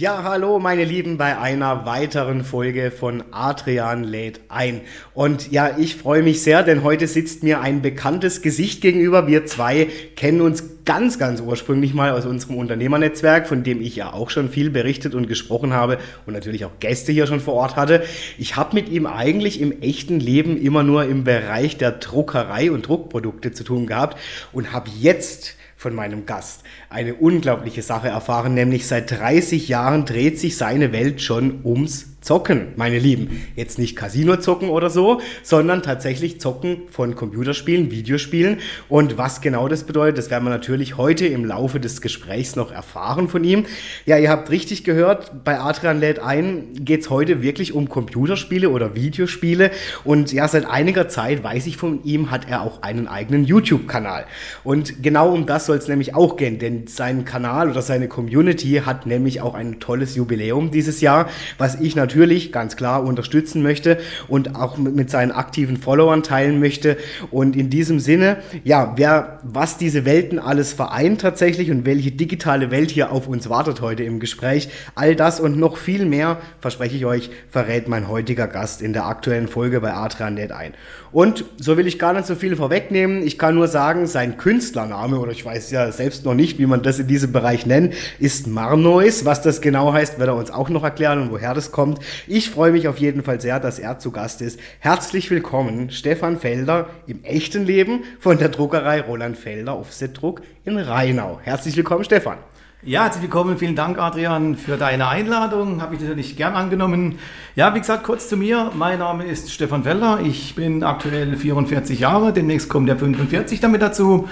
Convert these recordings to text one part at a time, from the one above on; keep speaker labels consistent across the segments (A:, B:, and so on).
A: Ja, hallo meine Lieben bei einer weiteren Folge von Adrian lädt ein. Und ja, ich freue mich sehr, denn heute sitzt mir ein bekanntes Gesicht gegenüber. Wir zwei kennen uns ganz, ganz ursprünglich mal aus unserem Unternehmernetzwerk, von dem ich ja auch schon viel berichtet und gesprochen habe und natürlich auch Gäste hier schon vor Ort hatte. Ich habe mit ihm eigentlich im echten Leben immer nur im Bereich der Druckerei und Druckprodukte zu tun gehabt und habe jetzt von meinem Gast eine unglaubliche Sache erfahren, nämlich seit 30 Jahren dreht sich seine Welt schon ums Zocken, meine Lieben. Jetzt nicht Casino-Zocken oder so, sondern tatsächlich Zocken von Computerspielen, Videospielen. Und was genau das bedeutet, das werden wir natürlich heute im Laufe des Gesprächs noch erfahren von ihm. Ja, ihr habt richtig gehört, bei Adrian lädt ein, geht's heute wirklich um Computerspiele oder Videospiele. Und ja, seit einiger Zeit weiß ich von ihm, hat er auch einen eigenen YouTube-Kanal. Und genau um das soll es nämlich auch gehen, denn sein Kanal oder seine Community hat nämlich auch ein tolles Jubiläum dieses Jahr, was ich natürlich natürlich ganz klar unterstützen möchte und auch mit seinen aktiven Followern teilen möchte. Und in diesem Sinne, ja, wer, was diese Welten alles vereint tatsächlich und welche digitale Welt hier auf uns wartet heute im Gespräch, all das und noch viel mehr, verspreche ich euch, verrät mein heutiger Gast in der aktuellen Folge bei Atranet ein. Und so will ich gar nicht so viel vorwegnehmen. Ich kann nur sagen, sein Künstlername, oder ich weiß ja selbst noch nicht, wie man das in diesem Bereich nennt, ist Marnois. Was das genau heißt, wird er uns auch noch erklären und woher das kommt. Ich freue mich auf jeden Fall sehr, dass er zu Gast ist. Herzlich willkommen, Stefan Felder im echten Leben von der Druckerei Roland Felder Offsetdruck in Rheinau. Herzlich willkommen, Stefan.
B: Ja, herzlich willkommen. Vielen Dank, Adrian, für deine Einladung. Habe ich natürlich gern angenommen. Ja, wie gesagt, kurz zu mir. Mein Name ist Stefan Felder. Ich bin aktuell 44 Jahre. Demnächst kommt der 45 damit dazu.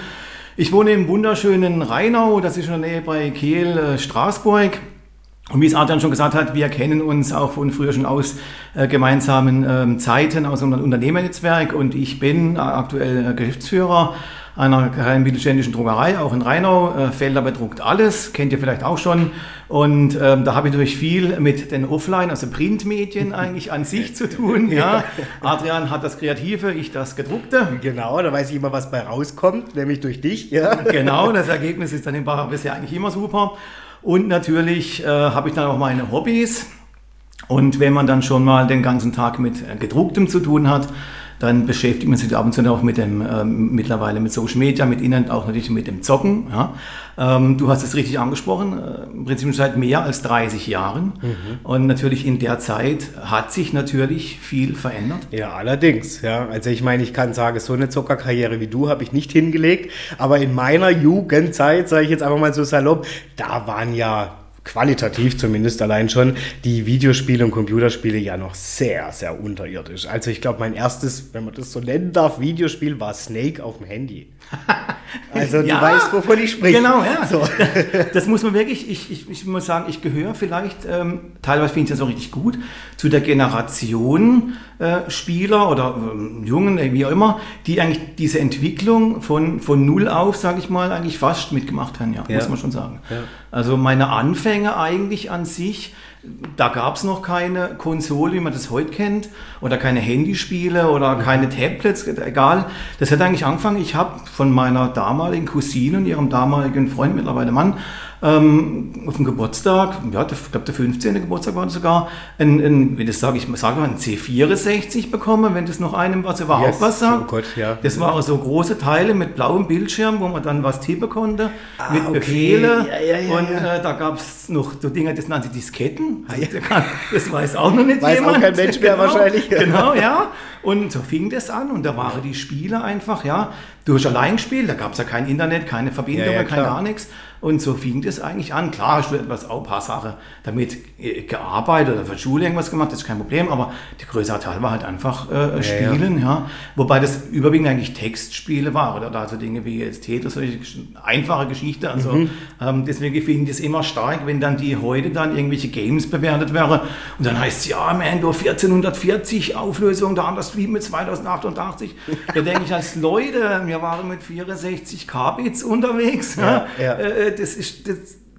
B: Ich wohne im wunderschönen Rheinau. Das ist in der Nähe bei Kehl, äh, Straßburg. Und wie es Adrian schon gesagt hat, wir kennen uns auch von früher schon aus äh, gemeinsamen ähm, Zeiten aus unserem Unternehmernetzwerk und ich bin äh, aktuell äh, Geschäftsführer einer kleinen mittelständischen Druckerei, auch in Rheinau. Äh, Felder bedruckt alles, kennt ihr vielleicht auch schon. Und ähm, da habe ich natürlich viel mit den Offline, also Printmedien eigentlich an sich zu tun. Ja. Adrian hat das Kreative, ich das Gedruckte.
A: Genau, da weiß ich immer, was bei rauskommt, nämlich durch dich.
B: Ja. Genau, das Ergebnis ist dann im bisher eigentlich immer super. Und natürlich äh, habe ich dann auch meine Hobbys. Und wenn man dann schon mal den ganzen Tag mit äh, gedrucktem zu tun hat, dann beschäftigt man sich ab und zu auch mit dem, ähm, mittlerweile mit Social Media, mit Internet, auch natürlich mit dem Zocken. Ja. Ähm, du hast es richtig angesprochen, äh, im Prinzip seit mehr als 30 Jahren. Mhm. Und natürlich in der Zeit hat sich natürlich viel verändert.
A: Ja, allerdings. Ja. Also ich meine, ich kann sagen, so eine Zockerkarriere wie du habe ich nicht hingelegt. Aber in meiner Jugendzeit, sage ich jetzt einfach mal so salopp, da waren ja qualitativ zumindest allein schon, die Videospiele und Computerspiele ja noch sehr, sehr unterirdisch. Also ich glaube, mein erstes, wenn man das so nennen darf, Videospiel war Snake auf dem Handy. Also ja, du weißt, wovon ich spreche.
B: Genau, ja. So. Das muss man wirklich, ich, ich, ich muss sagen, ich gehöre vielleicht, ähm, teilweise finde ich das auch richtig gut, zu der Generation äh, Spieler oder ähm, Jungen, wie auch immer, die eigentlich diese Entwicklung von, von null auf, sage ich mal, eigentlich fast mitgemacht haben, ja, ja. muss man schon sagen. Ja. Also meine Anfänge eigentlich an sich, da gab es noch keine Konsole, wie man das heute kennt, oder keine Handyspiele oder keine Tablets, egal. Das hat eigentlich angefangen. Ich habe von meiner damaligen Cousine und ihrem damaligen Freund, mittlerweile Mann, ähm, auf dem Geburtstag, ja, ich glaube der 15. Geburtstag war das sogar, ein, ein, wenn das sage ich, sage mal, ein C64 bekommen, wenn das noch einem was überhaupt yes. was sagt. Oh Gott, ja. Das waren so große Teile mit blauem Bildschirm, wo man dann was tippen konnte, ah, mit okay. Befehle. Ja, ja, ja, und äh, da gab es noch so Dinge, das nannten sie Disketten. Also, das weiß auch noch nicht
A: weiß jemand. Weiß auch kein Mensch mehr genau. wahrscheinlich.
B: genau, ja. Und so fing das an und da waren die Spiele einfach, ja, durch Alleinspiel, da gab es ja kein Internet, keine Verbindung,
A: Ja, ja,
B: kein gar nichts. Und so fing das eigentlich an. Klar, ich habe etwas auch ein paar Sachen damit äh, gearbeitet oder für die Schule irgendwas gemacht, das ist kein Problem, aber der größere Teil war halt einfach äh, Spielen, ja. Wobei das überwiegend eigentlich Textspiele waren oder also Dinge wie jetzt Tetris, solche einfache Geschichte. Also
A: Mhm.
B: ähm, deswegen finde ich das immer stark, wenn dann die heute dann irgendwelche Games bewertet wären und dann heißt es ja, man, nur 1440 Auflösung, da anders wie mit 2088. da denke ich als Leute, wir waren mit 64 Kbits unterwegs. Ja,
A: Ja, ja.
B: Äh, das ist, das,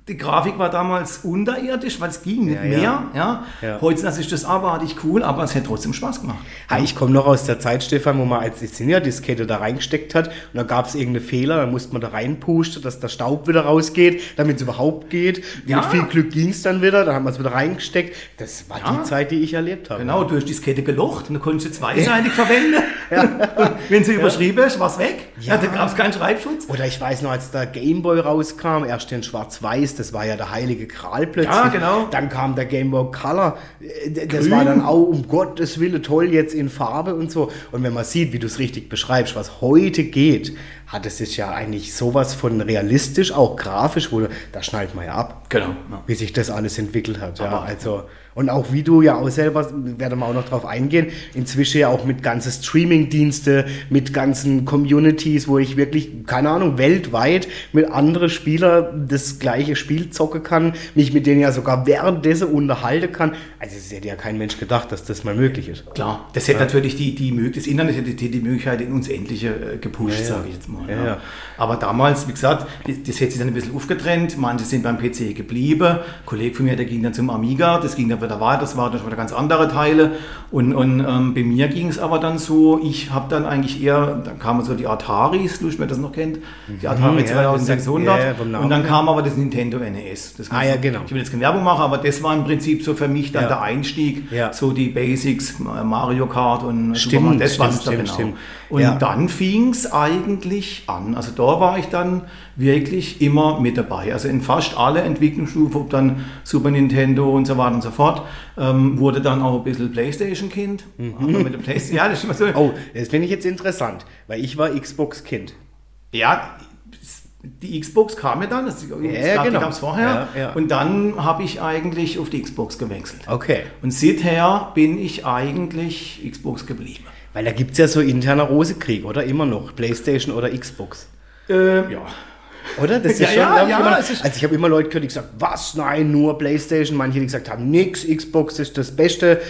B: die Grafik war damals unterirdisch, weil es ging nicht
A: Ja,
B: mehr.
A: ja.
B: Ja.
A: Ja.
B: Heute ist das abartig cool, aber es hätte trotzdem Spaß gemacht.
A: Ha, ich komme noch aus der Zeit, Stefan, wo man als Senior-Diskette da reingesteckt hat und da gab es irgendeinen Fehler, dann musste man da reinpusten, dass der Staub wieder rausgeht, damit es überhaupt geht.
B: Ja.
A: Mit viel Glück ging es dann wieder, dann haben wir es wieder reingesteckt. Das war die Zeit, die ich erlebt habe.
B: Genau, du hast die Diskette gelocht und dann konntest du zweiseitig verwenden. Wenn sie überschrieben ist, war es weg. Ja. Da gab es keinen Schreibschutz.
A: Oder ich weiß noch, als der Gameboy rauskam, erst in Schwarz-Weiß, das war ja der heilige Gral plötzlich.
B: Ja, genau.
A: Dann kam der Gameboy Color, äh, das
B: Grün.
A: war dann auch um Gottes Willen toll jetzt in Farbe und so. Und wenn man sieht, wie du es richtig beschreibst, was heute geht, hat es sich ja eigentlich sowas von realistisch, auch grafisch, wo da schnallt man ja ab,
B: Genau. Ja.
A: wie sich das alles entwickelt hat. Ja,
B: Aber-
A: also und auch wie du ja auch selber, werden wir auch noch drauf eingehen, inzwischen ja auch mit ganzen Streaming-Dienste, mit ganzen Communities, wo ich wirklich, keine Ahnung, weltweit mit anderen Spielern das gleiche Spiel zocken kann, mich mit denen ja sogar währenddessen unterhalten kann. Also es hätte ja kein Mensch gedacht, dass das mal möglich ist.
B: Klar, das hätte natürlich die, die das Internet hätte die, die Möglichkeit in uns Endliche äh, gepusht,
A: Ja, ja.
B: sage ich jetzt mal.
A: Ja,
B: Ja,
A: ja.
B: Aber damals, wie gesagt, das, das hätte sich dann ein bisschen aufgetrennt. Manche sind beim PC geblieben. Ein Kollege von mir, der ging dann zum Amiga, das ging dann wieder weiter, das waren schon wieder ganz andere Teile. Und, und ähm, bei mir ging es aber dann so, ich habe dann eigentlich eher, dann kamen so die Ataris, du, wer das noch kennt, die Atari
A: Mhm, ja,
B: 2600.
A: ja, ja,
B: und dann kam aber das Nintendo NES. Das
A: Ah, ja, genau.
B: Ich will jetzt keine Werbung machen, aber das war im Prinzip so für mich dann
A: Ja.
B: der Einstieg,
A: Ja.
B: so die Basics, Mario Kart und
A: Stimmt,
B: das war es da genau.
A: stimmt.
B: Und dann fing es eigentlich an. Also da war ich dann wirklich immer mit dabei. Also in fast alle Entwicklungsstufen, ob dann Super Nintendo und so weiter und so fort, ähm, wurde dann auch ein bisschen Playstation-Kind. Der Playstation, ja, das ist immer so.
A: Mhm. Oh, das finde ich jetzt interessant, weil ich war Xbox-Kind.
B: Ja, die Xbox kam ja dann, das,
A: Ja,
B: gab,
A: genau.
B: es vorher.
A: Ja, ja.
B: Und dann habe ich eigentlich auf die Xbox gewechselt.
A: Okay.
B: Und seither bin ich eigentlich Xbox geblieben.
A: Weil da gibt es ja so interner Rosekrieg, oder? Immer noch. Playstation oder Xbox.
B: Äh, ja.
A: Oder? Das ist
B: Ja,
A: schon,
B: ja,
A: ich,
B: ja,
A: immer,
B: es
A: also ich habe immer Leute gehört, die gesagt was, nein, nur Playstation. Manche, die gesagt haben, nix, Xbox ist das Beste.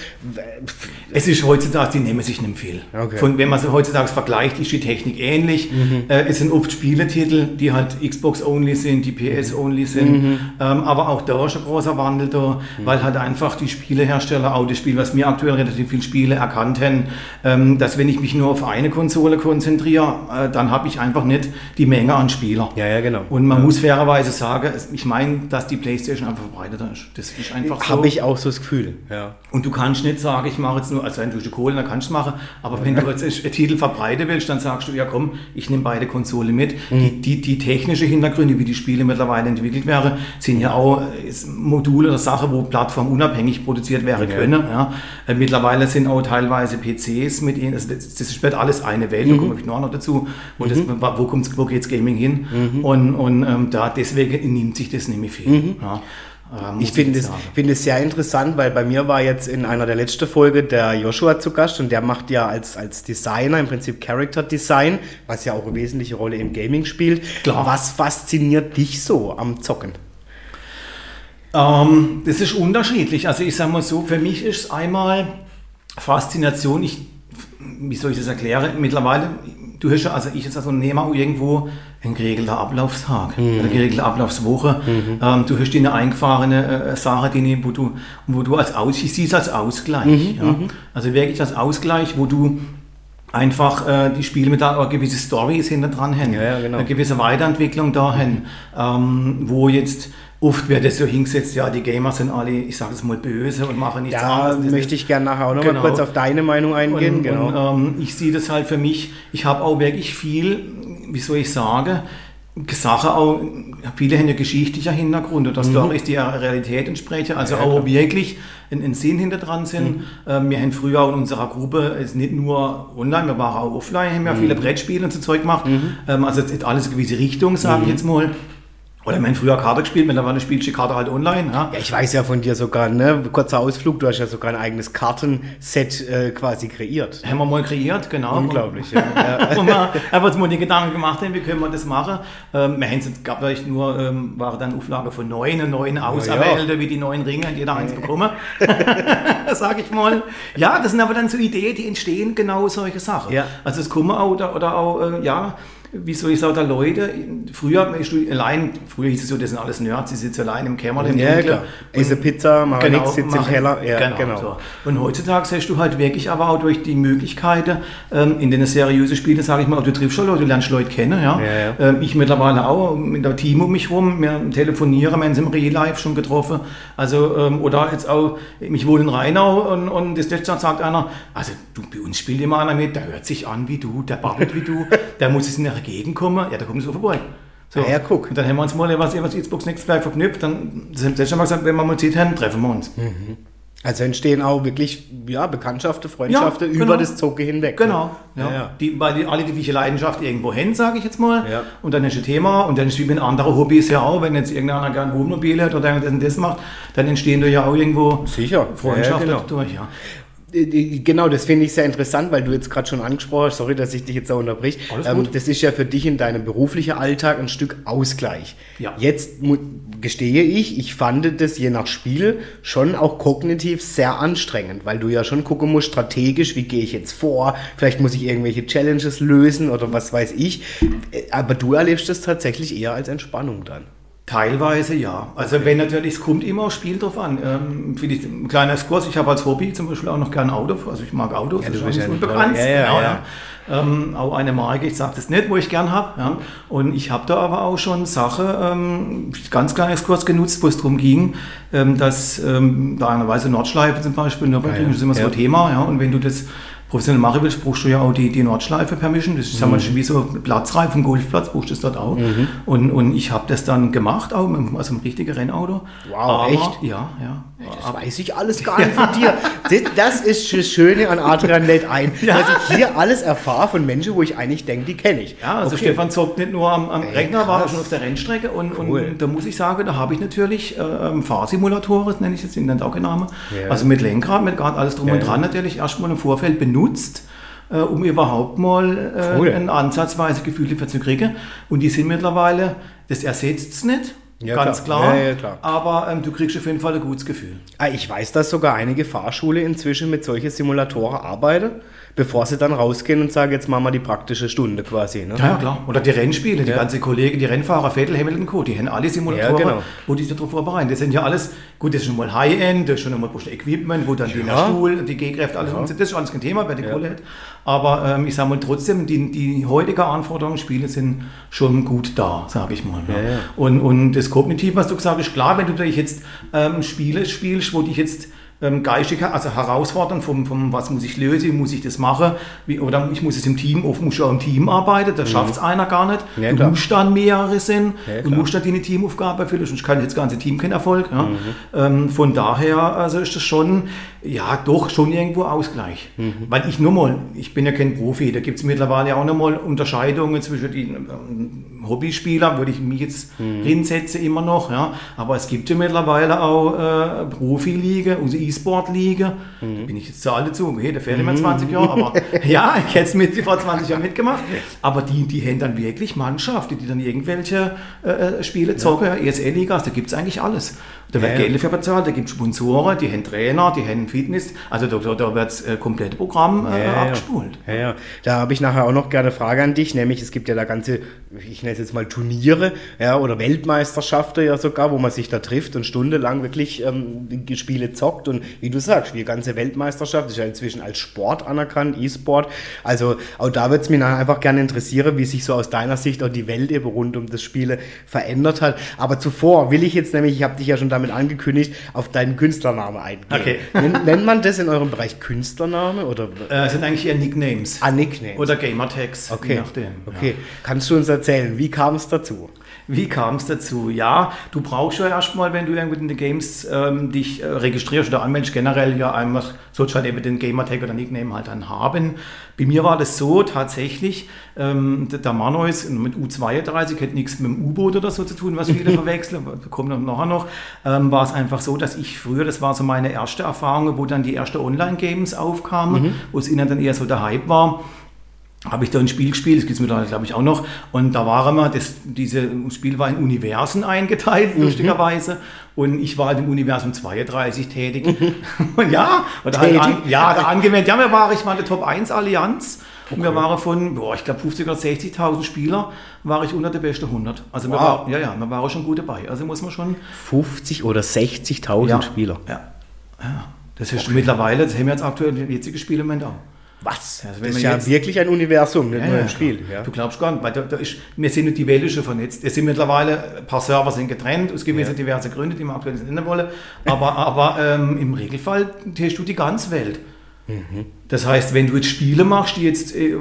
B: Es ist heutzutage, die nehmen sich nicht viel.
A: Okay.
B: Von, wenn man sie heutzutage vergleicht, ist die Technik ähnlich. Äh, es sind oft Spieletitel, die halt Xbox-only sind, die PS-only sind. Ähm, aber auch da ist ein großer Wandel da, weil halt einfach die Spielehersteller, auch das Spiel, was mir aktuell relativ viele Spiele erkannt haben, ähm, dass wenn ich mich nur auf eine Konsole konzentriere, äh, dann habe ich einfach nicht die Menge an Spieler.
A: Ja, ja, genau.
B: Und man muss fairerweise sagen, ich meine, dass die Playstation einfach verbreiteter ist. Das ist einfach so.
A: Habe ich auch so das Gefühl. Ja.
B: Und du kannst nicht sagen, ich mache jetzt nur, also wenn du die Kohle, dann kannst du es machen, aber wenn du jetzt einen Titel verbreiten willst, dann sagst du, ja komm, ich nehme beide Konsolen mit.
A: Mhm.
B: Die, die, die technische Hintergründe, wie die Spiele mittlerweile entwickelt werden, sind ja auch Module oder Sachen, wo plattformunabhängig produziert werden können. Ja. Äh, Mittlerweile sind auch teilweise PCs mit ihnen, also das, das wird alles eine Welt, da
A: Mhm.
B: komme ich noch dazu, wo, das, wo, kommt's, wo geht's Gaming hin? Und, und ähm, da deswegen nimmt sich das mehr viel. Ja. Äh, muss
A: Ich finde es, es sehr interessant, weil bei mir war jetzt in einer der letzten Folge der Joshua zu Gast und der macht ja als, als Designer im Prinzip Character Design, was ja auch eine wesentliche Rolle im Gaming spielt.
B: Klar.
A: Was fasziniert dich so am Zocken?
B: Ähm, das ist unterschiedlich. Also ich sage mal so, für mich ist es einmal Faszination. Ich, wie soll ich das erklären? Mittlerweile, du hast ja, also ich jetzt also nehme auch irgendwo einen geregelten Ablaufstag,
A: Mhm.
B: eine geregelte Ablaufswoche. Ähm, du hast eine eingefahrene äh, Sache, die, wo du, wo du als Aus, ich es als Ausgleich.
A: Mhm,
B: ja? Also wirklich als Ausgleich, wo du einfach äh, die Spiele mit einer gewissen Story hinter dran haben,
A: Ja, ja, genau.
B: eine gewisse Weiterentwicklung dahin, ähm, wo jetzt oft wird das so hingesetzt, ja, die Gamer sind alle, ich sage es mal, böse und machen nichts
A: Da
B: anderes. Das
A: möchte ich gerne nachher auch noch
B: Genau.
A: mal kurz auf deine Meinung eingehen.
B: und,
A: genau.
B: und ähm, ich sehe das halt für mich, ich habe auch wirklich viel, wie soll ich sagen, Sache auch, viele haben ja geschichtlicher Hintergrund oder
A: Mhm.
B: Stories, die der Realität entsprechen, also auch wirklich einen, Sinn hinter dran sind.
A: Mhm.
B: Ähm, wir haben früher in unserer Gruppe, es ist nicht nur online, wir waren auch offline, haben ja viele
A: Mhm.
B: Brettspiele und so Zeug gemacht. Ähm, also es hat alles eine gewisse Richtung, sage ich jetzt mal. Oder haben früher Karte gespielt, mittlerweile spielst du die Karte halt online. Ja.
A: Ja, ich weiß ja von dir sogar, ne? Kurzer Ausflug, du hast ja sogar ein eigenes Kartenset äh, quasi kreiert.
B: Haben wir mal kreiert, genau.
A: Unglaublich, ja. ja.
B: Und wir haben uns mal die Gedanken gemacht, haben, wie können wir das machen. Ähm, wir haben es gab vielleicht nur, ähm, war dann Auflage von neun, neun Auserwählte, wie die neuen Ringe, jeder eins bekommen. Sag ich mal. Ja, das sind aber dann so Ideen, die entstehen genau solche Sachen.
A: Ja.
B: Also es kommen auch, oder, oder auch, äh, ja, wie soll ich sagen, da Leute, früher, allein, früher hieß es so, das sind alles Nerds, die sitzen allein im Kämmerlein im
A: Ja,
B: Dunkeln.
A: klar. Esse Pizza, mache
B: Genau,
A: nichts, sitze im
B: machen-
A: Keller. Ja,
B: genau.
A: genau.
B: So. Und heutzutage siehst du halt wirklich aber auch durch die Möglichkeiten, ähm, in den seriösen Spielen, sage ich mal, du triffst schon Leute, du lernst Leute kennen. Ja?
A: Ja,
B: Ähm, ich mittlerweile auch mit dem Team um mich rum, wir telefonieren, wir haben uns im Real Life schon getroffen. Also, ähm, oder jetzt auch, ich wohne in Rheinau und, und das letzte Mal sagt einer, also du, bei uns spielt immer einer mit, der hört sich an wie du, der babbelt wie du, der muss jetzt in der Gegend kommen, ja, da kommen sie vorbei. So.
A: Ah ja, guck.
B: Und dann haben wir uns mal was, was Xbox Netzwerk verknüpft, dann das haben sie schon mal gesagt, wenn wir mal Zeit haben, treffen wir uns.
A: Also entstehen auch wirklich ja, Bekanntschaften, Freundschaften
B: Ja,
A: über
B: genau.
A: das Zocke hinweg. ne?
B: Genau. Ja.
A: Ja, ja.
B: Die, weil die alle die gleiche Leidenschaft irgendwo hin, sage ich jetzt mal.
A: Ja.
B: Und dann ist ein Thema und dann ist wie mit anderen Hobbys ja auch, wenn jetzt irgendeiner gerne Wohnmobil hat oder das und das macht, dann entstehen da ja auch irgendwo
A: Sicher.
B: Freundschaften
A: Ja, genau.
B: dadurch. Ja.
A: Äh, Genau, das finde ich sehr interessant, weil du jetzt gerade schon angesprochen hast, sorry, dass ich dich jetzt auch unterbrich. Ähm, das ist ja für dich in deinem beruflichen Alltag ein Stück Ausgleich.
B: Ja.
A: Jetzt gestehe ich, ich fand das je nach Spiel schon auch kognitiv sehr anstrengend, weil du ja schon gucken musst, strategisch, wie gehe ich jetzt vor, vielleicht muss ich irgendwelche Challenges lösen oder was weiß ich. Äh, Aber du erlebst das tatsächlich eher als Entspannung dann.
B: Teilweise ja. Also wenn natürlich, es kommt immer aufs Spiel drauf an. Ähm, vielleicht ein kleiner Exkurs, ich habe als Hobby zum Beispiel auch noch gern Auto, also ich mag Autos,
A: Ja,
B: das ist
A: ja
B: unbekannt.
A: ja, ja,
B: genau,
A: ja.
B: ja. Ähm, auch eine Marke, ich sage das nicht, wo ich gern habe. Ja. Und ich habe da aber auch schon Sache, ähm, ganz kleiner Exkurs genutzt, wo es darum ging, ähm, dass ähm, da eine weiße Nordschleife zum Beispiel, Nürburgring,
A: Ah, ja.
B: das ist immer so
A: Ja.
B: ein Thema. Ja. Und wenn du das professionell machen willst, brauchst du ja auch die, die Nordschleife Permission. Das ist
A: Mhm.
B: mhm. wie so vom Golfplatz, brauchst du das dort auch. Und, und ich habe das dann gemacht, auch mit, also ein richtiges Rennauto.
A: Wow, echt?
B: Ja, ja.
A: Das weiß ich alles gar nicht von dir. Das, das ist das Schöne an Adrian lädt ein,
B: Ja.
A: dass ich hier alles erfahre von Menschen, wo ich eigentlich denke, die kenne ich.
B: Ja, also
A: Okay.
B: Stefan zockt nicht nur am, am
A: Ey,
B: Rechner, war
A: krass.
B: schon auf der Rennstrecke und,
A: Cool.
B: und da muss ich sagen, da habe ich natürlich äh, ähm, Fahrsimulatoren, das nenne ich jetzt, sind dann auch Name.
A: Ja.
B: Also mit Lenkrad, mit gerade alles drum
A: Ja,
B: und dran natürlich erstmal im Vorfeld benutzt, äh, um überhaupt mal äh,
A: Cool.
B: ein ansatzweise Gefühl dafür zu kriegen. Und die sind mittlerweile, das ersetzt es nicht.
A: Ja,
B: ganz
A: klar.
B: klar.
A: Ja, ja, klar.
B: Aber ähm, du kriegst auf jeden Fall ein gutes Gefühl.
A: Ah, Ich weiß, dass sogar einige Fahrschule inzwischen mit solchen Simulatoren arbeiten, bevor sie dann rausgehen und sagen, jetzt machen wir die praktische Stunde quasi. Ne?
B: Ja, ja, klar. Oder die Rennspiele, die
A: Ja.
B: ganze Kollegen, die Rennfahrer, Vettel, Hamilton, Co., die haben alle Simulatoren,
A: Ja, genau.
B: wo die sich darauf vorbereiten. Das sind ja alles, gut, das ist schon mal High-End, das ist schon mal ein Equipment, wo dann
A: Ja.
B: der Stuhl, die Gehkräfte, alles umsetzt. Das ist alles kein Thema, wer die
A: Ja.
B: Kohle hat. Aber ähm, ich sage mal trotzdem, die, die heutigen Anforderungen, Spiele sind schon gut da, sage ich mal. Ja.
A: Ja, ja.
B: Und, und das Kognitiv, was du gesagt hast, klar, wenn du dich jetzt ähm, Spiele spielst, wo dich jetzt ähm, geistig, also herausfordern vom, vom, was muss ich lösen, wie muss ich das machen, wie, oder ich muss es im Team, oft muss ich auch im Team arbeiten, da schafft es einer gar nicht.
A: Mhm. Ja,
B: du musst dann mehrere sind,
A: Ja,
B: du musst dann deine Teamaufgabe erfüllen, sonst kann das ganze Team keinen Erfolg. Ja.
A: Mhm.
B: Ähm, von daher also ist das schon, ja doch, schon irgendwo Ausgleich.
A: Mhm.
B: Weil ich nur mal, ich bin ja kein Profi, da gibt es mittlerweile auch nochmal Unterscheidungen zwischen den ähm, Hobbyspielern, würde ich mich jetzt
A: Mhm.
B: hinsetze immer noch, ja. aber es gibt ja mittlerweile auch äh, Profiliga, also E-Sport-Liga,
A: Mhm.
B: bin ich jetzt zu alle zu, okay, da fehlen immer 20 Jahre, aber ja, ich hätte es mit vor 20 Jahren mitgemacht, aber die, die haben dann wirklich Mannschaften, die dann irgendwelche äh, äh, Spiele zocken, ja. ESL-Ligas, da gibt es eigentlich alles. Da wird
A: Ja.
B: Geld dafür bezahlt, da gibt es Sponsoren, die haben Trainer, die haben Fitness, also da, da, da wird das äh, komplette Programm äh,
A: ja.
B: abgespult.
A: Ja, ja. Da habe ich nachher auch noch gerne eine Frage an dich, nämlich es gibt ja da ganze, ich nenne es jetzt mal Turniere, ja, oder Weltmeisterschaften ja sogar, wo man sich da trifft und stundenlang wirklich ähm, die Spiele zockt und wie du sagst, die ganze Weltmeisterschaft ist ja inzwischen als Sport anerkannt, E-Sport. Also auch da würde es mich einfach gerne interessieren, wie sich so aus deiner Sicht auch die Welt eben rund um das Spiele verändert hat. Aber zuvor will ich jetzt nämlich, ich habe dich ja schon damit angekündigt, auf deinen Künstlernamen eingehen.
B: Okay.
A: Nennt, nennt man das in eurem Bereich Künstlername oder
B: Äh, sind eigentlich eher Nicknames
A: Ah, Nickname.
B: oder Gamertags, je
A: Okay.
B: nachdem.
A: Okay. Kannst du uns erzählen, wie kam es dazu?
B: Wie kam es dazu? Ja, du brauchst ja erstmal, wenn du irgendwo in den Games ähm, dich äh, registrierst oder anmeldest, generell ja einfach, sollst halt eben den Gamertag oder Nickname halt dann haben. Bei mir war das so tatsächlich, ähm, der Manois mit U32 hat nichts mit dem U-Boot oder so zu tun, was viele verwechseln, kommt noch nachher noch, ähm, war es einfach so, dass ich früher, das war so meine erste Erfahrung, wo dann die ersten Online-Games aufkamen, mhm. wo es ihnen dann eher so der Hype war habe ich da ein Spiel gespielt, das gibt es mittlerweile, glaube ich, auch noch. Und da war immer, das, dieses Spiel war in Universen eingeteilt, mhm. lustigerweise. Und ich war halt im Universum 32 tätig. Mhm. Und ja, oder halt an, ja, da angewendet. Ja, wir waren, ich war in der Top 1 Allianz. Okay. Und wir waren von, boah, ich glaube 50 oder 60.000 Spieler, war ich unter der besten 100. Also wow. wir war, ja, ja, wir waren schon gut dabei. Also muss man schon...
A: 50 oder 60.000
B: ja,
A: Spieler?
B: Ja, ja. Das ist okay. mittlerweile, das haben wir jetzt aktuell, jetzige Spiele im Moment auch.
A: Was? Also das ist ja wirklich ein Universum, nicht ja, nur ein Spiel.
B: Ja. Du glaubst gar nicht, weil da, da ist, wir sind nicht die Welt schon vernetzt. Es sind mittlerweile ein paar Server sind getrennt, es gibt ja. diverse Gründe, die man aktuell nicht nennen wollen. Aber, aber ähm, im Regelfall hast du die ganze Welt. Mhm. Das heißt, wenn du jetzt Spiele machst, die jetzt, äh,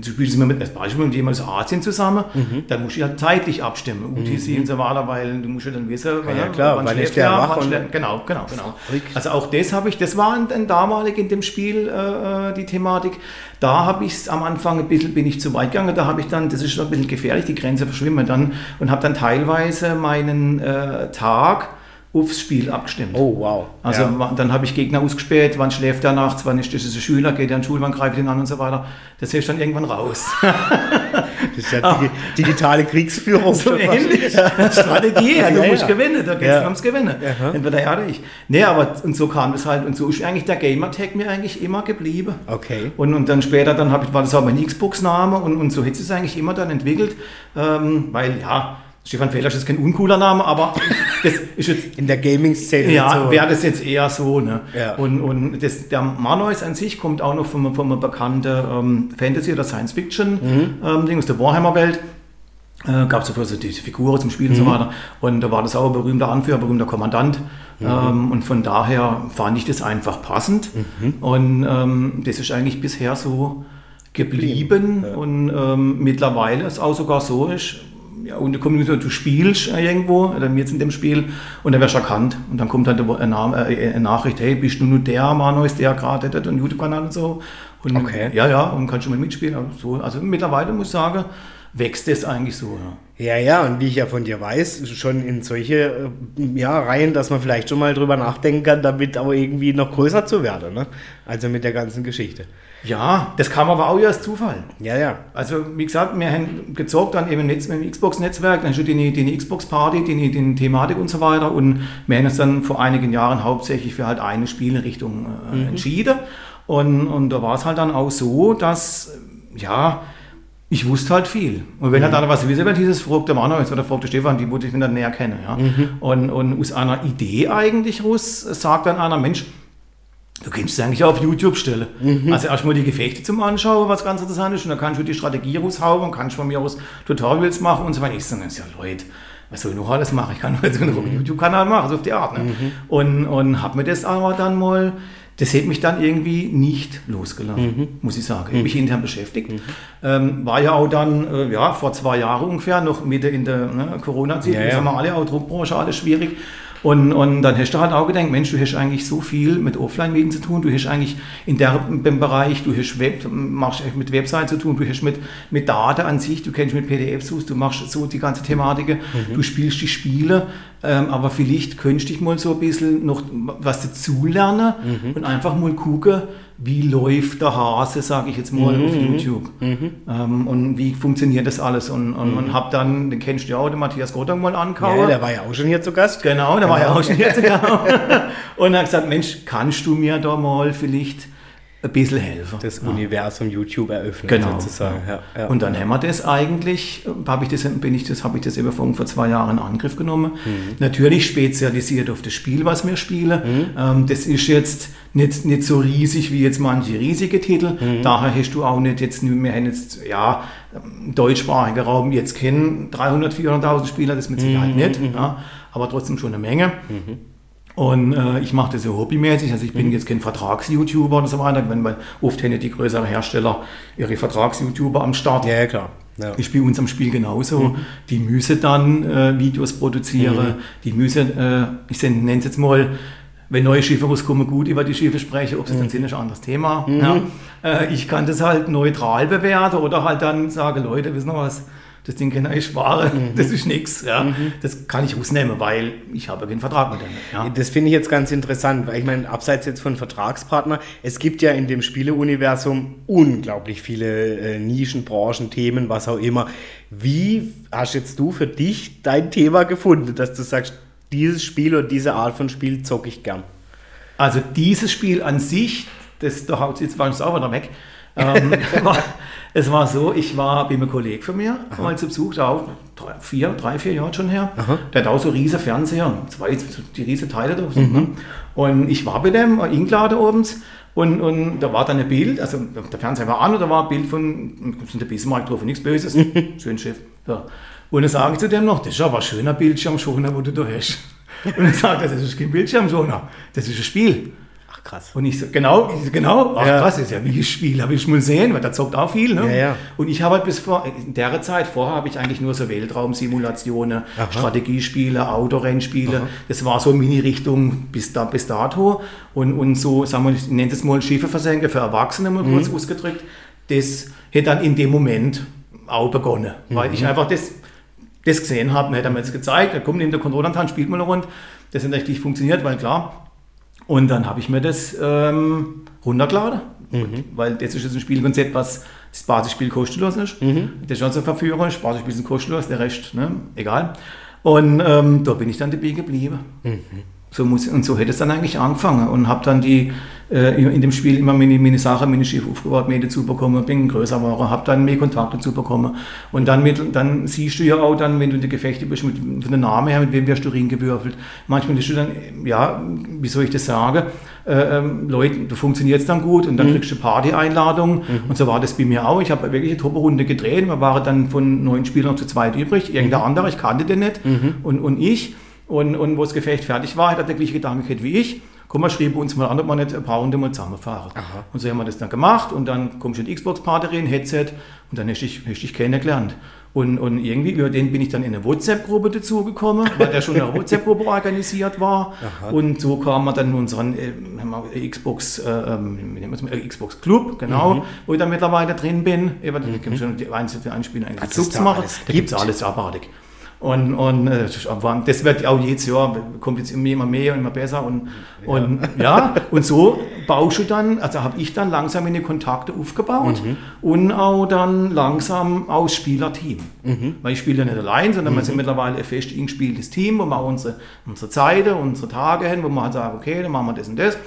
B: du spielst immer mit, als Beispiel mit jemandem aus Asien zusammen, mhm. dann musst du ja zeitlich abstimmen. UTC mhm. und so weiter, weil du musst ja dann wissen,
A: ja, ja klar, wann schläft der wach
B: Genau, genau, genau. Also auch das habe ich, das war dann damalig in dem Spiel äh, äh die Thematik. Da habe ich es am Anfang ein bisschen, bin ich zu weit gegangen, da habe ich dann, das ist schon ein bisschen gefährlich, die Grenze verschwimmen dann und habe dann teilweise meinen äh, Tag aufs Spiel abgestimmt.
A: Oh, wow.
B: Also ja. dann habe ich Gegner ausgespäht, wann schläft er nachts, wann ist das ein Schüler, geht er in die Schule, wann greift ihn an und so weiter. Das hilft dann irgendwann raus.
A: das ist ja die digitale Kriegsführung.
B: So ähnlich. Strategie, ja, du ja, musst ja. gewinnen, da geht es ja. ums Gewinnen. Aha. Entweder er oder ich. Nee, aber und so kam es halt, und so ist eigentlich der Gamertag mir eigentlich immer geblieben.
A: Okay.
B: Und, und dann später, dann ich, war das auch mein Xbox-Name und, und so hat es eigentlich immer dann entwickelt, ähm, weil ja, Stefan Fehler ist kein uncooler Name, aber
A: das ist jetzt. In der Gaming-Szene.
B: Ja, so. wäre das jetzt eher so. Ne? Ja. Und, und das, der Marnois an sich kommt auch noch von, von einer bekannten ähm, Fantasy- oder Science-Fiction-Ding mhm. ähm, aus der Warhammer-Welt. Äh, Gab es dafür so diese Figuren zum Spiel mhm. und so mhm. weiter. Und da war das auch ein berühmter Anführer, berühmter Kommandant. Mhm. Ähm, und von daher fand ich das einfach passend. Mhm. Und ähm, das ist eigentlich bisher so geblieben. Ja. Und ähm, mittlerweile ist auch sogar so, ist, ja, und du, du spielst irgendwo, dann jetzt in dem Spiel, und dann wirst du erkannt. Und dann kommt halt eine, äh, eine Nachricht, hey, bist du nur der Manuel, der gerade einen YouTube-Kanal und so. Und, okay. Ja, ja, und kannst du mal mitspielen. Also, also mittlerweile muss ich sagen, wächst es eigentlich so.
A: Ja. ja, ja, und wie ich ja von dir weiß, schon in solche äh, ja, Reihen, dass man vielleicht schon mal drüber nachdenken kann, damit aber irgendwie noch größer zu werden. Ne? Also mit der ganzen Geschichte.
B: Ja, das kam aber auch ja als Zufall.
A: Ja, ja.
B: Also, wie gesagt, wir haben gezockt dann eben mit dem Xbox-Netzwerk, dann schon die, die Xbox-Party, die, die Thematik und so weiter. Und wir haben uns dann vor einigen Jahren hauptsächlich für halt eine Spielrichtung äh, mhm. entschieden. Und, und da war es halt dann auch so, dass, ja, ich wusste halt viel. Und wenn mhm. er dann was wissen will, dieses fragt der Mann jetzt fragt der Stefan, die würde ich dann näher kennen. Ja? Mhm. Und, und aus einer Idee eigentlich raus sagt dann einer, Mensch, Du kannst es eigentlich auf YouTube stellen. Mhm. Also erstmal die Gefechte zum Anschauen, was ganz interessant ist. Und dann kannst du die Strategie raushauen und kannst von mir aus Tutorials machen und so weiter. Ich sage, ja Leute, was soll ich noch alles machen? Ich kann nur jetzt einen mhm. YouTube-Kanal machen, so auf die Art. Ne? Mhm. Und, und habe mir das aber dann mal, das hat mich dann irgendwie nicht losgelassen, mhm. muss ich sagen. Ich habe mich mhm. intern beschäftigt. Ähm, war ja auch dann, äh, ja, vor zwei Jahren ungefähr, noch Mitte in der ne, Corona-Zeit, ja, ja. haben wir alle, auch Druckbranche, alles schwierig. Und, und dann hast du halt auch gedacht, Mensch, du hast eigentlich so viel mit Offline-Medien zu tun, du hast eigentlich in dem Bereich, du hast Web, machst mit Website zu tun, du hast mit, mit Daten an sich, du kennst mit PDFs, du machst so die ganze Thematik, mhm. du spielst die Spiele, ähm, aber vielleicht könntest du dich mal so ein bisschen noch was dazulernen mhm. und einfach mal gucken, wie läuft der Hase, sage ich jetzt mal, mhm. auf YouTube. Mhm. Ähm, und wie funktioniert das alles. Und, und, mhm. und habe dann, den kennst du ja auch, den Matthias Gottang mal angehauen.
A: Ja, der war ja auch schon hier zu Gast.
B: Genau, der genau. war ja genau. auch schon hier zu Gast. und er hat gesagt, Mensch, kannst du mir da mal vielleicht ein bisschen helfen.
A: Das ja. Universum YouTube eröffnen
B: genau. sozusagen. Ja. Ja. Und dann haben wir das eigentlich, habe ich das, bin ich das, habe ich das eben vor, zwei Jahren in Angriff genommen. Mhm. Natürlich spezialisiert auf das Spiel, was wir spielen. Mhm. Ähm, das ist jetzt nicht, nicht so riesig wie jetzt manche riesige Titel. Mhm. Daher hast du auch nicht jetzt, wir haben jetzt, ja, deutschsprachiger Raum jetzt kennen 300, 400.000 Spieler, das mit Sicherheit mhm. nicht, mhm. aber trotzdem schon eine Menge. Und äh, ich mache das so hobbymäßig, also ich bin mhm. jetzt kein Vertrags-YouTuber und so weiter, wenn man oft hätte die größeren Hersteller ihre Vertrags-YouTuber am Start.
A: Ja, ja klar.
B: Ja. Ich spiele unserem Spiel genauso. Mhm. Die müssen dann äh, Videos produzieren, mhm. die müssen, äh, ich nenne es jetzt mal, wenn neue Schiffe rauskommen, gut über die Schiffe sprechen, ob sie mhm. dann sind, ist ein anderes Thema. Mhm. Ja. Äh, ich kann das halt neutral bewerten oder halt dann sagen, Leute, wissen wir was, das Ding kann ich sparen, mhm. das ist nichts. Ja. Mhm. Das kann ich rausnehmen, weil ich habe keinen Vertrag mit denen.
A: Ja. Das finde ich jetzt ganz interessant, weil ich meine, abseits jetzt von Vertragspartner, es gibt ja in dem Spieleuniversum unglaublich viele äh, Nischen, Branchen, Themen, was auch immer. Wie hast jetzt du für dich dein Thema gefunden, dass du sagst, dieses Spiel oder diese Art von Spiel zocke ich gern?
B: Also dieses Spiel an sich, das, da haut jetzt war ich auch wieder weg. Ähm, war, es war so, ich war bei einem Kollegen von mir Aha. mal zu Besuch, da auch drei, vier, drei, vier Jahre schon her. Aha. Der hat auch so riesige Fernseher, zwei, die riesige Teile da. Mhm. Ne? Und ich war bei dem eingeladen abends und, und da war dann ein Bild, also der Fernseher war an und da war ein Bild von, von der Bismarck drauf, nichts Böses, schön Schiff. So. Und dann sage ich zu dem noch, das ist aber ein schöner Bildschirmschoner, wo du da hast. Und er sagt, das ist kein Bildschirmschoner, das ist ein Spiel. Krass. Und ich so, genau, ich so, genau, ach ja. krass, ist ja wie ein Spiel, habe ich mal gesehen, weil da zockt auch viel. Ne? Ja, ja. Und ich habe halt bis vor, in der Zeit, vorher habe ich eigentlich nur so Weltraumsimulationen, Aha. Strategiespiele, Autorennspiele. Aha. Das war so Mini-Richtung bis, da, bis dato. Und, und so, sagen wir, ich nenne es mal Schiffe versenken für Erwachsene, mal kurz mhm. ausgedrückt. Das hätte dann in dem Moment auch begonnen, mhm. weil ich einfach das das gesehen habe, dann hat er mir jetzt gezeigt, er kommt in der Kontrollantan, spielt mal eine Runde, das hat richtig funktioniert, weil klar. Und dann habe ich mir das ähm, runtergeladen, mhm. weil das ist jetzt ein Spielkonzept, was das Basisspiel kostenlos ist. Mhm. Das ist schon so verführerisch, Basisspiel ist kostenlos, der Rest, ne, egal. Und ähm, da bin ich dann dabei geblieben. Mhm. So muss, und so hätte es dann eigentlich angefangen und habe dann die äh, in dem Spiel immer meine, meine Sachen, meine Schiff aufgebaut, mehr dazu bekommen, bin größer geworden, habe dann mehr Kontakt dazu bekommen. Und dann, mit, dann siehst du ja auch dann, wenn du in der Gefechte bist, mit, von der Name her, mit wem wirst du gewürfelt. Manchmal bist du dann, ja, wie soll ich das sagen, äh, ähm, Leute, du funktionierst dann gut und dann mhm. kriegst du Party-Einladung. Mhm. Und so war das bei mir auch. Ich habe wirklich eine Top-Runde gedreht. Wir waren dann von neun Spielern zu zweit übrig. Irgendein mhm. anderer, ich kannte den nicht. Mhm. Und, und ich. Und, und wo das Gefecht fertig war, hat er der gleiche Gedanke gehabt wie ich. Komm mal, schrieb uns mal an, ob wir nicht ein paar Runden mal zusammenfahren. Aha. Und so haben wir das dann gemacht und dann kommst du in Xbox-Party rein, Headset und dann hast du dich, hast dich kennengelernt. Und, und irgendwie über den bin ich dann in eine WhatsApp-Gruppe dazugekommen, weil der schon in einer WhatsApp-Gruppe organisiert war. Aha. Und so kam man dann in unseren äh, Xbox, äh, ähm, Xbox Club, genau, mhm. wo ich dann mittlerweile drin bin. Eben, da es schon die einzelnen Anspielungen, einen Club zu machen. Da gibt es alles abartig. Und, und äh, das wird auch jedes Jahr, kommt jetzt immer mehr und immer besser. Und ja, und, ja, und so baust du dann, also habe ich dann langsam meine Kontakte aufgebaut mhm. und auch dann langsam aus Spielerteam. Mhm. Weil ich spiele ja nicht allein, sondern mhm. wir sind mittlerweile ein fest eingespieltes Team, wo wir unsere, unsere Zeiten, unsere Tage hin, wo wir halt sagen, okay, dann machen wir das und das.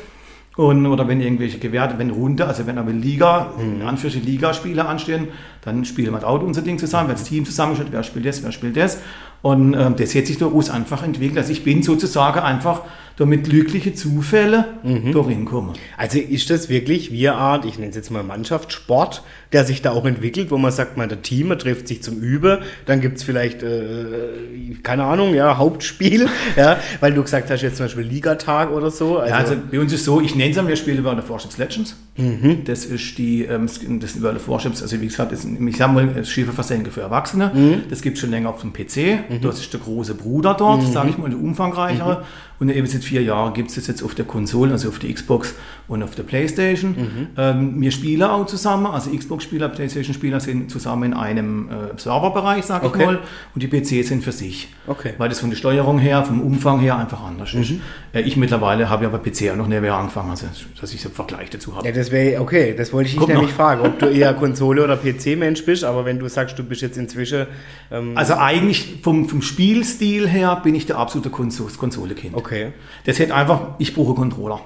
B: Und, oder wenn irgendwelche Gewerte, wenn runter, also wenn aber Liga, mhm. in Anführungsstrichen Ligaspiele anstehen, dann spielen wir auch unser Ding zusammen, wenn das Team zusammensteht, wer spielt das, wer spielt das. Und ähm, das hat sich daraus einfach entwickelt. Also ich bin sozusagen einfach damit glückliche Zufälle mhm. darin kommen.
A: Also ist das wirklich wie eine Art, ich nenne es jetzt mal Mannschaftssport, der sich da auch entwickelt, wo man sagt, man, der Team trifft sich zum Üben, dann gibt es vielleicht, äh, keine Ahnung, ja, Hauptspiel, ja, weil du gesagt hast, jetzt zum Beispiel Ligatag oder so.
B: Also, ja, also bei uns ist so, ich nenne es wir spielen World of Warships Legends. Mhm. Das ist die, ähm, das World of Warships, also wie gesagt, das, ich sage mal, Schiffe versenken für Erwachsene. Mhm. Das gibt es schon länger auf dem PC. Mhm. Das ist der große Bruder dort, mhm. sage ich mal, der umfangreichere. Und eben seit vier Jahren gibt es das jetzt auf der Konsole, also auf der Xbox und auf der Playstation. Mhm. Ähm, wir spielen auch zusammen, also Xbox-Spieler, Playstation-Spieler sind zusammen in einem äh, Serverbereich, sage okay. ich mal, und die PCs sind für sich. Okay. Weil das von der Steuerung her, vom Umfang her einfach anders mhm. ist. Äh, ich mittlerweile habe ja bei PC auch noch nicht mehr angefangen, also dass ich so einen Vergleich dazu habe.
A: Ja, das wäre, okay, das wollte ich dich nämlich noch. fragen, ob du eher Konsole- oder PC-Mensch bist, aber wenn du sagst, du bist jetzt inzwischen...
B: Ähm also eigentlich vom, vom Spielstil her bin ich der absolute Konsole-Kind. Okay. Okay. Das hätte einfach, ich brauche Controller.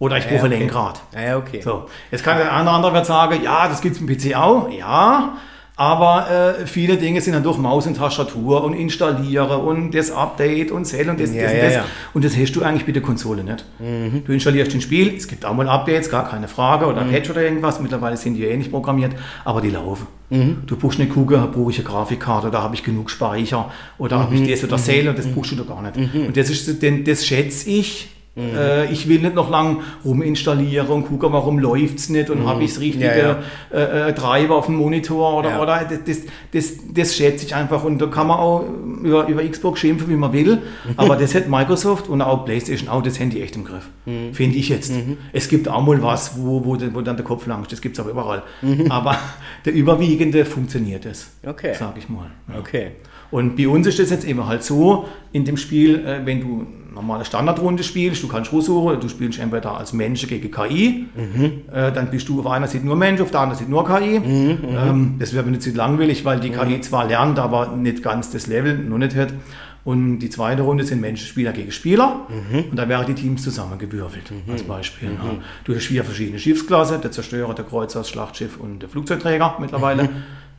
B: Oder ich brauche ja, okay. Lenkrad.
A: Ja, okay.
B: So. Jetzt kann der andere, andere wird sagen, ja, das gibt es im PC auch. Ja, Aber äh, viele Dinge sind dann durch Maus und Tastatur und installiere und das Update und Cell und das,
A: Ja,
B: das,
A: ja,
B: das.
A: ja.
B: Und das hast du eigentlich mit der Konsole nicht.
A: Mhm.
B: Du installierst ein Spiel, es gibt auch mal Updates, gar keine Frage, oder ein Patch oder irgendwas. Mittlerweile sind die ja ähnlich programmiert, aber die laufen.
A: Mhm.
B: Du brauchst nicht gucken, brauche ich eine Grafikkarte oder habe ich genug Speicher oder habe
A: Mhm.
B: ich das oder Cell und das brauchst du doch gar nicht. Und das ist das schätze ich.
A: Mhm.
B: Äh, ich will nicht noch lang ruminstallieren und gucken, warum läuft es nicht und habe ich das richtige
A: Mhm. Ja,
B: Äh, äh, Treiber auf dem Monitor oder,
A: Ja.
B: oder das, das, das, das schätze ich einfach und da kann man auch über, über Xbox schimpfen, wie man will, aber das hat Microsoft und auch PlayStation auch das Handy echt im Griff,
A: Mhm.
B: finde ich jetzt. Es gibt auch mal was, wo, wo, wo dann der Kopf langt, das gibt es aber überall, aber der überwiegende funktioniert es,
A: Mhm. Okay.
B: sage ich mal. Ja.
A: Okay.
B: Und bei uns ist das jetzt eben halt so, in dem Spiel, äh, wenn du normale Standardrunde spielst, du kannst aussuchen, du spielst entweder als Mensch gegen KI, äh, dann bist du auf einer Seite nur Mensch, auf der anderen Seite nur KI. ähm, das wäre mir nicht zu langweilig, weil die KI zwar lernt, aber nicht ganz das Level, noch nicht hat. Und die zweite Runde sind Menschenspieler gegen Spieler. Und da wären die Teams zusammengewürfelt, als Beispiel. Ja. Du hast vier verschiedene Schiffsklasse, der Zerstörer, der Kreuzer, das Schlachtschiff und der Flugzeugträger mittlerweile.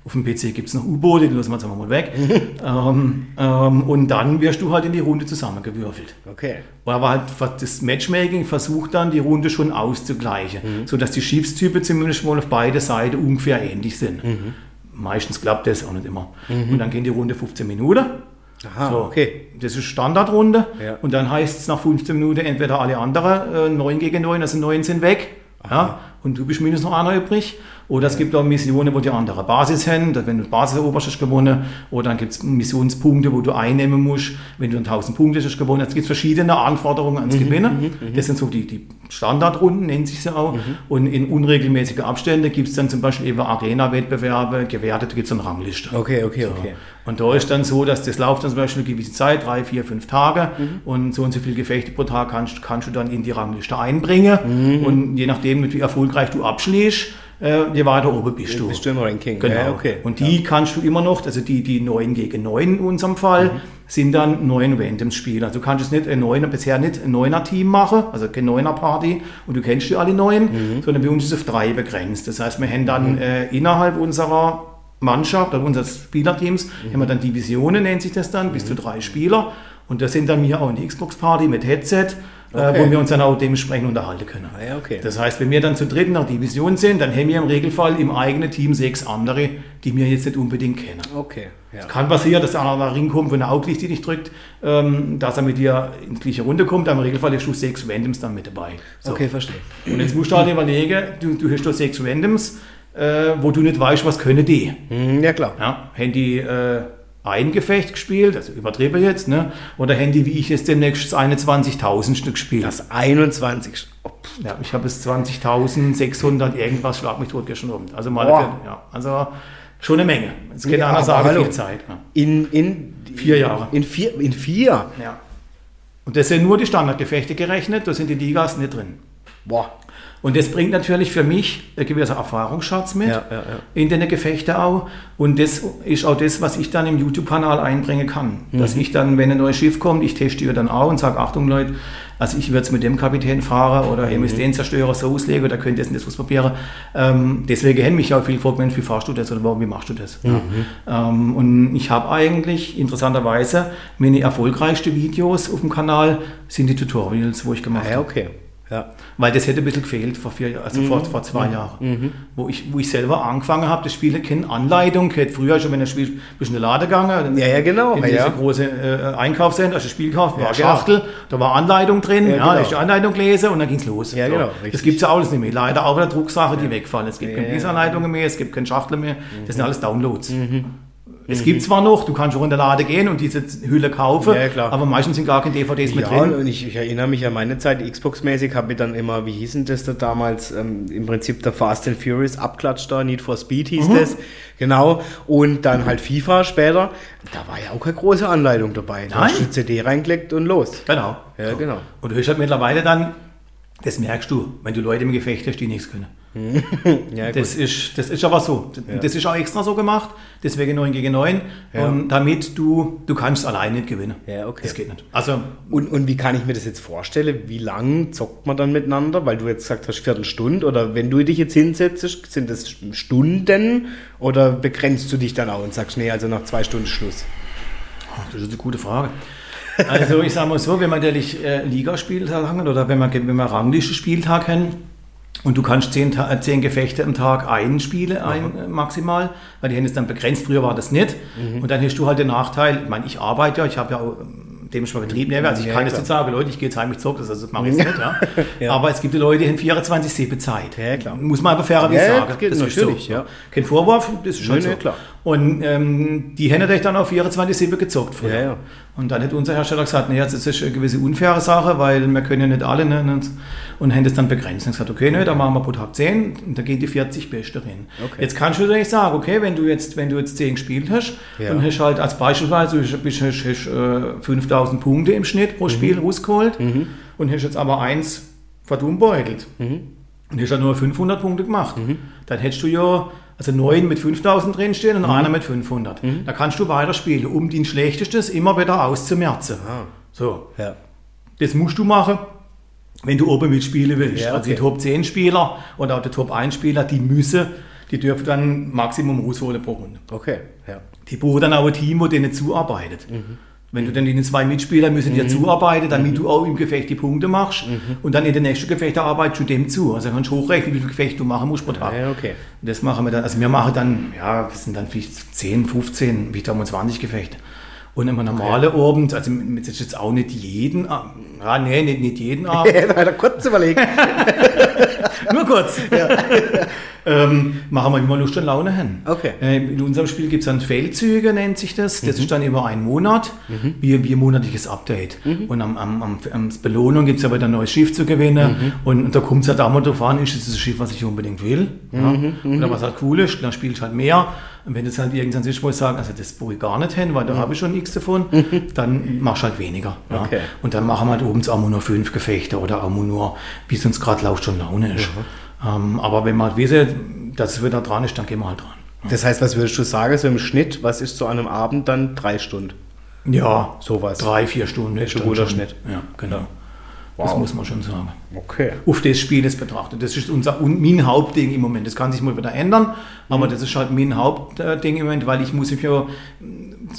B: Auf dem PC gibt es noch U-Boote, die lassen wir jetzt einfach mal weg. ähm, ähm, und dann wirst du halt in die Runde zusammengewürfelt.
A: Okay.
B: Aber halt das Matchmaking versucht dann, die Runde schon auszugleichen, sodass die Schiffstypen zumindest mal auf beide Seiten ungefähr ähnlich sind. Meistens klappt das auch nicht immer. Und dann gehen die Runde 15 Minuten.
A: Aha,
B: So,
A: okay.
B: Das ist Standardrunde.
A: Ja.
B: Und dann heißt es nach 15 Minuten entweder alle anderen, äh, 9 gegen 9, also 9 sind weg. Ja, und du bist mindestens noch einer übrig. Oder es gibt auch Missionen, wo die andere Basis haben, wenn du die Basis eroberst, hast gewonnen. Oder dann gibt es Missionspunkte, wo du einnehmen musst. Wenn du 1000 Punkte hast, gewonnen. Es gibt verschiedene Anforderungen ans Gewinnen. Das sind so die, die Standardrunden, nennt sich sie auch. Und in unregelmäßigen Abständen gibt es dann zum Beispiel eben Arena-Wettbewerbe, gewertet gibt es eine Rangliste.
A: Okay, okay, okay.
B: Und da ist dann so, dass das läuft dann zum Beispiel eine gewisse Zeit, drei, vier, fünf Tage. Und so und so viele Gefechte pro Tag kannst, kannst du dann in die Rangliste einbringen. Und je nachdem, wie erfolgreich du abschließt, äh, je weiter oben bist du.
A: Bist du im Ranking.
B: Genau.
A: Ja, okay.
B: Und die kannst du immer noch, also die, die 9 gegen 9 in unserem Fall, sind dann neun Randoms-Spieler. Also du kannst es nicht ein Neuner, bisher nicht ein Neuner-Team machen, also keine Neuner-Party und du kennst die alle neun, sondern bei uns ist es auf drei begrenzt. Das heißt, wir haben dann äh, innerhalb unserer Mannschaft, oder unseres Spielerteams, haben wir dann Divisionen, nennt sich das dann, bis zu drei Spieler. Und das sind dann wir auch in die Xbox-Party mit Headset, äh,
A: Okay.
B: wo wir uns dann auch dementsprechend unterhalten können.
A: Ah, ja, okay.
B: Das heißt, wenn wir dann zu dritt nach Division sind, dann haben wir im Regelfall im eigenen Team sechs andere, die wir jetzt nicht unbedingt kennen.
A: Okay. Ja.
B: Es kann passieren, dass andere nach Ring kommt, wenn er Auglicht die nicht drückt, ähm, dass er mit dir in die gleiche Runde kommt. Aber im Regelfall hast du sechs Randoms dann mit dabei. So.
A: Okay, verstehe.
B: Und jetzt musst du halt überlegen, du, du hast da sechs Randoms, äh, wo du nicht weißt, was können die.
A: Hm, ja, klar.
B: Ja, haben die äh, ein Gefecht gespielt, also übertriebe jetzt, ne? oder haben die, wie ich jetzt demnächst, das 21.000 Stück gespielt.
A: Das 21. Oh,
B: Ja, ich habe es 20.600 irgendwas, schlag mich tot gestern Abend. Also mal,
A: Boah.
B: ja, also schon eine Menge. Jetzt geht
A: Ja,
B: einer sagen,
A: hallo.
B: viel Zeit. Ja.
A: In, in
B: Vier Jahre.
A: In vier. In vier.
B: ja. Und das sind nur die Standardgefechte gerechnet, da sind die Ligas nicht drin.
A: Boah.
B: Und das bringt natürlich für mich ein gewisser Erfahrungsschatz mit
A: Ja, ja, ja.
B: in den Gefechten auch. Und das ist auch das, was ich dann im YouTube-Kanal einbringen kann.
A: Mhm.
B: Dass ich dann, wenn ein neues Schiff kommt, ich teste dann auch und sage, Achtung Leute, also ich würde es mit dem Kapitän fahren oder ihr
A: Mhm.
B: müsst den Zerstörer so auslegen oder könnt ihr das was probieren. Ähm, deswegen haben mich auch viel gefragt, Mensch, wie fahrst du das oder warum, wie machst du das?
A: Mhm.
B: Ja. Ähm, und ich habe eigentlich interessanterweise meine erfolgreichsten Videos auf dem Kanal sind die Tutorials, wo ich gemacht
A: Ah, ja,
B: habe.
A: okay. Ja.
B: Weil das hätte ein bisschen gefehlt vor vier also
A: Mhm.
B: vor, vor zwei Jahren. Wo, ich, wo ich selber angefangen habe, das Spiel keine Anleitung, hätte früher schon, wenn das Spiel bist in die Lade gegangen,
A: Ja, ja, genau,
B: in
A: ja,
B: diese
A: ja.
B: große äh, Einkaufscenter, also Spiel gekauft, war
A: Ja, genau.
B: Schachtel, da war Anleitung drin,
A: Ja, genau.
B: da die Anleitung gelesen und dann ging es los.
A: Ja, genau,
B: Das
A: richtig.
B: gibt es ja alles nicht mehr. Leider auch eine Drucksache, die wegfallen. Es gibt keine
A: ja.
B: Leseanleitungen mehr, es gibt keine Schachtel mehr, das sind alles Downloads.
A: Mhm.
B: Es gibt zwar noch, du kannst auch in der Lade gehen und diese Hülle kaufen,
A: Ja,
B: aber meistens sind gar keine DVDs mehr
A: Ja,
B: drin.
A: und ich, ich erinnere mich an meine Zeit, Xbox-mäßig habe ich dann immer, wie hieß denn das da damals, ähm, im Prinzip der Fast and Furious Abklatsch da, Need for Speed hieß
B: Mhm.
A: das, genau, und dann halt FIFA später, da war ja auch keine große Anleitung dabei, da
B: Nein.
A: hast du CD reingelegt und los.
B: Genau.
A: Ja, genau.
B: Und du hast halt mittlerweile dann, das merkst du, wenn du Leute im Gefecht hast, die nichts können. ja, das, ist, das ist aber so. Ja. Das ist auch extra so gemacht, deswegen 9 gegen 9. Ja. Und damit du, du kannst allein nicht gewinnen.
A: Ja, okay.
B: Das geht nicht.
A: Also, und, und wie kann ich mir das jetzt vorstellen? Wie lang zockt man dann miteinander? Weil du jetzt gesagt hast, Viertelstunde. Oder wenn du dich jetzt hinsetzt, sind das Stunden? Oder begrenzt du dich dann auch und sagst, nee, also nach zwei Stunden Schluss?
B: Das ist eine gute Frage. Also ich sage mal so, wenn man natürlich äh, Ligaspieltag haben oder wenn man, wenn man Rangliste-Spieltag haben, und du kannst zehn, zehn Gefechte am Tag einspielen, ein, äh, maximal, weil die haben es dann begrenzt. Früher war das nicht. Mhm. Und dann hast du halt den Nachteil, ich meine, ich arbeite ja, ich habe ja auch dementsprechend Betrieb nehme. Also ich ja, kann jetzt nicht sagen, Leute, ich gehe jetzt heim, ich zocke das, also das mache ich jetzt nicht. Ja. ja. Aber es gibt Leute, die haben 24-7 Zeit.
A: Ja, klar.
B: Muss man einfach fairerweise
A: ja,
B: sagen.
A: Das, das natürlich, so. ja.
B: Kein Vorwurf, das ist schon so. Klar. Und ähm, die haben natürlich dann auf 24-7 gezockt
A: früher. Ja.
B: Und dann hat unser Hersteller gesagt, nee, das ist eine gewisse unfaire Sache, weil wir können ja nicht alle, ne, und haben das dann begrenzt. Und gesagt, okay, ne, dann machen wir pro Tag 10 und da gehen die 40 Beste rein. Okay. Jetzt kannst du natürlich sagen, okay, wenn du jetzt, wenn du jetzt 10 gespielt hast, ja. dann hast du halt als beispielsweise, du hast, hast, äh, 5000 Punkte im Schnitt pro mhm. Spiel rausgeholt mhm. und hast jetzt aber eins verdumbeutelt. Mhm. Und hast dann nur 500 Punkte gemacht. Mhm. Dann hättest du ja also 9 mit 5000 drinstehen und mhm. einer mit 500. Mhm. Da kannst du weiterspielen, um den Schlechtestes immer wieder auszumerzen. Ah. So. Ja. Das musst du machen, wenn du oben mitspielen willst. Ja, okay. Also die Top 10 Spieler oder auch die Top 1 Spieler, die müssen, die dürfen dann Maximum rausholen pro Runde.
A: Okay, ja.
B: Die brauchen dann auch ein Team, das denen zuarbeitet. Mhm. Wenn du dann den zwei Mitspieler müssen dir mhm. zuarbeiten, damit mhm. du auch im Gefecht die Punkte machst mhm. und dann in den nächsten Gefecht arbeitest du dem zu. Also kannst du hochrechnen, wie viel Gefecht du machen musst pro Tag.
A: Ja, okay.
B: Und das machen wir dann, also wir machen dann, ja, das sind dann vielleicht 10, 15, wie 20 Gefechte. Und immer normale okay. Abend, also das ist jetzt auch nicht jeden, ja, nee, nicht, nicht jeden Abend.
A: da hat er kurz überlegt.
B: Nur kurz. Ja. ähm, machen wir immer Lust und Laune hin.
A: Okay.
B: Äh, in unserem Spiel gibt es dann Feldzüge, nennt sich das. Das mhm. ist dann über einen Monat, mhm. wie, wie ein monatliches Update. Mhm. Und am, am, am, am Belohnung gibt es aber ein neues Schiff zu gewinnen. Mhm. Und, und, da kommt es halt auch mal drauf an, ist das ein Schiff, was ich unbedingt will. Ja? Mhm. Mhm. Oder was halt cool ist, dann spielst du halt mehr. Und wenn du halt irgendwann siehst, wo ich sagen, also das brauche ich gar nicht hin, weil da habe ich schon nichts davon, dann machst du halt weniger. Ja? Okay. Und dann machen wir halt oben auch nur fünf Gefechte oder auch nur, wie es uns gerade lauscht und Laune ist. Ähm, aber wenn man halt wissen, dass es wieder dran ist, dann gehen wir halt dran.
A: Das heißt, was würdest du sagen, so im Schnitt, was ist zu einem Abend dann drei Stunden?
B: Ja, sowas.
A: Drei, vier Stunden
B: ist ein guter Schnitt.
A: Ja, genau. Ja.
B: Wow. Das muss man schon sagen.
A: Okay.
B: Auf das Spiel ist betrachtet. Das ist unser, mein Hauptding im Moment. Das kann sich mal wieder ändern, aber mhm. das ist halt mein Hauptding im Moment, weil ich muss mich ja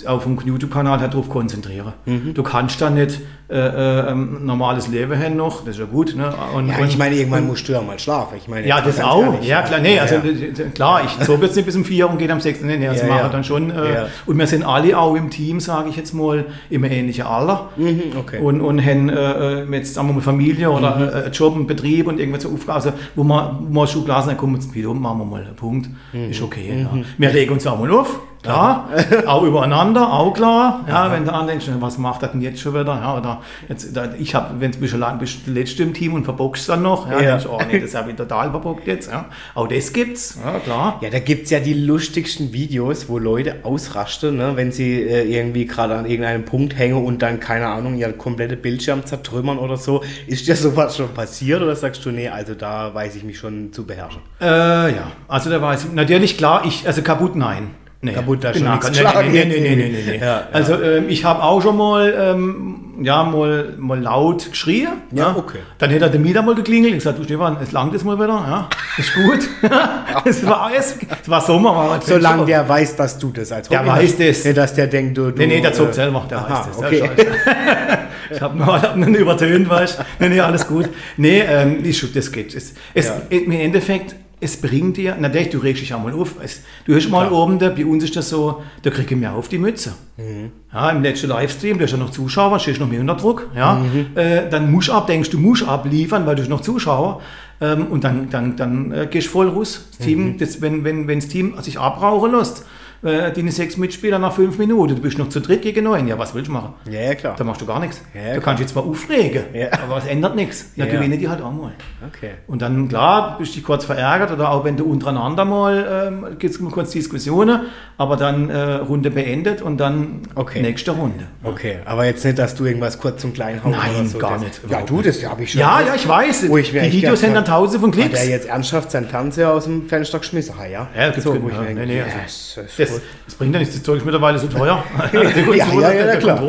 B: auf dem YouTube-Kanal halt darauf konzentrieren. Mhm. Du kannst da nicht äh, äh, ein normales Leben haben noch, das ist ja gut. Ne?
A: Und, ja, ich meine, irgendwann musst du ja mal schlafen. Ich meine,
B: ja, das auch. Ehrlich, ja, klar, nee, also ja. klar, ich zog jetzt nicht bis um vier und gehe am sechsten. Nee, das ja, mache ja. dann schon. Äh, und wir sind alle auch im Team, sage ich jetzt mal, im ähnlichen Alter.
A: Mhm, okay.
B: Und, und haben äh, äh jetzt sagen wir mal Familie oder mhm. Äh, Job, einen Betrieb und irgendwelche Aufgaben, also, wo man, wo man schon klar sein, komm, jetzt machen wir mal einen Punkt. Mhm. Ist okay. Mhm. Wir legen uns auch mal auf. Klar, auch übereinander, auch klar. Ja, wenn du andenkst, was macht er denn jetzt schon wieder? Ja, oder jetzt, ich habe, wenn du bist, bist letzte im Team und verbockst dann noch, ja, ja. denkst oh nee, das habe ich total verbockt jetzt. Ja. Auch das gibt's, ja klar.
A: Ja, da gibt es ja die lustigsten Videos, wo Leute ausrasten, ne, wenn sie äh, irgendwie gerade an irgendeinem Punkt hängen und dann, keine Ahnung, ja komplette Bildschirm zertrümmern oder so. Ist dir sowas schon passiert oder sagst du, nee, also da weiß ich mich schon zu beherrschen?
B: Äh, ja, also da weiß ich, natürlich klar, ich, also kaputt nein.
A: Nee, kaputt da
B: schon genau, nee, nee, nee, nee, nee, nee. Ja, also ja. Ähm, ich habe auch schon mal, ähm, ja, mal, mal laut geschrien.
A: Ja, ja, okay.
B: Dann hätte der Mieter mal geklingelt und gesagt, du Stefan, es langt jetzt mal wieder, ja, ist gut. es, war, es, es war Sommer. War
A: Solange der weiß, dass du das als
B: Hobby Der weiß das.
A: Nicht, dass der denkt, du... du
B: nee, nee, der zockt äh, selber, der aha, weiß das.
A: Okay.
B: ich habe nur hab übertönt, weißt du. Nee, nee, alles gut. Nee, ähm, das geht. Es, es, Im Endeffekt es bringt dir, natürlich, du regst dich auch mal auf. Es, du hast mal oben, da, bei uns ist das so, da kriege ich mir auf die Mütze. Mhm. Ja, Im letzten Livestream, du hast ja noch Zuschauer, stehst noch mehr unter Druck. Ja, mhm. äh, dann musst du ab, denkst du, musst abliefern, weil du hast noch Zuschauer. Ähm, und dann, dann, dann äh, gehst du voll raus. Das Team, mhm. das, wenn, wenn, wenn das Team sich abrauchen lässt, äh, deine sechs Mitspieler nach fünf Minuten. Du bist noch zu dritt gegen neun. Ja, was willst du machen?
A: Ja, ja, klar.
B: Da machst du gar nichts.
A: Ja,
B: du kannst dich zwar aufregen,
A: Ja.
B: aber es ändert nichts. Ja,
A: Ja.
B: gewinne die halt auch mal.
A: Okay.
B: Und dann, klar, bist du dich kurz verärgert oder auch wenn du untereinander mal, ähm, gibt es mal kurz Diskussionen, aber dann äh, Runde beendet und dann
A: Okay.
B: nächste Runde.
A: Okay, aber jetzt nicht, dass du irgendwas kurz und klein hauen
B: Nein,
A: so.
B: gar nicht,
A: Ja, du, das habe ich schon.
B: Ja, ja, ich weiß.
A: Wo ich
B: die Videos sind dann tausende von
A: Hat
B: Klicks.
A: er jetzt ernsthaft seinen Fernseher aus dem Fenster geschmissen? Ah, ja.
B: Ja,
A: so, wo ich
B: ja, nee, nee, also
A: das
B: Das. Das bringt ja nichts, das Zeug ist mittlerweile so teuer.
A: ja, ja, ja,
B: der
A: klar.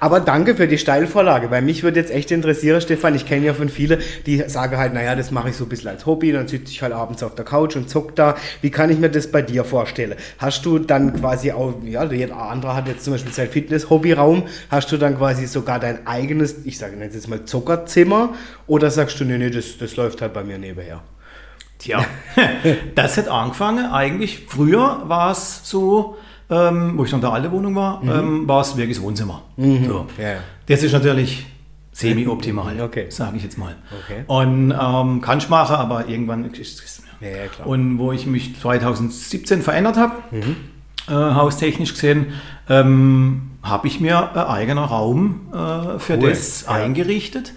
A: Aber danke für die Steilvorlage, weil mich würde jetzt echt interessieren, Stefan, ich kenne ja von vielen, die sagen halt, naja, das mache ich so ein bisschen als Hobby, dann sitze ich halt abends auf der Couch und zock da. Wie kann ich mir das bei dir vorstellen? Hast du dann quasi auch, ja, jeder andere hat jetzt zum Beispiel sein Fitness-Hobbyraum, hast du dann quasi sogar dein eigenes, ich sage jetzt mal Zuckerzimmer oder sagst du, nee, nee, das, das läuft halt bei mir nebenher?
B: Tja, das hat angefangen. Eigentlich früher war es so, ähm, wo ich noch in der alten Wohnung war, ähm, war es wirklich das Wohnzimmer. So.
A: Mhm. Ja, ja.
B: Das ist natürlich semi-optimal,
A: Okay.
B: sage ich jetzt mal.
A: Okay.
B: Und ähm, kann ich machen, aber irgendwann ist es
A: Ja, ja, klar.
B: Und wo ich mich 2017 verändert habe,
A: Mhm.
B: äh, haustechnisch gesehen, ähm, habe ich mir ein eigener Raum äh, für
A: Cool,
B: das eingerichtet.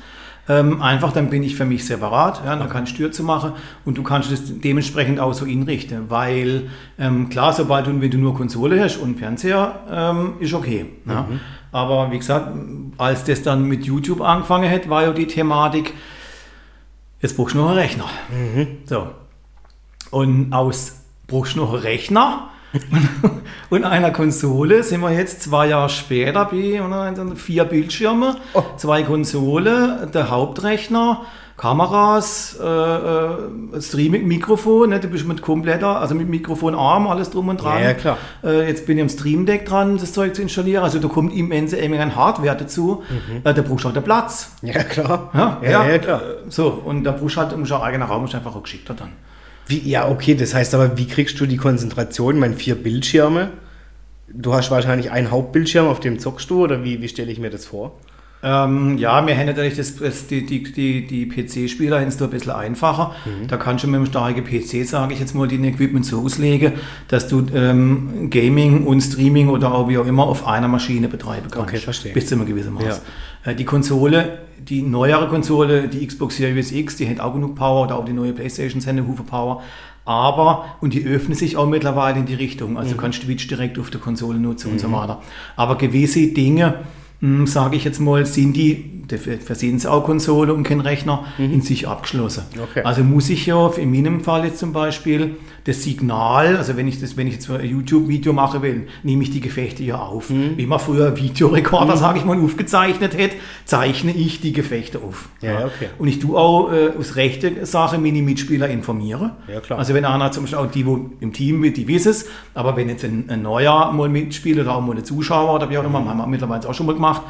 B: Ähm, einfach, dann bin ich für mich separat, ja, dann kann ich Tür zu machen und du kannst das dementsprechend auch so inrichten, weil ähm, klar, sobald du, wenn du nur Konsole hast und Fernseher, ähm, ist okay. Ja.
A: Mhm.
B: Aber wie gesagt, als das dann mit YouTube angefangen hat, war ja die Thematik, jetzt brauchst du noch einen Rechner.
A: Mhm.
B: So. Und aus brauchst du noch einen Rechner und einer Konsole sind wir jetzt zwei Jahre später bei oder, vier Bildschirme,
A: Oh.
B: zwei Konsole, der Hauptrechner, Kameras, äh, äh, Streaming-Mikrofon, ne, du bist mit kompletter, also mit Mikrofonarm, alles drum und dran.
A: Ja, ja, klar.
B: Äh, jetzt bin ich am Stream Deck dran, das Zeug zu installieren. Also da kommt immense Menge an Hardware dazu. Äh, da brauchst du auch den Platz.
A: Ja, klar.
B: Ja,
A: ja, ja, klar.
B: Äh, So, und da brauchst du halt musst du auch eigener Raum, ist einfach auch geschickter dann.
A: Wie, ja, okay, das heißt aber, wie kriegst du die Konzentration? Ich meine, vier Bildschirme. Du hast wahrscheinlich einen Hauptbildschirm, auf dem zockst du, oder wie, wie stelle ich mir das vor?
B: Ähm, ja, wir haben natürlich das, das, die, die, die, die PC-Spieler ist ein bisschen einfacher. Da kannst du mit einem starken PC, sage ich jetzt mal, den Equipment so auslegen, dass du ähm, Gaming und Streaming oder auch wie auch immer auf einer Maschine betreiben kannst.
A: Okay, verstehe.
B: Bis zu einem gewissen Maß. Äh, die Konsole, die neuere Konsole, die Xbox Series X, die hat auch genug Power oder auch die neue Playstation hat eine Hufe Power. Aber, und die öffnen sich auch mittlerweile in die Richtung. Also du kannst Twitch direkt auf der Konsole nutzen und so weiter. Aber gewisse Dinge, sage ich jetzt mal, sind die, dafür versehen sie auch Konsole und kein Rechner, in sich abgeschlossen.
A: Okay.
B: Also muss ich ja, in meinem Fall jetzt zum Beispiel, das Signal, also wenn ich das, wenn ich jetzt ein YouTube-Video machen will, nehme ich die Gefechte ja auf.
A: Mhm.
B: Wie man früher Videorekorder, sage ich mal, aufgezeichnet hätte, zeichne ich die Gefechte auf.
A: Ja, ja, okay.
B: Und ich tue auch äh, aus rechte Sache meine Mitspieler informiere.
A: Ja, klar.
B: Also wenn einer zum Beispiel auch die, wo im Team mit, die wissen es, aber wenn jetzt ein, ein neuer mal mitspielt oder auch mal ein Zuschauer oder wie auch immer, haben wir mittlerweile auch schon mal gemacht,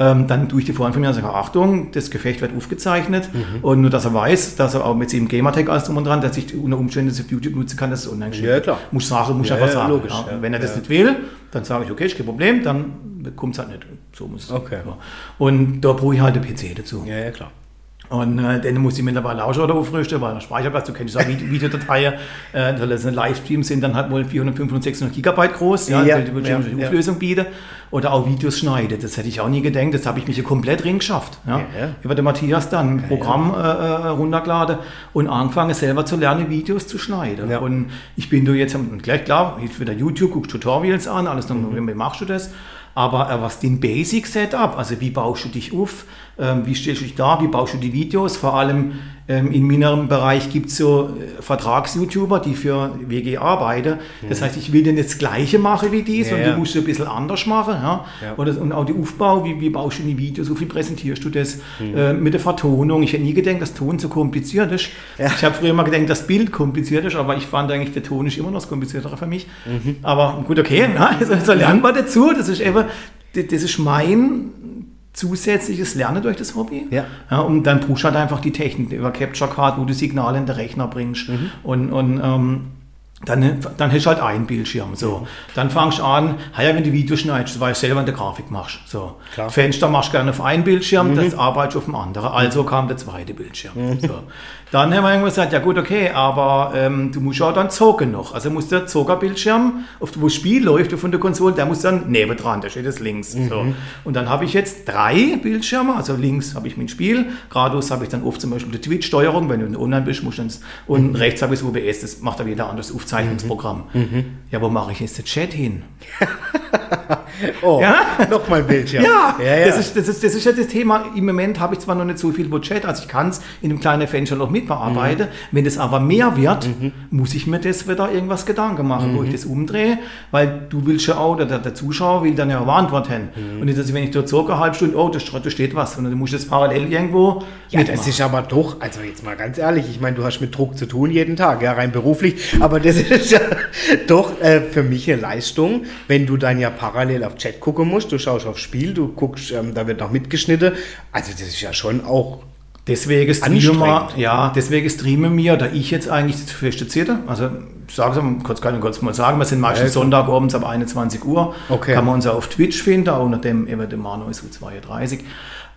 B: ähm, dann tue ich die vorhin von mir und sage, Achtung, das Gefecht wird aufgezeichnet
A: Mhm.
B: und nur, dass er weiß, dass er auch mit seinem Gamertag alles drum und dran, dass ich unter Umständen das auf YouTube nutzen kann, das ist online geschickt.
A: Ja, klar.
B: Muss sagen, muss
A: Ja,
B: einfach sagen.
A: logisch,
B: ja.
A: ja.
B: Wenn er das nicht will, dann sage ich, okay, ist kein Problem, dann kommt es halt nicht. So muss es
A: Okay.
B: Und da brauche ich halt den PC dazu.
A: Ja, ja, klar.
B: Und äh, den muss ich mittlerweile auch schon aufrüsten, weil der Speicherplatz, du kennst ja Vide- Videodateien, äh, weil das ein Livestream sind, dann halt mal 400, 500, 600 Gigabyte groß, ja,
A: Ja,
B: weil die
A: ja, ja.
B: Auflösung bieten. Oder auch Videos schneiden, das hätte ich auch nie gedacht, das habe ich mich ja komplett drin geschafft. Ja.
A: Ja, ja.
B: Über den Matthias dann ein Programm äh, äh, runtergeladen und angefangen selber zu lernen, Videos zu schneiden.
A: Ja.
B: Und ich bin da jetzt, gleich klar, jetzt wieder YouTube, guckst Tutorials an, alles dann,
A: Mhm.
B: wie machst du das? Aber äh, was den Basic Setup, also wie baust du dich auf, ähm, wie stellst du dich da, wie baust du die Videos, vor allem ähm, in meinem Bereich gibt es so äh, Vertrags-YouTuber, die für WG arbeiten. Das heißt, ich will denn das Gleiche machen wie
A: Ja,
B: und
A: ja.
B: du musst es ein bisschen anders machen. Ja?
A: Ja.
B: Oder, und auch die Aufbau, wie, wie baust du die Videos, wie präsentierst du das äh, mit der Vertonung. Ich hätte nie gedacht, dass Ton so kompliziert ist. Ich habe früher immer gedacht, dass Bild kompliziert ist, aber ich fand eigentlich, der Ton ist immer noch das Kompliziertere für mich. Aber gut, okay, ja, also, so lernen wir dazu. Das ist eben, das ist mein zusätzliches Lernen durch das Hobby.
A: Ja.
B: Ja, und dann brauchst du halt einfach die Technik über Capture Card, wo du Signale in den Rechner bringst. Und, und ähm, dann, dann hast du halt einen Bildschirm. So. Dann fangst du an, ja, wenn du Video schneidest, weil du selber in der Grafik machst. So.
A: Klar.
B: Fenster machst du gerne auf einen Bildschirm, das arbeitest du auf dem anderen. Also kam der zweite Bildschirm. So. Dann haben wir irgendwann gesagt, ja gut, okay, aber ähm, du musst ja auch dann zocken noch. Also muss der Zockerbildschirm, auf wo das Spiel läuft von der Konsole, der muss dann neben dran, da steht das links. So. Und dann habe ich jetzt drei Bildschirme, also links habe ich mein Spiel, geradeaus habe ich dann oft zum Beispiel die Twitch-Steuerung, wenn du online bist, musst du dann, und rechts habe ich das OBS, das macht aber jeder anderes Aufzeichnungsprogramm. Ja, wo mache ich jetzt den Chat hin?
A: Oh,
B: Ja?
A: nochmal ein Bildschirm.
B: Ja,
A: ja, ja.
B: Das, ist, das, ist, das ist ja das Thema. Im Moment habe ich zwar noch nicht so viel Chat, also ich kann es in einem kleinen Fenster noch mitbearbeiten.
A: Mhm.
B: Wenn es aber mehr wird, muss ich mir das wieder irgendwas Gedanken machen,
A: Mhm.
B: wo ich das umdrehe, weil du willst ja auch, oder der, der Zuschauer will dann ja eine Antwort haben.
A: Mhm.
B: Und nicht, dass ich, wenn ich dort zocke, eine halbe Stunde, oh, da steht, was, sondern du musst das parallel irgendwo
A: Ja, das ist aber doch, also jetzt mal ganz ehrlich, ich meine, du hast mit Druck zu tun jeden Tag, ja, rein beruflich, aber das ist ja doch äh, für mich eine Leistung, wenn du dann ja parallel auf Chat gucken musst, du schaust aufs Spiel, du guckst, ähm, da wird noch mitgeschnitten, also das ist ja schon auch,
B: Deswegen streamen wir,
A: Anstrengend.
B: ja, deswegen streamen wir, da ich jetzt eigentlich das feste Zierte, also ich sage es mal, kurz kann ich kurz mal sagen, wir sind meistens
A: Ja, klar.
B: Sonntagabends ab 21 Uhr,
A: Okay.
B: kann man uns auch auf Twitch finden, auch unter dem eben dem Mano ist 32.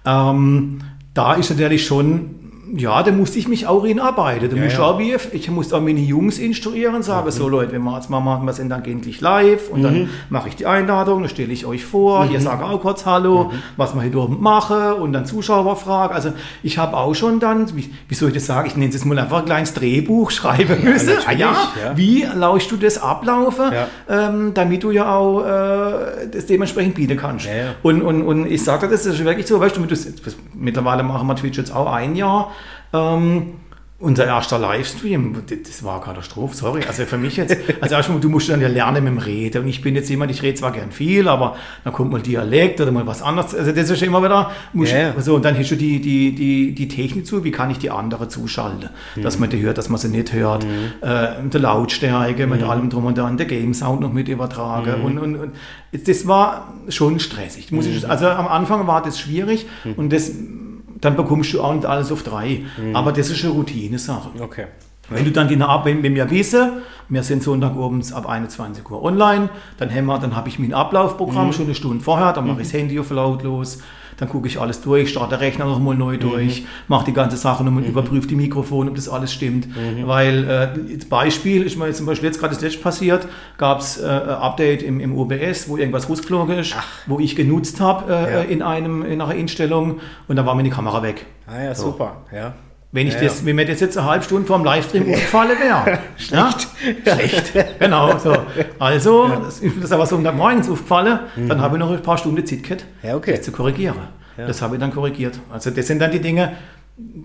B: Ähm, da ist natürlich schon, ja, da musste ich mich auch reinarbeiten. Da
A: Ja,
B: muss ich
A: ja.
B: auch ich musste auch meine Jungs instruieren, sagen, so Leute, wenn wir jetzt mal machen, wir sind dann endlich live und dann mache ich die Einladung, dann stelle ich euch vor, ihr sagt auch kurz Hallo, was wir hier oben machen und dann Zuschauerfrage. Also ich habe auch schon dann, wie, wie soll ich das sagen, ich nenne es jetzt mal einfach ein kleines Drehbuch schreiben müssen. Ah, ja,
A: ja.
B: wie lauschst du das ablaufen,
A: Ja.
B: ähm, damit du ja auch äh, das dementsprechend bieten kannst.
A: Ja, ja.
B: Und, und, und ich sage das ist wirklich so, weißt du, das, das, mittlerweile machen wir Twitch jetzt auch ein Jahr. Ähm, unser erster Livestream, das- war Katastrophe, sorry. Also für mich jetzt, also erstmal, du musst dann ja lernen mit dem Reden. Und ich bin jetzt jemand, ich rede zwar gern viel, aber dann kommt mal Dialekt oder mal was anderes. Also das ist immer wieder, musst,
A: ja.
B: so, und dann hast du die, die, die, die Technik zu, wie kann ich die andere zuschalten, dass man die hört, dass man sie nicht hört, äh, mit der Lautstärke, mit allem drum und dran, der Game Sound noch mit übertragen und, und, und das war schon stressig. Muss ich, also am Anfang war das schwierig und das, dann bekommst du auch nicht alles auf drei, aber das ist eine Routine-Sache.
A: okay.
B: Wenn du dann die Ab wenn, wenn wir wissen, wir sind Sonntagabends ab 21 Uhr online, dann haben wir, dann habe ich mein Ablaufprogramm schon eine Stunde vorher, dann mache ich das Handy auf lautlos, dann gucke ich alles durch, starte Rechner nochmal neu durch, mache die ganze Sache nochmal, überprüfe die Mikrofone, ob das alles stimmt. Weil äh, Beispiel, ist mir jetzt zum Beispiel jetzt gerade das letzte passiert, gab es äh, ein Update im, im OBS, wo irgendwas rausgeflogen ist, wo ich genutzt habe äh,
A: Ja.
B: in, einem, in einer Einstellung und dann war mir die Kamera weg.
A: Ah ja, super, ja.
B: Wenn, ich
A: Ja,
B: das, wenn mir das jetzt eine halbe Stunde vor dem Livestream umgefallen wäre. Schlecht. Ja? Schlecht. Genau. So. Also, das ist mir das aber Sonntagmorgens aufgefallen. Dann habe ich noch ein paar Stunden Zeit gehabt,
A: Mhm. Ja, okay.
B: das zu korrigieren. Das habe ich dann korrigiert. Also, das sind dann die Dinge,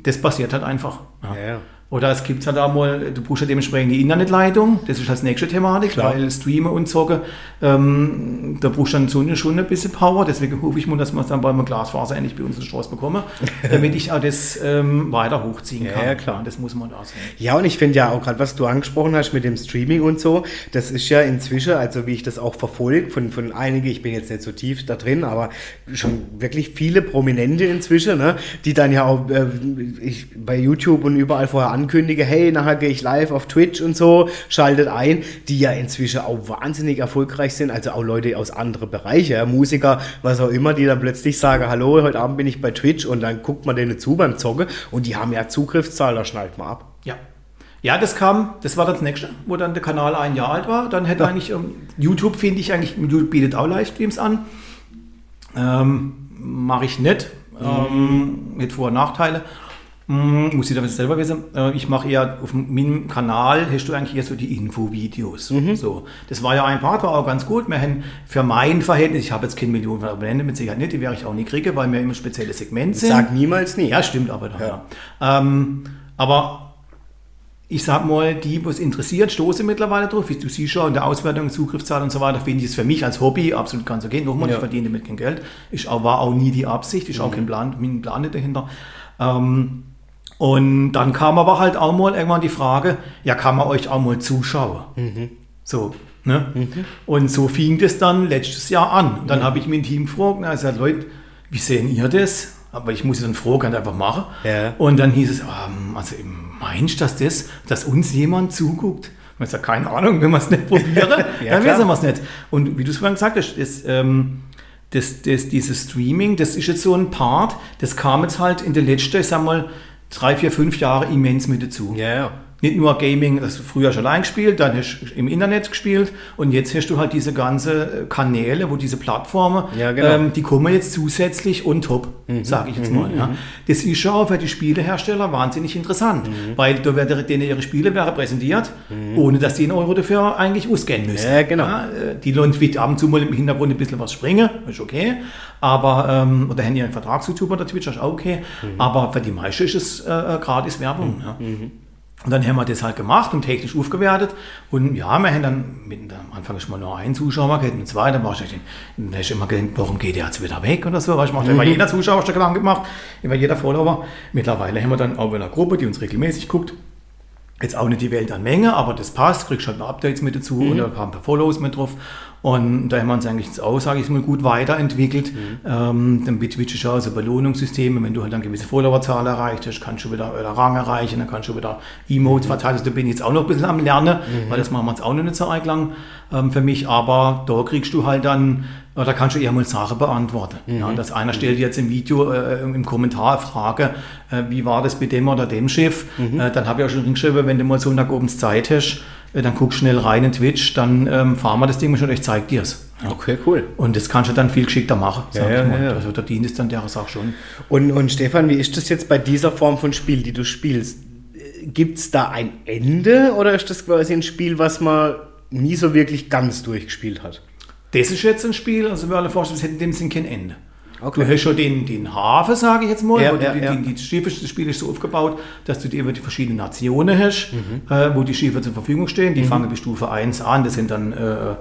B: das passiert halt einfach. Ja.
A: Ja, ja.
B: Oder es gibt halt auch mal, du brauchst ja dementsprechend die Internetleitung, das ist als nächste Thematik,
A: Klar.
B: weil Streamen und Zocken, ähm, da brauchst du dann so eine, schon ein bisschen Power, deswegen hoffe ich mal, dass wir es dann bei einem Glasfaser endlich bei uns in den Straße bekommen, damit ich auch das ähm, weiter hochziehen
A: Ja,
B: kann.
A: ja, klar.
B: das muss man da sehen.
A: Ja, und ich finde ja auch gerade, was du angesprochen hast mit dem Streaming und so, das ist ja inzwischen, also wie ich das auch verfolge, von, von einigen, ich bin jetzt nicht so tief da drin, aber schon wirklich viele Prominente inzwischen, ne, die dann ja auch äh, ich, bei YouTube und überall vorher ankündigen, hey, nachher gehe ich live auf Twitch und so, schaltet ein, die ja inzwischen auch wahnsinnig erfolgreich sind, also auch Leute aus anderen Bereichen, ja, Musiker, was auch immer, die dann plötzlich sagen, hallo, heute Abend bin ich bei Twitch und dann guckt man denen zu beim Zocken und die haben ja Zugriffszahl, da schnallt man ab.
B: Ja. Ja, das kam, das war das nächste, wo dann der Kanal ein Jahr alt war. Dann hätte eigentlich, ähm, YouTube finde ich eigentlich, YouTube bietet auch Livestreams an. Ähm, Mache ich nicht. Ähm, mit Vor- und Nachteile. Hm, muss ich damit selber wissen. Äh, ich mache eher auf meinem Kanal, hast du eigentlich eher so die Infovideos. So. Das war ja ein Part, war auch ganz gut. Wir haben für mein Verhältnis, ich habe jetzt keine Millionen von Abonnenten, mit Sicherheit nicht, die werde ich auch nicht kriegen, weil wir immer spezielle Segmente sind.
A: Sag niemals nie.
B: Ja, stimmt aber dann. Ja. Ähm, aber ich sag mal, die, was interessiert, stoßen mittlerweile drauf. Wie du siehst schon, in der Auswertung, Zugriffszahl und so weiter, finde ich es für mich als Hobby absolut ganz okay. Nochmal,
A: Ja.
B: ich verdiene damit kein Geld. Ich war auch nie die Absicht, ist auch kein Plan, mein Plan nicht dahinter. Ähm, und dann kam aber halt auch mal irgendwann die Frage, ja, kann man euch auch mal zuschauen? So, ne? Und so fing das dann letztes Jahr an. Und dann habe ich mein Team gefragt, na, ich gesagt, Leute, wie sehen ihr das? Aber ich muss es dann froh ganz einfach machen.
A: Ja.
B: Und dann hieß es, ähm, also meinst du, dass das, dass uns jemand zuguckt? Man sagt, keine Ahnung, wenn man es nicht probiere,
A: Ja,
B: dann wissen wir es nicht. Und wie du es vorhin gesagt hast, ist, ähm, das, das, dieses Streaming, das ist jetzt so ein Part, das kam jetzt halt in den letzten, ich sag mal, drei, vier, fünf Jahre immens mit dazu.
A: Ja, ja.
B: Nicht nur Gaming, das früher schon allein gespielt, dann hast du im Internet gespielt und jetzt hast du halt diese ganze Kanäle, wo diese Plattformen,
A: Ja, genau.
B: ähm, die kommen jetzt zusätzlich on top, sage ich jetzt mal. Ja. Das ist schon auch für die Spielehersteller wahnsinnig interessant, weil da werden denen ihre Spiele werden präsentiert, ohne dass die einen Euro dafür eigentlich ausgehen müssen.
A: Ja, genau.
B: äh, die Leute wird ab und zu mal im Hintergrund ein bisschen was springen, ist okay, aber, ähm, oder haben ja einen Vertrags-YouTuber oder Twitch, ist auch okay, aber für die meisten ist es äh, äh, gratis Werbung. Ja. Und dann haben wir das halt gemacht und technisch aufgewertet. Und ja, wir haben dann mit, am Anfang ist mal nur ein Zuschauer gehabt, und zwei, dann war ich dann habe ich immer gedacht, warum geht der jetzt wieder weg oder so. Weil ich mache immer jeder Zuschauer Gedanken gemacht, immer jeder Follower. Mittlerweile haben wir dann auch in einer Gruppe, die uns regelmäßig guckt. Jetzt auch nicht die Welt an Menge, aber das passt, kriegst halt noch Updates mit dazu und da haben ein paar Follows mit drauf. Und da haben wir uns eigentlich jetzt auch, sage ich mal, gut weiterentwickelt. Ähm, dann mit Twitch ist auch so Belohnungssysteme, wenn du halt eine gewisse Followerzahl erreicht hast, kannst du wieder, wieder Rang erreichen, dann kannst du wieder Emotes verteilen. Also da bin ich jetzt auch noch ein bisschen am Lernen, weil das machen wir jetzt auch noch nicht so lang ähm, für mich. Aber da kriegst du halt dann, oder kannst du eher mal Sachen beantworten. Ja, dass einer stellt jetzt im Video, äh, im Kommentar eine Frage, äh, wie war das bei dem oder dem Schiff? Äh, dann habe ich auch schon hingeschrieben, wenn du mal so nach oben Zeit hast, äh, dann guck schnell rein in Twitch, dann ähm, fahren wir das Ding mal schon, ich zeig dir es. Ja.
A: Okay, cool.
B: Und das kannst du dann viel geschickter machen. sag
A: Ja,
B: ich mal.
A: ja, ja.
B: Also da dient es dann der Sache schon.
A: Und, und Stefan, wie ist das jetzt bei dieser Form von Spiel, die du spielst? Gibt es da ein Ende oder ist das quasi ein Spiel, was man nie so wirklich ganz durchgespielt hat?
B: Das ist jetzt ein Spiel, also wir alle vorstellen, es hätte in dem Sinn kein Ende.
A: Okay.
B: Du hast schon den, den Hafen, sage ich jetzt mal,
A: Ja,
B: wo
A: ja,
B: die,
A: ja.
B: die, die Schiffe, das Spiel ist so aufgebaut, dass du dir über die verschiedenen Nationen hast,
A: Mhm.
B: äh, wo die Schiffe zur Verfügung stehen. Die fangen bei Stufe 1 an, das sind dann äh,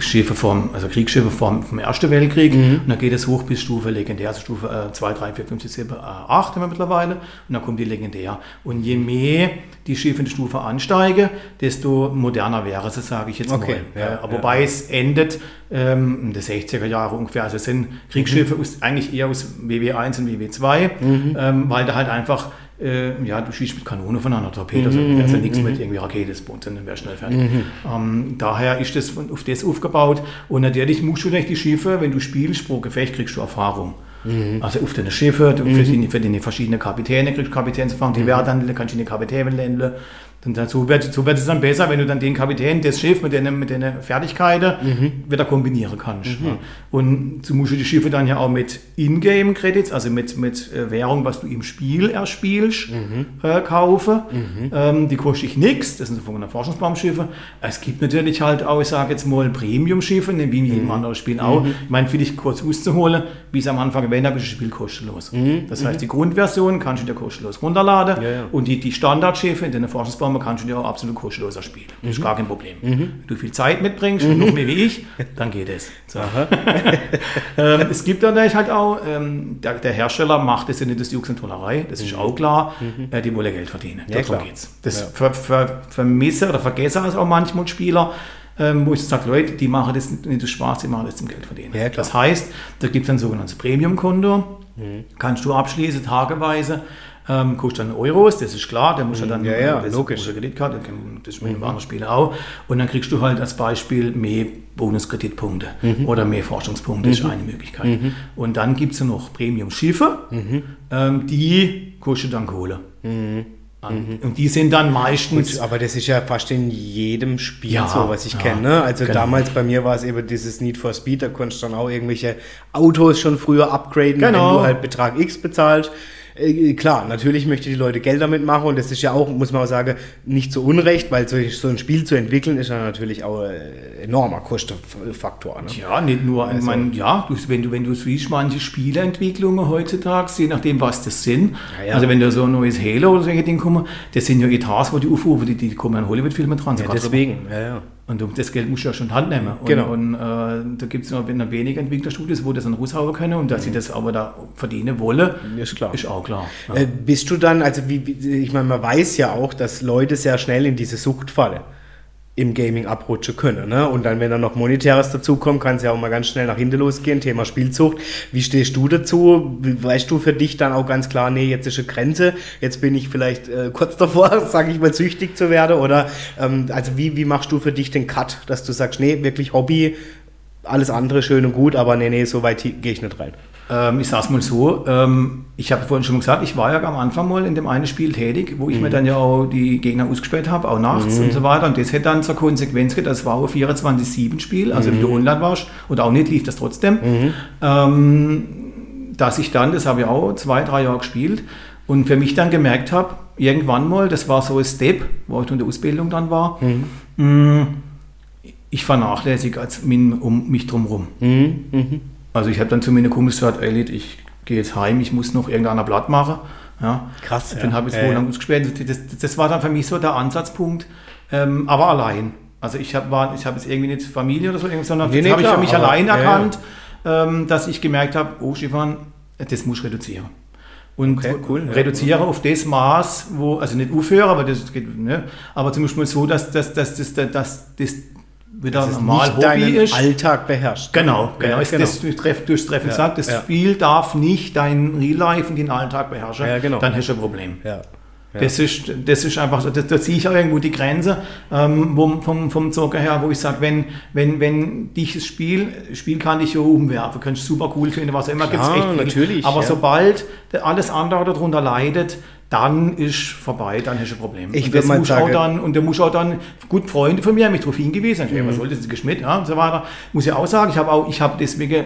B: Schiffe vom, also Kriegsschiffe vom, vom Ersten Weltkrieg.
A: Mhm.
B: Und dann geht es hoch bis Stufe legendär, also Stufe äh, 2, 3, 4, 5, 6, 7, äh, 8 haben wir mittlerweile. Und dann kommt die legendär. Und je mehr die Schiffe in die Stufe ansteigen, desto moderner wäre es, sage ich jetzt
A: Okay,
B: mal.
A: ja,
B: äh, aber
A: ja.
B: wobei es endet ähm, in den 60er Jahre ungefähr. Also es sind Kriegsschiffe
A: Mhm.
B: aus, eigentlich eher aus WW1 und WW2, ähm, weil da halt einfach, äh, ja, du schießt mit Kanone voneinander, Torpedos,
A: Mhm,
B: also nichts mit irgendwie Raketesboot, dann wäre schnell fertig. Ähm, daher ist das von- auf das aufgebaut und natürlich musst du durch die Schiffe, wenn du spielst, pro Gefecht kriegst du Erfahrung.
A: Mhm.
B: Also auf deine Schiffe, du für, die, für die verschiedenen Kapitäne kriegst du Kapitänserfahrung,
A: Mhm.
B: die werden dann, kannst du in die Kapitäne lernen. Und dazu wird, so wird es dann besser, wenn du dann den Kapitän, das Schiff mit den, mit den Fertigkeiten
A: Mhm.
B: wieder kombinieren kannst. Ja. Und so musst du die Schiffe dann ja auch mit Ingame-Credits, also mit, mit äh, Währung, was du im Spiel erspielst,
A: Mhm.
B: äh, kaufen. Ähm, die kostet dich nichts, das sind so von Forschungsbaumschiffe. Es gibt natürlich halt auch, ich sage jetzt mal, Premium-Schiffe, ne, wie in
A: Mhm.
B: jedem anderen Spiel auch. Ich meine, für dich kurz auszuholen, wie ich es am Anfang erwähnt habe, ist das Spiel kostenlos. Das heißt, die Grundversion kannst du dir kostenlos runterladen
A: Mhm. Ja, ja.
B: und die, die Standardschiffe in Forschungsbäumen kannst du dir auch absolut kostenlos erspielen. Das
A: Mhm.
B: ist gar kein Problem. Wenn du viel Zeit mitbringst, noch mehr wie ich, dann geht es. So. ähm, es gibt natürlich halt auch, ähm, der, der Hersteller macht das ja nicht aus Jux und Tollerei, das ist auch klar, äh, die wollen ja Geld verdienen.
A: Mhm. Ja,
B: Darum
A: klar.
B: geht's. Das
A: Ja.
B: ver, ver, vermisse oder vergesse es auch manchmal Spieler, ähm, wo ich sage, Leute, die machen das nicht aus Spaß, die machen das zum Geld verdienen.
A: Ja,
B: das heißt, da gibt es ein sogenanntes Premium-Konto,
A: Mhm.
B: kannst du abschließen, tageweise. Ähm, kostet dann Euros, das ist klar, der muss ja dann
A: Mhm. Ja, ja,
B: das
A: logisch.
B: ja Kreditkarte, das ist mit einem anderen Spiel auch. Und dann kriegst du halt als Beispiel mehr Bonuskreditpunkte
A: Mhm.
B: oder mehr Forschungspunkte, ist eine Möglichkeit. Und dann gibt es ja noch Premium-Schiffe,
A: Mhm.
B: ähm, die kosten dann Kohle. An- Und die sind dann meistens.
A: Gut, aber das ist ja fast in jedem Spiel
B: Ja,
A: so, was ich
B: ja,
A: kenne. Ne? Also
B: genau.
A: damals bei mir war es eben dieses Need for Speed, da konntest du dann auch irgendwelche Autos schon früher upgraden, wenn
B: Genau.
A: du halt Betrag X bezahlst. Äh, klar, natürlich möchte die Leute Geld damit machen und das ist ja auch, muss man auch sagen, nicht so unrecht, weil so, so ein Spiel zu entwickeln ist ja natürlich auch ein enormer Kostenfaktor. Ne?
B: Ja, nicht nur,
A: Also-
B: meine, ja, wenn du, wenn du siehst, manche Spieleentwicklungen heutzutage, je nachdem, was das sind.
A: Ja, ja.
B: Also, wenn da so ein neues Halo oder solche Dinge kommen, das sind ja Etats, wo die aufrufen, die, die kommen an Hollywood-Filme dran.
A: Ja, deswegen, ja, ja.
B: Und um das Geld musst du ja schon in die Hand nehmen. Und,
A: Genau.
B: Und äh, da gibt es noch wenige Entwicklerstudios, wo das dann raushauen können und dass sie das aber da verdienen wollen,
A: Ist klar.
B: ist auch klar. Ja.
A: Äh, bist du dann, also wie, wie, ich meine, man weiß ja auch, dass Leute sehr schnell in diese Sucht fallen. Im Gaming abrutschen können. Ne? Und dann, wenn dann noch Monetäres dazukommt, kann es ja auch mal ganz schnell nach hinten losgehen. Thema Spielzucht. Wie stehst du dazu? Weißt du für dich dann auch ganz klar, nee, jetzt ist eine Grenze, jetzt bin ich vielleicht äh, kurz davor, sage ich mal, süchtig zu werden? Oder ähm, also wie, wie machst du für dich den Cut, dass du sagst, nee, wirklich Hobby, alles andere schön und gut, aber nee, nee, so weit gehe ich nicht rein.
B: Ähm, ich sag's mal so, ähm, ich habe vorhin schon gesagt, ich war ja am Anfang mal in dem einen Spiel tätig, wo ich
A: Mhm.
B: mir dann ja auch die Gegner ausgespäht habe, auch nachts und so weiter. Und das hätte dann zur Konsequenz gehabt, das war auch ein 24-7-Spiel, also
A: Mhm.
B: wenn du online warst oder auch nicht, lief das trotzdem. Ähm, dass ich dann, das habe ich auch zwei, drei Jahre gespielt und für mich dann gemerkt habe, irgendwann mal, das war so ein Step, wo ich in der Ausbildung dann war, mh, ich vernachlässige als um mich drumherum. Also ich habe dann zu meinen Kumpels gesagt, Elliot, ich gehe jetzt heim, ich muss noch irgendeiner Blatt machen. Ja.
A: Krass,
B: Dann
A: ja.
B: habe ich es
A: Ja,
B: wohl
A: ja.
B: lang ausgesperrt. Das, das war dann für mich so der Ansatzpunkt, ähm, aber allein. Also ich habe war- ich habe jetzt irgendwie nicht Familie oder so, sondern
A: Nee, nee,
B: habe ich für mich
A: aber-
B: allein
A: ja, ja.
B: erkannt, Ähm, dass ich gemerkt habe, oh Stefan, das muss ich reduzieren. Und
A: Okay, cool, ja.
B: reduziere auf das Maß, wo, also nicht aufhören, aber das geht, ne, aber zum Beispiel so, dass, dass, dass, dass, dass, dass das wieder
A: Dass es
B: normal
A: nicht
B: Hobby ist.
A: Alltag beherrscht.
B: Genau, genau.
A: Ja, genau.
B: Das, durchs durchs Treffen
A: Ja,
B: sagt, das
A: ja.
B: Spiel darf nicht dein Real Life und den Alltag beherrschen.
A: Ja, genau.
B: Dann hast du ein Problem.
A: Ja.
B: Das, ist, das ist einfach so, da, ziehe ich auch irgendwo die Grenze ähm, wo, vom, vom Zocker her, wo ich sage, wenn, wenn, wenn dich das Spiel, Spiel kann dich ja umwerfen, kannst du super cool finden, was immer,
A: Klar,
B: gibt's echt viel.
A: natürlich,
B: Aber sobald alles andere darunter leidet, dann ist vorbei, dann hast du ein Problem.
A: Ich
B: und das
A: mal
B: muss
A: sagen-
B: auch dann, und da muss auch dann, gut, Freunde von mir haben mich darauf hingewiesen, mhm. was soll das, das ist Geschmidt, ja, und so weiter. Muss ich auch sagen, ich habe auch, ich habe deswegen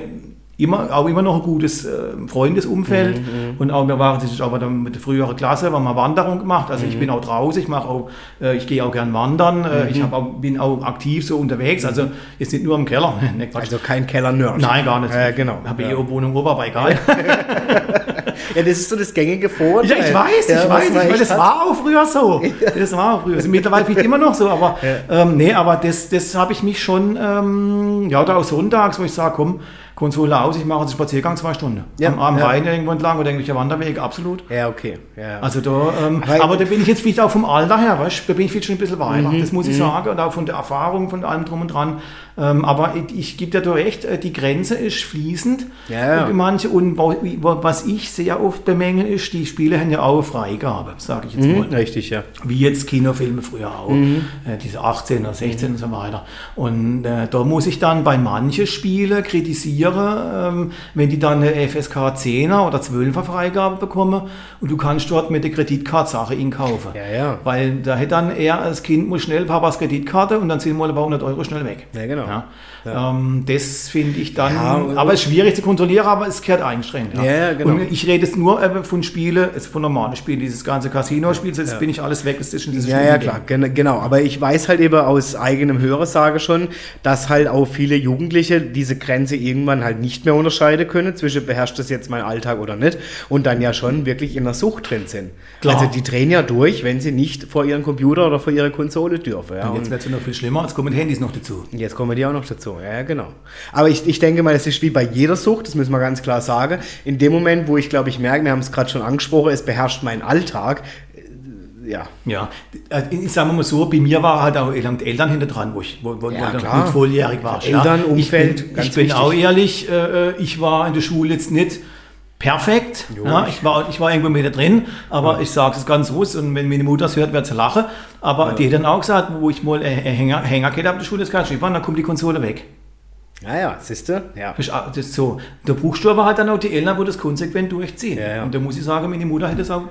B: immer, auch immer noch ein gutes äh, Freundesumfeld
A: Mhm,
B: und auch wir waren das ist auch mit der früheren Klasse, haben wir Wanderung gemacht. Also
A: Mhm.
B: ich bin auch draußen, ich mache auch, äh, ich gehe auch gern wandern, äh,
A: Mhm.
B: ich auch, bin auch aktiv so unterwegs. Also jetzt nicht nur im Keller. Ne.
A: Also kein Keller-Nerd.
B: Nein, gar nicht.
A: Ja, genau.
B: Habe
A: ja.
B: eh Wohnung ober, aber egal.
A: ja, das ist so das gängige Vorurteil.
B: Ja, ich weiß,
A: Ja,
B: ich
A: was
B: weiß, ich
A: echt
B: das
A: hat.
B: war auch früher so. Das war auch früher. Also mittlerweile vielleicht immer noch so, aber ähm, nee, aber das, das habe ich mich schon, ähm, ja, da auch sonntags, wo ich sage, komm, Konsole aus, ich mache einen Spaziergang zwei Stunden.
A: Ja,
B: am, am
A: ja.
B: Rhein irgendwo entlang oder irgendwelche Wanderwege, absolut.
A: Ja, okay. Ja.
B: Also da, ähm,
A: Weil-
B: aber da bin ich jetzt vielleicht auch vom Alter her, weißt, da bin ich jetzt schon ein bisschen weiter,
A: Mhm,
B: das muss ich sagen, und auch von der Erfahrung, von allem drum und dran. Ähm, aber ich, ich gebe dir recht, äh, die Grenze ist fließend
A: Ja,
B: für manche und was ich sehr oft bemängel ist, die Spiele haben ja auch Freigabe, sage ich jetzt mal.
A: Mhm, richtig, ja.
B: Wie jetzt Kinofilme früher auch,
A: Mhm.
B: äh, diese 18 oder 16 und so weiter. Und äh, da muss ich dann bei manchen Spielen kritisieren, ähm, wenn die dann eine FSK 10er oder 12er Freigabe bekommen und du kannst dort mit der Kreditkarte Sachen inkaufen.
A: Ja, ja.
B: Weil da hätte dann er als Kind muss schnell Papas Kreditkarte und dann sind mal ein paar hundert Euro schnell weg.
A: Ja, genau.
B: Ja. Ähm, das finde ich dann,
A: Ja,
B: aber es ist schwierig zu kontrollieren, aber es gehört eingeschränkt.
A: Ja, ja, genau.
B: Und ich rede jetzt nur äh, von Spielen, jetzt von normalen Spielen, dieses ganze Casino-Spiel, jetzt bin ich alles weg, das ist schon dieses
A: Ja, ja, klar, gen- genau. Aber ich weiß halt eben aus eigenem Hörersage schon, dass halt auch viele Jugendliche diese Grenze irgendwann halt nicht mehr unterscheiden können zwischen beherrscht das jetzt mein Alltag oder nicht und dann ja schon wirklich in der Sucht drin sind.
B: Klar.
A: Also die drehen ja durch, wenn sie nicht vor ihren Computer oder vor ihre Konsole dürfen. Ja.
B: Und jetzt wird es noch viel schlimmer, jetzt kommen Handys noch dazu.
A: jetzt kommen die auch noch dazu. Ja, ja, genau. Aber ich, ich denke mal, es ist wie bei jeder Sucht, das müssen wir ganz klar sagen. In dem Moment, wo ich glaube, ich merke, wir haben es gerade schon angesprochen, es beherrscht meinen Alltag, äh, ja,
B: Ja, äh, ich sage mal so, bei mir war halt auch die Eltern hinter dran, wo ich wo, wo,
A: Ja,
B: nicht volljährig war.
A: Eltern, Umfeld,
B: ich bin, ich bin auch ehrlich, äh, ich war in der Schule jetzt nicht perfekt. Ja, ich, war, ich war irgendwo mit da drin, aber ich sage es ganz so, und wenn meine Mutter es hört, wird sie lachen. Aber die hat dann auch gesagt, wo ich mal einen Hänger, Hängerkette auf der Schule, ich nicht machen, dann kommt die Konsole weg.
A: ja, ja, siehst du? Ja.
B: Das ist ist so. Der Buchstabe halt dann auch die Eltern, wo das konsequent durchziehen.
A: Ja, ja.
B: Und da muss ich sagen, meine Mutter hätte das auch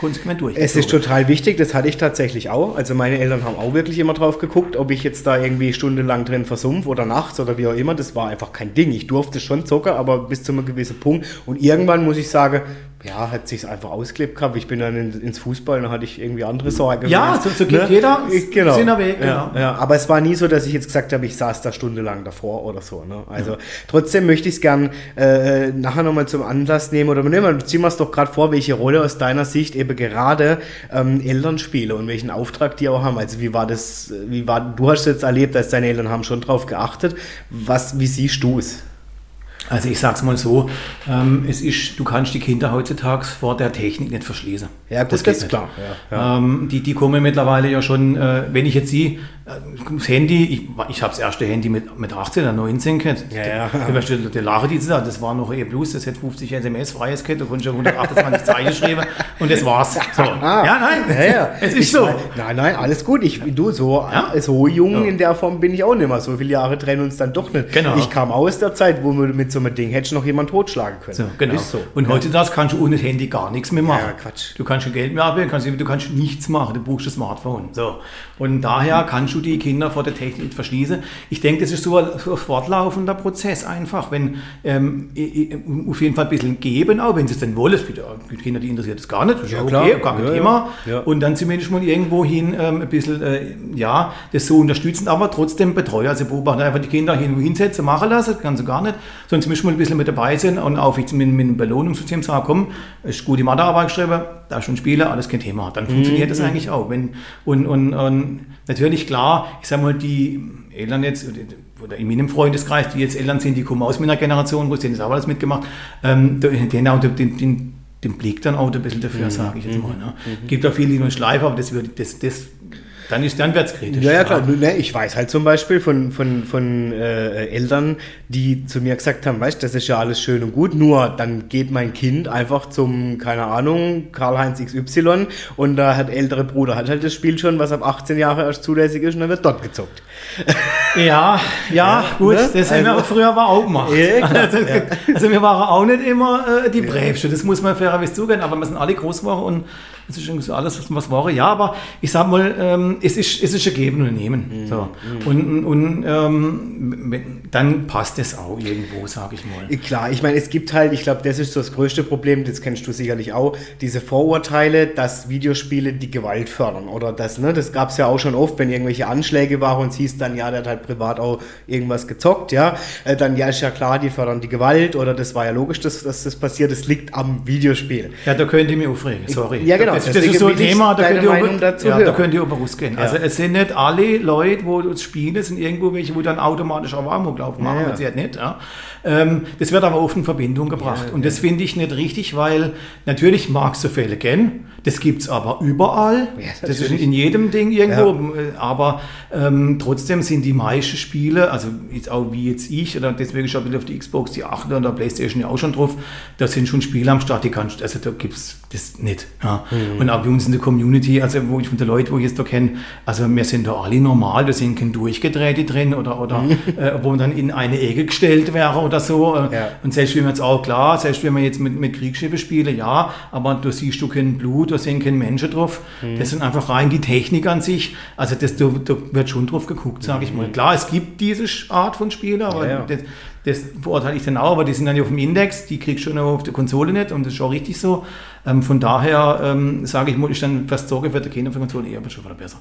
B: konsequent durchgezogen.
A: Es ist total wichtig, das hatte ich tatsächlich auch. Also meine Eltern haben auch wirklich immer drauf geguckt, ob ich jetzt da irgendwie stundenlang drin versumpf oder nachts oder wie auch immer. Das war einfach kein Ding. Ich durfte schon zocken, aber bis zu einem gewissen Punkt. Und irgendwann muss ich sagen, ja, hat sich einfach ausgelebt gehabt. Ich bin dann in, ins Fußball, dann hatte ich irgendwie andere Sorgen.
B: Ja, so- so geht jeder
A: genau.
B: seiner Weg,
A: Ja,
B: genau.
A: ja, aber es war nie so, dass ich jetzt gesagt habe, ich saß da stundenlang davor oder so. Ne? Also trotzdem möchte ich es gern äh, nachher nochmal zum Anlass nehmen oder nehmen wir, ziehen wir es doch gerade vor, welche Rolle aus deiner Sicht eben gerade ähm, Eltern spielen und welchen Auftrag die auch haben. Also wie war das, wie war, du hast jetzt erlebt, dass deine Eltern haben schon drauf geachtet. Was, wie siehst du es?
B: Also ich sag's mal so, ähm, es ist, du kannst die Kinder heutzutage vor der Technik nicht verschließen.
A: Ja, gut,
B: das,
A: das
B: geht
A: ist
B: nicht.
A: klar. Ja, ja.
B: Ähm, die, die kommen mittlerweile ja schon, äh, wenn ich jetzt sie, das Handy, ich, ich habe das erste Handy mit, mit 18 oder 19 gehabt.
A: Ja, ja.
B: Der Lache, die da, das war noch E Plus, das hätte 50 SMS freies gehabt, da konnte ich 128 Zeichen schreiben und das war's. So.
A: Ah,
B: Ja, nein,
A: Ja, ja.
B: es ist
A: Ich
B: so.
A: Nein, nein, alles gut. Ich, du, so,
B: Ja.
A: so jung in der Form bin ich auch nicht mehr. So viele Jahre trennen uns dann doch nicht.
B: Genau.
A: Ich kam aus der Zeit, wo man mit so einem Ding hätte noch jemand totschlagen können.
B: So, genau.
A: Ist so.
B: Und heutzutage kannst du ohne Handy gar nichts mehr machen.
A: Ja, Quatsch.
B: Du kannst kein Geld mehr abheben, kannst, du kannst nichts machen, du brauchst ein Smartphone. So. Und daher kannst du die Kinder vor der Technik verschließen. Ich denke, das ist so ein, fortlaufender Prozess einfach. Wenn ähm, auf jeden Fall ein bisschen geben, auch wenn sie es denn wollen. Es gibt Kinder, die interessiert es gar nicht. Das
A: Ja,
B: ja,
A: klar.
B: okay, gar kein
A: Ja.
B: Thema.
A: Ja.
B: Und dann zumindest mal irgendwo hin ähm, ein bisschen, äh, ja, das so unterstützen, aber trotzdem betreuen. Also beobachten einfach die Kinder hin hinsetzen, machen lassen, das kannst du gar nicht. Sondern zumindest mal ein bisschen mit dabei sein und auch jetzt mit, mit einem Belohnungssystem sagen, komm, ist gute Mathearbeit geschrieben, da schon Spiele, alles kein Thema. Dann funktioniert
A: Mhm.
B: das eigentlich auch. Wenn, und, und, und natürlich klar, ich sag mal, die Eltern jetzt, oder in meinem Freundeskreis, die jetzt Eltern sind, die kommen aus meiner Generation, wo sie das auch alles mitgemacht, ähm, haben auch den, den, den Blick dann auch ein bisschen dafür,
A: Mhm.
B: sage ich jetzt mal. Ne? Gibt auch viele, die nur schleifen, aber das wird, das, das, dann ist, dann wird's kritisch.
A: Ja, ja, klar. Ne, ich weiß halt zum Beispiel von, von, von äh, Eltern, die zu mir gesagt haben, weißt das ist ja alles schön und gut, nur dann geht mein Kind einfach zum, keine Ahnung, Karl-Heinz XY und da hat ältere Bruder hat halt das Spiel schon, was ab 18 Jahre erst zulässig ist und dann wird dort gezockt.
B: Ja, ja, gut,
A: ne?
B: das haben wir
A: Also-
B: früher aber auch gemacht.
A: Ja, klar,
B: also, also wir waren auch nicht immer äh, die Bräbste, das muss man fairerweise zugeben, aber wir sind alle groß geworden und es ist irgendwie so alles, was war. Ja, aber ich sag mal, ähm, es, ist, es ist ein Geben und Nehmen.
A: Mhm.
B: So. Und, und ähm, dann passt es auch irgendwo, sage ich mal.
A: Klar, ich meine, es gibt halt, ich glaube, das ist so das größte Problem, das kennst du sicherlich auch, diese Vorurteile, dass Videospiele die Gewalt fördern. Oder das, ne, das gab es ja auch schon oft, wenn irgendwelche Anschläge waren und es hieß dann, ja, der hat halt privat auch irgendwas gezockt, ja, äh, dann ja, ist ja klar, die fördern die Gewalt oder das war ja logisch, dass, dass das passiert, das liegt am Videospiel.
B: Ja, da könnt ihr mich aufregen, sorry.
A: Ja, genau,
B: Das, das ist so ein Thema, da könnt, ihr
A: Meinung
B: über,
A: dazu
B: ja, da könnt ihr überrascht gehen. Also es sind nicht alle Leute, wo das spielen, es sind irgendwo welche, wo dann automatisch auch Amoklauf machen,
A: Ja, ja.
B: ja, sie halt nicht. Ja. Ähm, das wird aber oft in Verbindung gebracht. und das finde ich nicht richtig, weil natürlich mag es so Fälle kennen, das gibt es aber überall.
A: Ja,
B: das ist in jedem Ding irgendwo. Äh, Aber ähm, trotzdem sind die meisten Spiele, also jetzt auch wie jetzt ich, oder deswegen schon auf die Xbox, die 8 und der Playstation ja auch schon drauf, da sind schon Spiele am Start, die kannst also da gibt es das nicht. Ja.
A: Mhm.
B: Und auch bei uns in der Community, also wo ich von den Leuten, wo ich jetzt da kenne, also wir sind da alle normal, da sind keine Durchgedrehte drin oder, oder äh, wo man dann in eine Ecke gestellt wäre oder so.
A: Mhm. Ja.
B: Und selbst wenn man jetzt auch klar, selbst wenn man jetzt mit, mit Kriegsschiffen spiele, ja, aber da siehst du kein Blut, da sind keine Menschen drauf.
A: Mhm.
B: Das sind einfach rein die Technik an sich. Also das, da, da wird schon drauf geguckt, sage ich mal. Klar, es gibt diese Art von Spielen, aber.
A: Ja, ja.
B: Das, das verurteile ich dann auch, aber die sind dann ja auf dem Index, die kriegst du schon auf der Konsole nicht und das ist auch richtig so. Ähm, von daher ähm, sage ich mal, ist dann fast Sorge für die Kinder auf der Konsole eher schon wieder besser.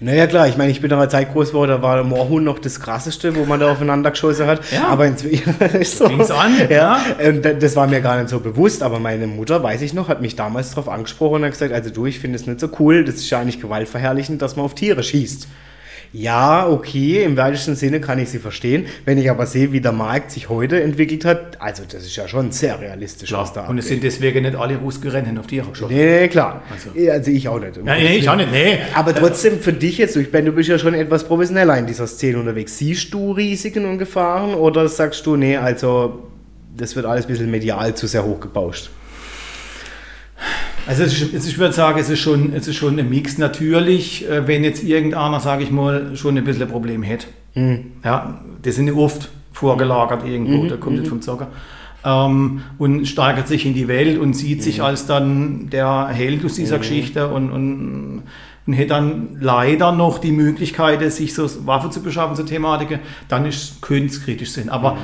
A: Naja, klar, ich meine, ich bin in einer Zeit groß geworden, da war der Moorhuhn noch das krasseste, wo man da aufeinander geschossen hat.
B: Ja.
A: Aber inzwischen ist so.
B: Fing's an,
A: Ja, und da- das war mir gar nicht so bewusst, aber meine Mutter, weiß ich noch, hat mich damals darauf angesprochen und hat gesagt, also du, ich finde es nicht so cool, das ist ja eigentlich gewaltverherrlichend, dass man auf Tiere schießt. Ja, okay, im weitesten Sinne kann ich sie verstehen. Wenn ich aber sehe, wie der Markt sich heute entwickelt hat, also das ist ja schon sehr realistisch, was da
B: und es sind deswegen nicht alle Russgerennen auf Tiere geschossen.
A: Nee, nee, klar.
B: Also-
A: Also, ich auch nicht.
B: Ja, nee, ich auch nicht, nee.
A: Aber trotzdem für dich jetzt, ich Ben, du bist ja schon etwas professioneller in dieser Szene unterwegs. Siehst du Risiken und Gefahren oder sagst du, nee, also das wird alles ein bisschen medial zu sehr hochgebauscht?
B: Also es ist, es ist, ich würde sagen, es ist schon, es ist schon ein Mix. Natürlich, äh, wenn jetzt irgendeiner, sage ich mal, schon ein bisschen ein Problem hat. Ja, das sind ja oft vorgelagert irgendwo, da kommt nicht vom Zocker. Ähm, und steigert sich in die Welt und sieht sich als dann der Held aus dieser Geschichte und, und, und hat dann leider noch die Möglichkeit, sich so Waffen zu beschaffen, so Thematiken, dann ist könnte es kritisch sein. Aber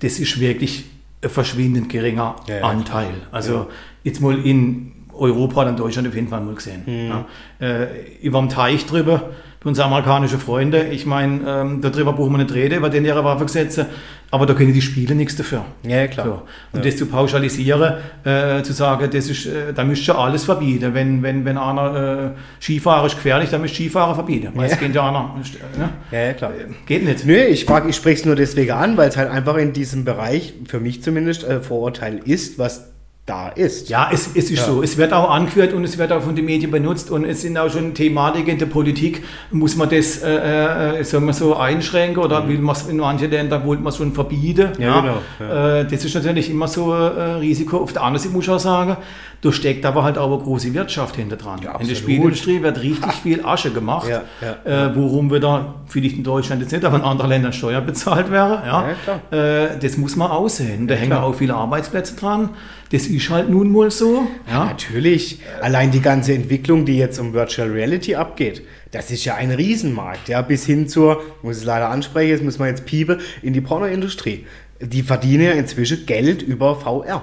B: das ist wirklich ein verschwindend geringer
A: Ja, ja,
B: Anteil. Also jetzt mal in Europa und Deutschland auf jeden Fall mal gesehen.
A: Mhm.
B: Ja. Äh, über dem Teich drüber, bei unseren amerikanischen Freunde, ich meine, ähm, darüber brauchen wir nicht reden, über den ihre Waffengesetze, aber da können die Spiele nichts dafür.
A: Ja, klar.
B: So. Und das zu pauschalisieren, äh, zu sagen, das ist, äh, da müsst ihr alles verbieten. Wenn, wenn, wenn einer äh, Skifahrer ist gefährlich, dann müsst ihr Skifahrer verbieten. Weil es geht ja einer. Ne?
A: Ja, ja, klar.
B: Geht nicht.
A: Nö, ich frage, ich spreche es nur deswegen an, weil es halt einfach in diesem Bereich, für mich zumindest, äh, Vorurteil ist, was da ist.
B: Ja, es, es ist ja. so. Es wird auch angeführt und es wird auch von den Medien benutzt und es sind auch schon Thematiken in der Politik. Muss man das, äh, äh, sagen wir so, einschränken oder mhm. will man es in manchen Ländern wollte man es schon verbieten? Ja, ja. genau. Ja. Äh, das ist natürlich immer so ein äh, Risiko. Auf der anderen Seite muss ich auch sagen, da steckt aber halt auch eine große Wirtschaft hinter dran. In der Spielindustrie wird richtig ha. viel Asche gemacht, äh, worum wieder, vielleicht in Deutschland jetzt nicht, aber in anderen Ländern Steuern bezahlt wäre. Ja, äh, das muss man aussehen. Da hängen auch viele Arbeitsplätze dran. Das ist halt nun mal so.
A: Ja, natürlich. Allein die ganze Entwicklung, die jetzt um Virtual Reality abgeht, das ist ja ein Riesenmarkt. Ja, bis hin zur, ich muss es leider ansprechen, jetzt muss man jetzt piepen, in die Pornoindustrie. Die verdienen ja inzwischen Geld über VR.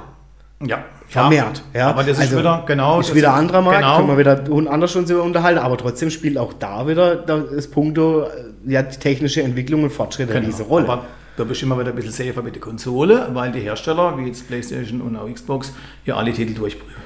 B: Ja,
A: vermehrt. Ja,
B: aber das ist also, wieder genau
A: ist wieder ein anderer Markt, genau. können wir wieder anders schon unterhalten, aber trotzdem spielt auch da wieder das Punkto äh, ja, die technische Entwicklung und Fortschritte genau. diese Rolle. Aber
B: da bist du immer wieder ein bisschen safer mit der Konsole, weil die Hersteller, wie jetzt PlayStation und auch Xbox, ja alle Titel durchprüfen.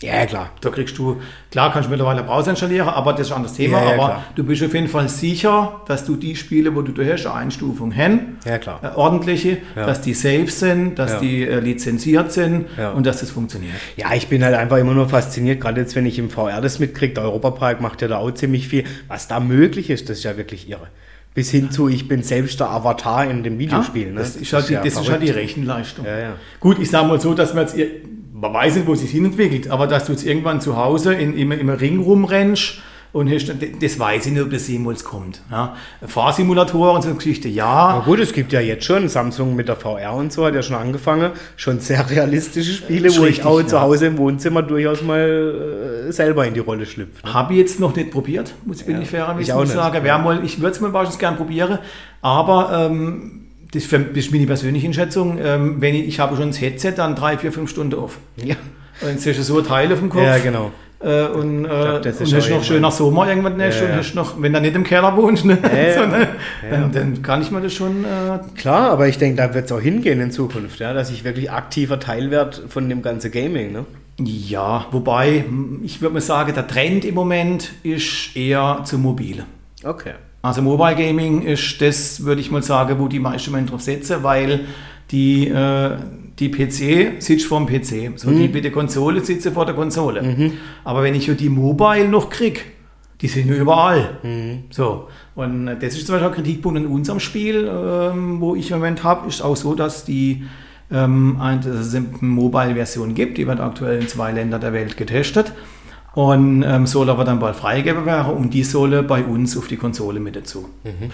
A: Ja, klar.
B: Da kriegst du, klar kannst du mittlerweile Browser installieren, aber das ist ein anderes Thema. Ja, ja, aber klar. du bist auf jeden Fall sicher, dass du die Spiele, wo du da hast, eine Einstufung haben,
A: ja, klar.
B: Äh, ordentliche, ja. dass die safe sind, dass die äh, lizenziert sind und dass das funktioniert.
A: Ja, ich bin halt einfach immer nur fasziniert, gerade jetzt, wenn ich im VR das mitkriege, der Europapark macht ja da auch ziemlich viel. Was da möglich ist, das ist ja wirklich irre bis hin zu, ich bin selbst der Avatar in dem Videospiel. Ja,
B: ne? Das, ist, halt, die, das ist halt die Rechenleistung. Ja, ja. Gut, ich sage mal so, dass man jetzt man weiß nicht, wo es sich hinentwickelt, aber dass du jetzt irgendwann zu Hause in, im, im Ring rumrennst und hast, das weiß ich nicht, ob das jemals kommt. Ja. Fahrsimulatoren und so eine Geschichte, ja.
A: Na gut, es gibt ja jetzt schon, Samsung mit der VR und so hat ja schon angefangen, schon sehr realistische Spiele, wo richtig, ich auch ja. zu Hause im Wohnzimmer durchaus mal äh, selber in die Rolle schlüpfe.
B: Ne? Habe ich jetzt noch nicht probiert, muss ich, bin ja, ich fairerweise sagen. Ja. Mal, ich würde es mal wahrscheinlich gerne probieren, aber ähm, das, für, das ist meine persönliche Einschätzung. Ähm, wenn ich, ich habe schon das Headset dann drei, vier, fünf Stunden auf. Ja. Und du so ein Teil auf dem Kopf.
A: Ja, genau.
B: Äh, und, äh, glaub, und hast noch schön nach Sommer irgendwann nicht ja, und hast noch, wenn du nicht im Keller wohnst, ne? ja, so, ne? Dann, dann, kann ich mir das schon. Äh
A: Klar, aber ich denke, da wird es auch hingehen in Zukunft, ja, dass ich wirklich aktiver Teil werde von dem ganzen Gaming. Ne?
B: Ja, wobei ich würde mal sagen, der Trend im Moment ist eher zu mobil.
A: Okay.
B: Also Mobile Gaming ist das, würde ich mal sagen, wo die meisten Menschen drauf setzen, weil die, äh, die PC sitzt vor dem PC. So, mhm. die bitte Konsole sitzt vor der Konsole. Mhm. Aber wenn ich die Mobile noch kriege, die sind ja überall. Mhm. So. Und das ist zum Beispiel ein Kritikpunkt in unserem Spiel, ähm, wo ich im Moment habe, ist auch so, dass die ähm, eine, eine Mobile-Version gibt, die wird aktuell in zwei Ländern der Welt getestet und ähm, soll aber dann bald freigegeben werden und die soll bei uns auf die Konsole mit dazu. Mhm.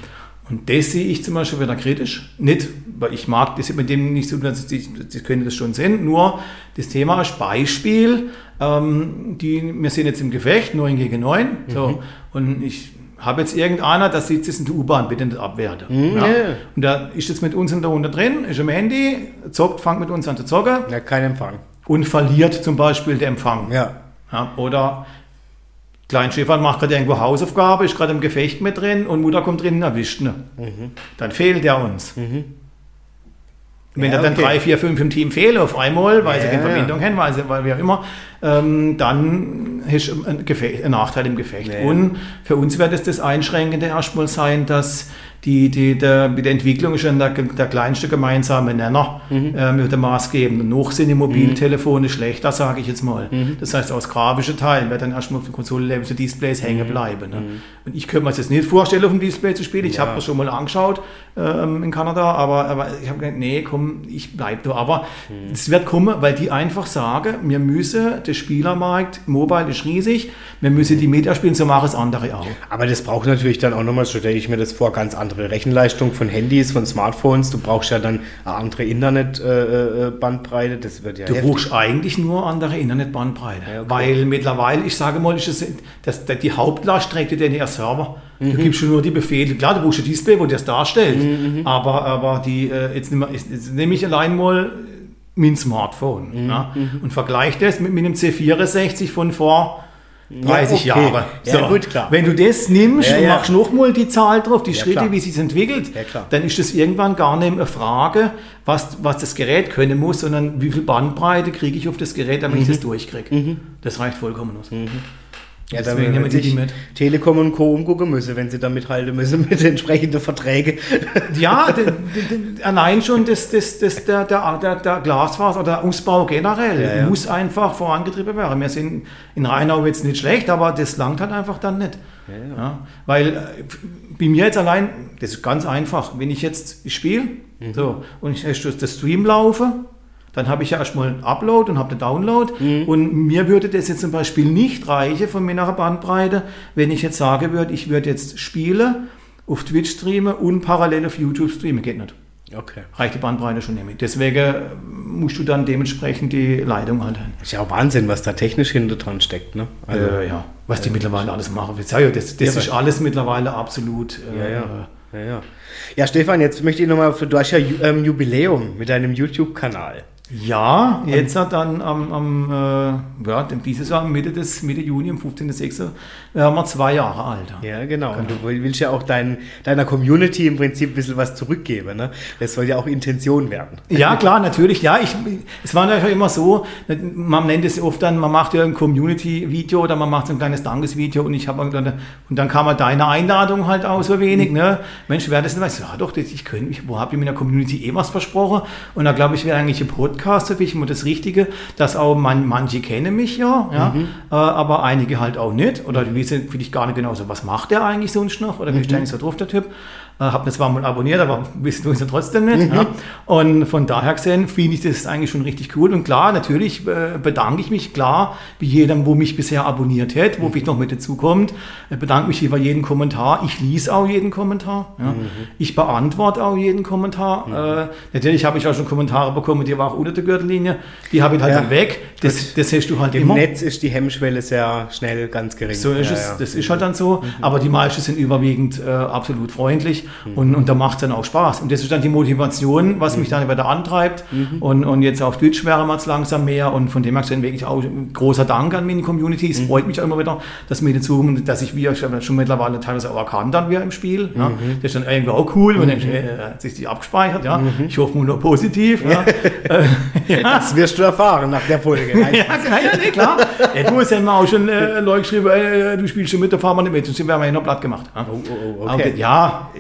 B: Und das sehe ich zum Beispiel wieder kritisch. Nicht, weil ich mag das mit dem nicht so, dass können das schon sehen, nur das Thema als Beispiel, ähm, die, wir sind jetzt im Gefecht, 9 gegen 9, mhm. so, und ich habe jetzt irgendeiner, der sitzt jetzt in der U-Bahn, bitte nicht abwerten. Mhm. Ja. Und der ist jetzt mit uns in der Runde drin, ist am Handy, zockt, fängt mit uns an zu zocken.
A: Ja, kein Empfang.
B: Und verliert zum Beispiel den Empfang.
A: Ja.
B: Ja, oder Kleinschäfer macht gerade irgendwo Hausaufgabe, ist gerade im Gefecht mit drin und Mutter kommt drin und erwischt ihn. Mhm. Dann fehlt er uns. Mhm. Wenn ja, da dann okay. drei, vier, fünf im Team fehlen auf einmal, weil ja, sie keine Verbindung ja. haben, weil, sie, weil wie auch immer, ähm, dann hast du einen, einen, Nachteil im Gefecht. Ja. Und für uns wird es das Einschränkende erstmal sein, dass die, die, der, mit der Entwicklung ist schon der, der kleinste gemeinsame Nenner mhm. äh, mit dem maßgebenden. Noch sind die Mobiltelefone mhm. schlechter, sage ich jetzt mal. Mhm. Das heißt, aus grafischen Teilen wird dann erstmal auf der Konsole so Displays hängen mhm. bleiben. Ne? Mhm. Und ich könnte mir das jetzt nicht vorstellen, auf dem Display zu spielen. Ich ja. habe das schon mal angeschaut ähm, in Kanada, aber, aber ich habe gedacht, nee, komm, ich bleibe da. Aber mhm. es wird kommen, weil die einfach sagen, wir müssen, der Spielermarkt, Mobile ist riesig, wir müssen die Meter spielen, so machen es andere auch.
A: Aber das braucht natürlich dann auch nochmal, so stelle ich mir das vor, ganz anders andere Rechenleistung von Handys, von Smartphones. Du brauchst ja dann eine andere Internetbandbreite. Das wird ja
B: Du heftig. brauchst eigentlich nur andere Internetbandbreite. Ja, okay. Weil mittlerweile, ich sage mal, ist das, das, die Hauptlast trägt der Server. Mhm. Du gibst schon nur die Befehle. Klar, du brauchst ein Display, wo das darstellt. Mhm, mhm. aber, aber die, äh, jetzt, nehme, jetzt nehme ich allein mal mein Smartphone mhm. ja, mhm. und vergleiche das mit, mit einem C64 von vor 30 ja, okay. Jahre.
A: So. Ja, gut, klar.
B: Wenn du das nimmst ja, und machst nochmal die Zahl drauf, die Schritte, klar. wie sich entwickelt, dann ist das irgendwann gar nicht mehr eine Frage, was, was das Gerät können muss, sondern wie viel Bandbreite kriege ich auf das Gerät, damit mhm. ich das durchkriege. Mhm. Das reicht vollkommen aus. Mhm.
A: Ja, da nehmen wir die mit. Telekom und Co. umgucken müssen, wenn sie da mithalten müssen mit entsprechenden Verträgen.
B: Ja, allein schon das, das, das, der, der, der, der Glasfaser oder der Ausbau generell ja, ja. muss einfach vorangetrieben werden. Wir sind in Rheinau jetzt nicht schlecht, aber das langt halt einfach dann nicht. Ja, weil äh, bei mir jetzt allein, das ist ganz einfach, wenn ich jetzt spiele mhm. so, und ich das Stream laufe, dann habe ich ja erstmal einen Upload und habe einen Download. Mhm. Und mir würde das jetzt zum Beispiel nicht reichen von meiner Bandbreite, wenn ich jetzt sagen würde, ich würde jetzt Spiele auf Twitch streamen und parallel auf YouTube streamen. Geht nicht. Okay. Reicht die Bandbreite schon nicht. Deswegen musst du dann dementsprechend die Leitung halt
A: Das ist ja auch Wahnsinn, was da technisch hinter dran steckt. Ne?
B: Also, äh, ja, was die mittlerweile alles machen. Das, das ja, ist alles mittlerweile absolut.
A: Äh, ja, ja. Ja, ja. ja, Stefan, jetzt möchte ich nochmal, du hast ja ähm, Jubiläum mit deinem YouTube-Kanal.
B: Ja, jetzt hat dann am, am äh, ja, dieses Jahr Mitte des Mitte Juni, am 15.06. werden wir zwei Jahre alt.
A: Ja, genau. Und du willst ja auch dein, deiner Community im Prinzip ein bisschen was zurückgeben. Ne? Das soll ja auch Intention werden.
B: Ja, klar, natürlich. Ja, ich, es war natürlich immer so, man nennt es oft dann, man macht ja ein Community-Video oder man macht so ein kleines Dankesvideo und ich habe und dann kam halt deine Einladung halt auch so wenig. Ne? Mensch, wer das denn weiß? Ja, doch, das, ich könnte, ich, wo habt ihr mit der Community eh was versprochen? Und da glaube ich, wäre eigentlich ein Podcast Podcast so wichtig und das Richtige, dass auch man, manche kennen mich ja, ja mhm. äh, aber einige halt auch nicht oder die wissen vielleicht gar nicht genau so, was macht der eigentlich sonst noch oder wie mhm. ist eigentlich so drauf, der Typ. Äh, habe das zwar mal abonniert, aber wissen tun es ja trotzdem nicht. Mhm. Ja. Und von daher gesehen finde ich das eigentlich schon richtig cool. Und klar, natürlich äh, bedanke ich mich, klar, wie jedem, wo mich bisher abonniert hat, wo mhm. ich noch mit dazu kommt. Ich bedanke mich über jeden Kommentar. Ich lese auch jeden Kommentar. Ja. Mhm. Ich beantworte auch jeden Kommentar. Mhm. Äh, natürlich habe ich auch schon Kommentare bekommen, die waren auch unter der Gürtellinie. Die habe ich halt ja. dann weg. Das, das hast du halt
A: Im immer. Im Netz ist die Hemmschwelle sehr schnell ganz gering.
B: So ist es. Das ist halt dann so. Mhm. Aber die meisten sind überwiegend äh, absolut freundlich. Mhm. Und, und da macht es dann auch Spaß. Und das ist dann die Motivation, was mhm. mich dann wieder antreibt. Mhm. Und, und jetzt auf Twitch wäre man es langsam mehr. Und von dem her gesehen wirklich auch großer Dank an meine Community. Es mhm. freut mich auch immer wieder, dass mir dazu, dass ich wie schon mittlerweile teilweise auch erkannt dann wieder im Spiel. Ja. Das ist dann irgendwie auch cool. Und dann äh, sich die abgespeichert. Ja. Ich hoffe nur positiv. Ja.
A: ja. Das wirst du erfahren nach der Folge. ja,
B: ja, nee, klar. Ja, du hast ja immer auch schon äh, Leute geschrieben, äh, du spielst schon mit, da fahren wir nicht mit. Sonst werden wir ja noch platt gemacht. Ja, oh, oh, okay. Aber, ja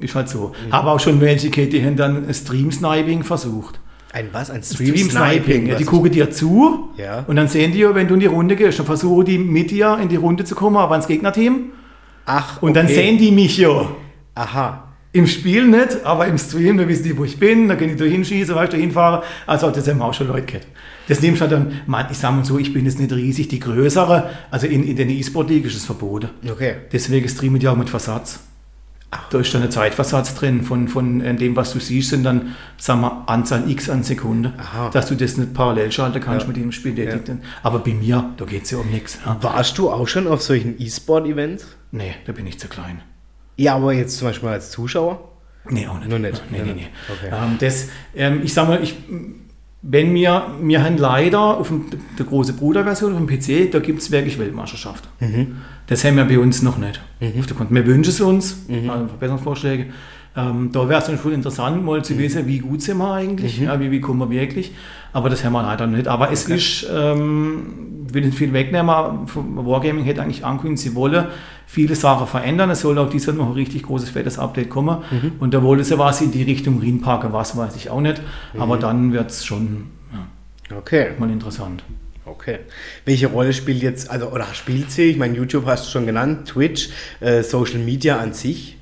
B: ist halt so. Mhm. Habe auch schon welche gehabt, die haben dann Stream-Sniping versucht.
A: Ein was? Ein
B: Stream-Sniping? Stream ja, die gucken dir zu ja. und dann sehen die, wenn du in die Runde gehst, dann versuchen die mit dir in die Runde zu kommen, aber ins Gegnerteam. Ach, Und okay. dann sehen die mich ja.
A: Aha.
B: Im Spiel nicht, aber im Stream, da wissen die, wo ich bin, da kann ich da hinschießen, weißt du, hinfahren. Also das haben auch schon Leute gehabt. Das nimmst du halt dann, ich sage mal so, ich bin jetzt nicht riesig, die größere, also in, in den E-Sport-League ist es verboten.
A: Okay.
B: Deswegen streamen die auch mit Versatz. Ach. Da ist dann ein Zeitversatz drin von, von äh, dem, was du siehst, sind dann, sagen wir, Anzahl X an Sekunden, Aha. dass du das nicht parallel schalten kannst ja. mit dem Spiel. Ja. Aber bei mir, da geht es ja um nichts. Ja.
A: Warst du auch schon auf solchen E-Sport-Events?
B: Nee, da bin ich zu klein.
A: Ja, aber jetzt zum Beispiel als Zuschauer?
B: Nee, auch nicht. Nur nicht. Nee, nee, nee. Okay. Ähm, das, ähm, ich sag mal, ich wenn wir, wir haben leider auf dem, der große Bruderversion auf dem PC, da gibt es wirklich Weltmeisterschaft. Mhm. Das haben wir bei uns noch nicht. Mhm. Wir wünschen es uns, mhm. also Verbesserungsvorschläge. Ähm, da wäre es schon interessant, mal zu mhm. wissen, wie gut sind wir eigentlich, mhm. ja, wie, wie kommen wir wirklich. Aber das haben wir leider nicht. Aber es okay. ist, ähm, will nicht viel wegnehmen, Wargaming hätte eigentlich angekündigt, sie wolle viele Sachen verändern. Es soll auch dieses Jahr noch ein richtig großes, fettes Update kommen. Mhm. Und da wollte sie was in die Richtung Rinparker, was weiß ich auch nicht. Mhm. Aber dann wird es schon
A: ja, okay.
B: mal interessant.
A: Okay. Welche Rolle spielt jetzt, also oder spielt sie? Ich meine, YouTube hast du schon genannt, Twitch, äh, Social Media an sich?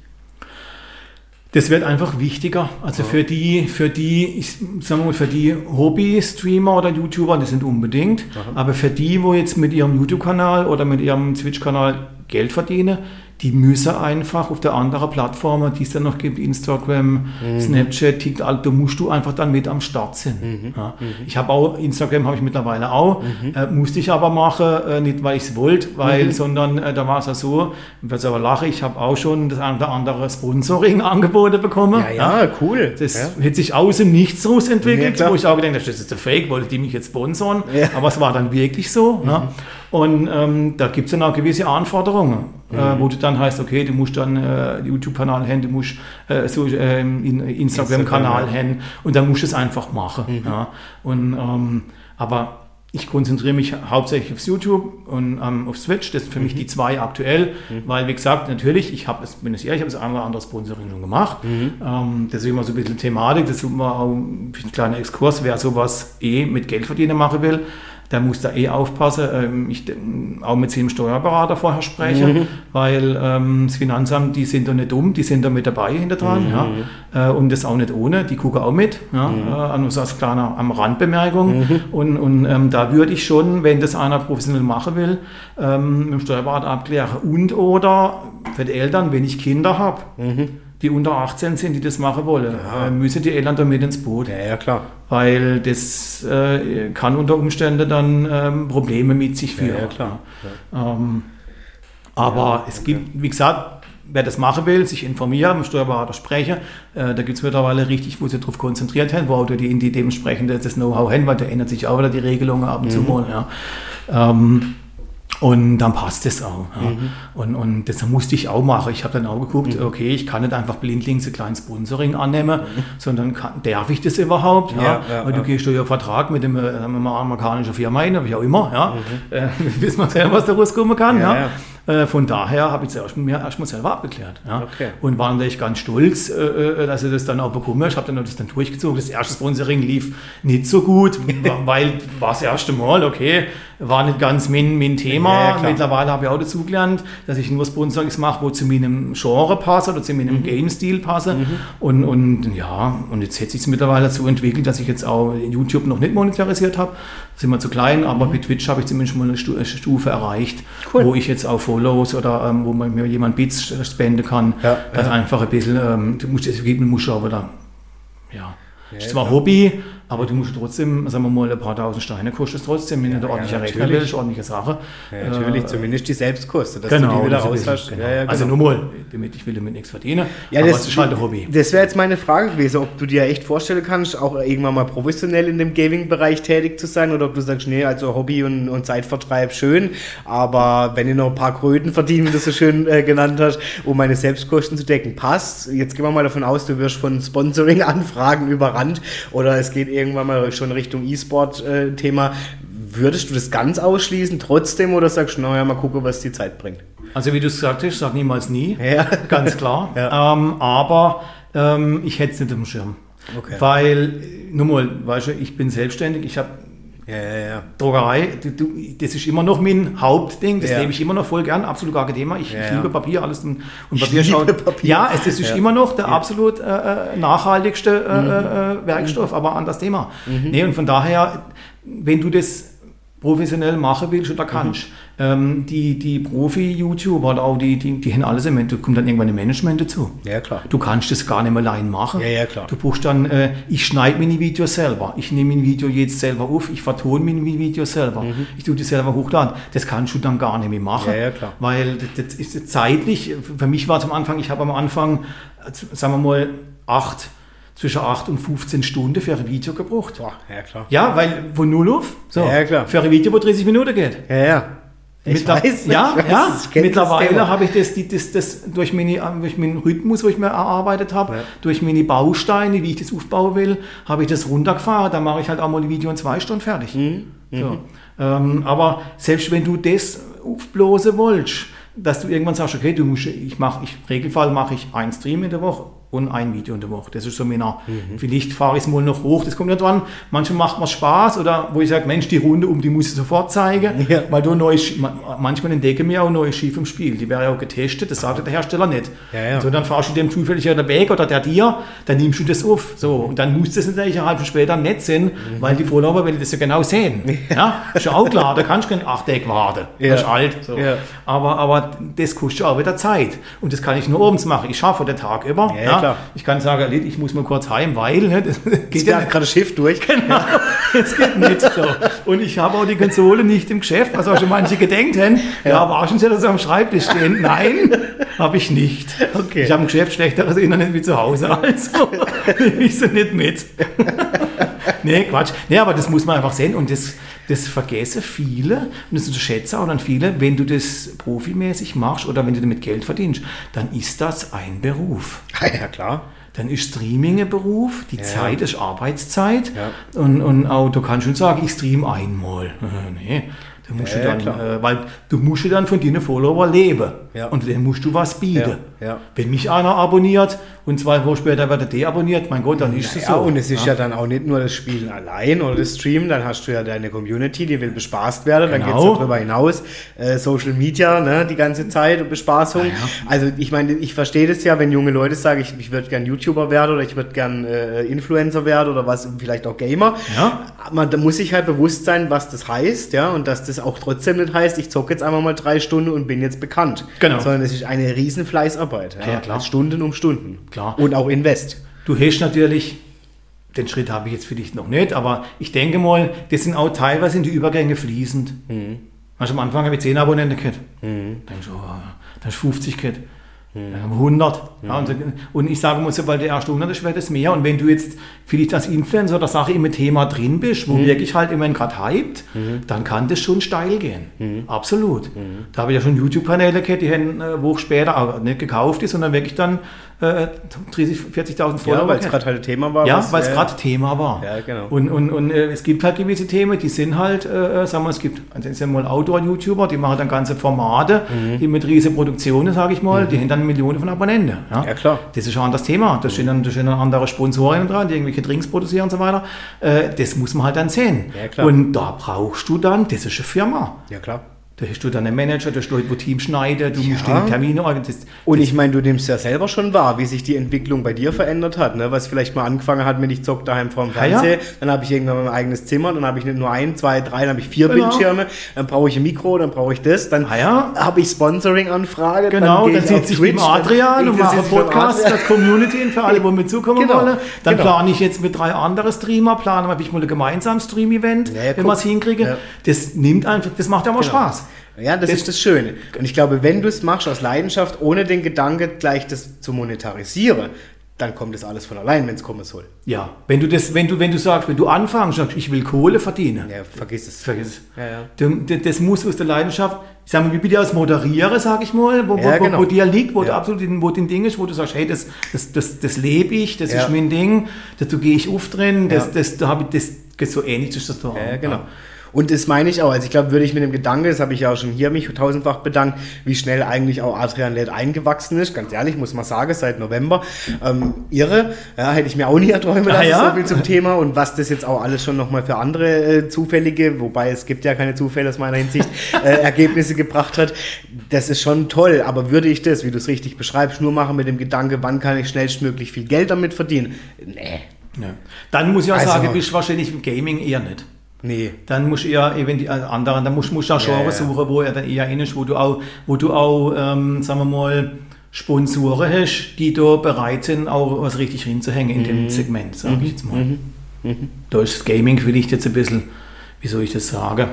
B: Das wird einfach wichtiger. Also ja. für die, für die, ich sag mal, für die Hobby-Streamer oder YouTuber, das sind unbedingt. Aha. Aber für die, wo jetzt mit ihrem YouTube-Kanal oder mit ihrem Twitch-Kanal Geld verdienen, die müssen einfach auf der anderen Plattform, die es dann noch gibt, Instagram, mhm. Snapchat, TikTok, da musst du einfach dann mit am Start sein. Mhm. Ja. Mhm. Ich habe auch, Instagram habe ich mittlerweile auch, mhm. äh, musste ich aber machen, äh, nicht weil ich es wollte, weil, mhm. sondern äh, da war es ja so, ich werde aber lachen, ich habe auch schon das eine oder andere Sponsoring angeboten bekommen.
A: Ja, ja, ja. cool.
B: Das
A: ja.
B: hat sich aus dem Nichts raus entwickelt, wo ich auch gedacht habe, das ist der Fake, wollte die mich jetzt sponsern, aber es war dann wirklich so. Mhm. Und ähm, da gibt es dann auch gewisse Anforderungen, mhm. äh, wo du dann heißt, okay, du musst dann äh, YouTube-Kanal haben, du musst äh, so, äh, Instagram-Kanal Instagram, haben und dann musst du es einfach machen. Mhm. Ja. Und, ähm, aber ich konzentriere mich hauptsächlich aufs YouTube und ähm, auf Switch. Das sind für mhm. mich die zwei aktuell, mhm. weil, wie gesagt, natürlich, ich habe, bin es ehrlich, ich habe das eine oder andere Sponsoring schon gemacht. Mhm. Ähm, deswegen immer so ein bisschen Thematik, das ist immer auch ein kleiner Exkurs, wer sowas eh mit Geld verdienen machen will der muss da eh aufpassen. Ähm, ich auch mit seinem Steuerberater vorher sprechen, mhm. weil ähm, das Finanzamt, die sind doch nicht dumm, die sind da mit dabei hinter dran. Mhm. Ja. Äh, und das auch nicht ohne, die gucken auch mit. Ja. Mhm. Äh, nur so als kleiner am Randbemerkung. Mhm. Und, und ähm, da würde ich schon, wenn das einer professionell machen will, ähm, mit dem Steuerberater abklären. Und oder für die Eltern, wenn ich Kinder habe mhm die unter 18 sind, die das machen wollen, ja. Äh, müssen die Eltern damit ins Boot.
A: Ja, ja, klar.
B: Weil das äh, kann unter Umständen dann ähm, Probleme mit sich führen. Ja, ja klar. Ähm, aber es gibt, wie gesagt, wer das machen will, sich informieren, mit Steuerberater sprechen. Äh, da gibt es mittlerweile richtig, wo sie darauf konzentriert haben, wo auch die, die dementsprechend das Know-how haben, weil da ändert sich auch wieder die Regelungen ab und mhm. zu mal. Ja. Ähm, und dann passt es auch. Ja. Mhm. Und, und das musste ich auch machen. Ich habe dann auch geguckt, mhm. okay, ich kann nicht einfach blindlings ein kleines Sponsoring annehmen, mhm. sondern kann, darf ich das überhaupt? Ja, ja, ja Weil du gehst durch einen Vertrag mit einem, einem amerikanischen Firma ein, wie auch immer. Ja. Mhm. Äh, wissen wir selber, was da rauskommen kann. Ja, äh, von daher habe ich es erst, mir erstmal selber abgeklärt. Ja. Okay. Und war natürlich ganz stolz, äh, äh, dass ich das dann auch bekomme. Ich habe dann das dann durchgezogen. Das erste Sponsoring lief nicht so gut, weil war das erste Mal, okay, war nicht ganz mein, mein Thema. Ja, Mittlerweile habe ich auch dazu gelernt, dass ich nur Sponsorings mache, wo zu meinem Genre passe oder zu meinem mhm. Game-Stil passe. Mhm. Und, und ja, und jetzt hat sich es mittlerweile dazu entwickelt, dass ich jetzt auch YouTube noch nicht monetarisiert habe. Sind wir zu klein, aber mit Twitch habe ich zumindest mal eine Stufe erreicht, cool. wo ich jetzt auch Follows oder ähm, wo man mir jemand Bits spenden kann. Ja, das ja. einfach ein bisschen, ähm, du musst, das muss aber da, ja. Ja, ist zwar Hobby, aber du musst trotzdem, sagen wir mal, ein paar tausend Steine kostet es trotzdem, wenn ja, du ordentlicher ja, Rechner willst, ordentliche Sache.
A: Ja, natürlich, äh, zumindest die Selbstkosten,
B: dass genau, du die wieder raus hast. Genau. Ja, genau. Also nur mal, damit ich will damit nichts verdienen,
A: ja, aber das ist halt ein Hobby. Das wäre jetzt meine Frage gewesen, ob du dir echt vorstellen kannst, auch irgendwann mal professionell in dem Gaming-Bereich tätig zu sein oder ob du sagst, nee, also Hobby und, und Zeitvertreib schön, aber wenn ich noch ein paar Kröten verdiene, wie du so schön äh, genannt hast, um meine Selbstkosten zu decken, passt. Jetzt gehen wir mal davon aus, du wirst von Sponsoring-Anfragen überrannt oder es geht irgendwann mal schon Richtung E-Sport-Thema. Würdest du das ganz ausschließen trotzdem oder sagst du, naja, mal gucken, was die Zeit bringt?
B: Also wie du es gesagt hast, sag niemals nie, ja. ganz klar. ja. ähm, aber ähm, ich hätte es nicht im Schirm. Okay. Weil, nur mal, weißt du, ich bin selbstständig, ich habe ja, ja, ja. Druckerei, du, du, das ist immer noch mein Hauptding, das ja. nehme ich immer noch voll gern, absolut gar kein Thema. Ich, ich liebe Papier, alles und, und Papier schaut. Ja, es, das ist immer noch der absolut äh, äh nachhaltigste äh, mhm. Äh, äh, Werkstoff, mhm. aber an das Thema. Mhm. Nee, und von daher, wenn du das professionell machen willst oder kannst. Mhm. Ähm, die die Profi-YouTuber oder auch die, die, die haben alles im da kommt dann irgendwann ein Management dazu.
A: Ja, klar.
B: Du kannst das gar nicht mehr allein machen.
A: Ja, ja, klar.
B: Du brauchst dann, äh, ich schneide meine Videos selber. Ich nehme mein Video jetzt selber auf, ich vertone mein Video selber. Mhm. Ich tue das selber hochladen. Das kannst du dann gar nicht mehr machen.
A: Ja, ja, klar.
B: Weil das, das ist zeitlich, für mich war es am Anfang, ich habe am Anfang, sagen wir mal, acht zwischen 8 und 15 Stunden für ein Video gebraucht.
A: Boah, ja, klar.
B: Ja, weil von null auf,
A: so, ja, klar.
B: für ein Video, wo 30 Minuten geht.
A: Ja, ja.
B: Ich weiß, ja, ich weiß, ja. Mittlerweile habe ich das, die, das, das durch, meine, durch meinen Rhythmus, wo ich mir erarbeitet habe, ja. durch meine Bausteine, wie ich das aufbauen will, habe ich das runtergefahren. Da mache ich halt auch mal ein Video in zwei Stunden fertig. Mhm. So. Mhm. Ähm, aber selbst wenn du das aufblosen wolltest, dass du irgendwann sagst, okay, du musst, ich mache, ich, im Regelfall mache ich ein Stream in der Woche und ein Video in der Woche. Das ist so meiner, mhm. vielleicht fahre ich es mal noch hoch, das kommt ja dran. Manchmal macht man Spaß oder wo ich sage, Mensch, die Runde um, die muss ich sofort zeigen, ja. weil du neues, manchmal entdecke ich auch neues Schiff im Spiel. Die wäre ja auch getestet, das sagt der Hersteller nicht. Ja, ja. So, dann fahrst du dem zufällig der Weg oder der dir, dann nimmst du das auf. So, und dann muss das natürlich eine halbe später nicht sein, mhm. weil die Vorlaufer will das ja genau sehen. Ja, ist ja auch klar, da kannst du kein Achteck warten. Ja. Das ist alt. So. Aber, aber das kostet auch wieder Zeit. Und das kann ich nur abends machen. Ich schaffe den Tag über. Ja, ja. Klar. Ich kann sagen, ich muss mal kurz heim, weil ne,
A: das geht ja gerade Schiff durch.
B: Genau, es geht nicht so. Und ich habe auch die Konsole nicht im Geschäft, was auch schon manche gedenkt haben. Ja, ja war schon so am Schreibtisch stehen. Nein, habe ich nicht. Okay. Ich habe im Geschäft schlechteres Internet wie zu Hause, also nehme ich sie nicht mit. Nee, Quatsch. Nee, aber das muss man einfach sehen und das, das vergessen viele und das unterschätzen auch dann viele, wenn du das profimäßig machst oder wenn du damit Geld verdienst, dann ist das ein Beruf.
A: Ja, klar.
B: dann ist Streaming ein Beruf, die
A: Ja.
B: Zeit ist Arbeitszeit
A: Ja.
B: und, und auch du kannst schon sagen, ich stream einmal. nee, da musst
A: Ja,
B: du dann, äh, weil du musst ja dann von deinen Follower leben
A: Ja.
B: und dann musst du was bieten.
A: Ja, ja.
B: Wenn mich einer abonniert und zwei Wochen später wird er deabonniert, mein Gott, dann ist es
A: Ja,
B: so.
A: und es ist ja. dann auch nicht nur das Spielen allein oder das Streamen, dann hast du ja deine Community, die will bespaßt werden, dann
B: Genau.
A: geht es darüber hinaus, äh, Social Media, ne, die ganze Zeit und Bespaßung. Also ich meine, ich verstehe das ja, wenn junge Leute sagen, ich, ich würde gern YouTuber werden oder ich würde gern äh, Influencer werden oder was, vielleicht auch Gamer.
B: Ja.
A: Man, da muss sich halt bewusst sein, was das heißt, ja, und dass das auch trotzdem nicht heißt, ich zocke jetzt einfach mal drei Stunden und bin jetzt bekannt.
B: Genau.
A: Sondern es ist eine riesen Fleißarbeit.
B: Ja, klar.
A: Stunden um Stunden.
B: Klar.
A: Und auch Invest.
B: Du hast natürlich, den Schritt habe ich jetzt vielleicht noch nicht, aber ich denke mal, das sind auch teilweise in die Übergänge fließend. Weißt, du, am Anfang habe ich 10 Abonnenten gehabt. Dann so, dann ist 50 gehabt. Dann haben wir 100. Ja, und, und ich sage mal, sobald der erste 100 ist, wird es mehr. Und wenn du jetzt vielleicht als Influencer oder Sache im Thema drin bist, wo wirklich halt immer gerade hypt, dann kann das schon steil gehen. Absolut. Da habe ich ja schon YouTube-Kanäle gehabt, die haben äh, Woche später aber nicht gekauft ist, sondern wirklich dann äh, 30, 40.000 Follower
A: Ja, weil es gerade halt Thema war.
B: Ja, weil es
A: äh,
B: gerade Thema war.
A: Ja, genau.
B: Und, und, und äh, es gibt halt gewisse Themen, die sind halt, äh, äh, sagen wir, es gibt, also es sind mal Outdoor-YouTuber, die machen dann ganze Formate,
A: Mhm.
B: die mit riesen Produktionen, sage ich mal, die haben dann Millionen von Abonnenten. Ja,
A: Ja, klar.
B: Das ist ein anderes Thema. Da stehen dann, da stehen dann andere Sponsoren dran, die irgendwelche Drinks produzieren und so weiter. Äh, das muss man halt dann sehen.
A: Ja, klar.
B: Und da brauchst du dann, das ist eine Firma.
A: Ja, klar.
B: Da hast du dann einen Manager, da hast du Leute, wo Team schneidet, du musst
A: Ja.
B: den Termine organisieren.
A: Und ich meine, du nimmst ja selber schon wahr, wie sich die Entwicklung bei dir verändert hat. Ne? Was vielleicht mal angefangen hat mit ich zock daheim vorm
B: Ja, ja.
A: Fernseher, dann habe ich irgendwann mein eigenes Zimmer, dann habe ich nicht nur ein, zwei, drei, dann habe ich vier
B: Genau.
A: Bildschirme, dann brauche ich ein Mikro, dann brauche ich das, dann
B: Ah, ja.
A: habe ich Sponsoring-Anfrage.
B: Genau, dann,
A: ich
B: sitze ich mit
A: dann-
B: Adrian und mache Podcast als Community für alle, die mitzukommen
A: Genau,
B: wollen. Dann
A: genau.
B: plane ich jetzt mit drei anderen Streamer, plane habe ich mal ein gemeinsames Stream-Event,
A: Ja, ja,
B: wenn wir es hinkriegen.
A: Ja.
B: Das nimmt einfach, das macht ja mal Spaß.
A: Ja, das,
B: Das-
A: ist das Schöne. Und ich glaube, wenn du es machst aus Leidenschaft, ohne den Gedanke gleich das zu monetarisieren, dann kommt das alles von allein, wenn es kommen soll.
B: Ja, wenn du das, wenn du, wenn du sagst, wenn du anfängst, sagst, ich will Kohle verdienen.
A: Ja, vergiss es.
B: Vergiss es.
A: Ja, ja.
B: Du- Das muss aus der Leidenschaft, ich sage mal, wie bitte als Moderiere, sage ich mal, wo,
A: Ja,
B: wo,
A: genau.
B: wo dir liegt, wo du
A: Ja.
B: absolut in, wo dein Ding ist, wo du sagst, hey, das, das, das, das lebe ich, das ist mein Ding, da gehe ich auf drin, das, das, da habe ich das, so ähnlich ist das da.
A: Ja, genau. Und das meine ich auch. Also ich glaube, würde ich mit dem Gedanke, das habe ich ja auch schon hier mich tausendfach bedankt, wie schnell eigentlich auch Adrian Led eingewachsen ist. Ganz ehrlich, muss man sagen, seit November. Ähm, irre. Ja, hätte ich mir auch nie erträumen
B: Ah,
A: lassen,
B: ja?
A: so viel zum Thema. Und was das jetzt auch alles schon nochmal für andere äh, zufällige, wobei es gibt ja keine Zufälle aus meiner Hinsicht, äh, Ergebnisse gebracht hat. Das ist schon toll. Aber würde ich das, wie du es richtig beschreibst, nur machen mit dem Gedanke, wann kann ich schnellstmöglich viel Geld damit verdienen? Nee.
B: Ja. Dann muss ich auch
A: Also-
B: sagen, bist du wahrscheinlich im Gaming eher nicht.
A: Nee.
B: Dann musst du eher eben die anderen, dann musst, musst du auch
A: Ja,
B: Genre
A: ja.
B: suchen, wo er dann eher in ist, wo du auch, wo du auch, ähm, sagen wir mal, Sponsoren hast, die da bereit sind, auch was richtig hinzuhängen in
A: Mhm.
B: dem Segment, sage ich jetzt mal. Da ist das Gaming vielleicht jetzt ein bisschen, wie soll ich das sagen?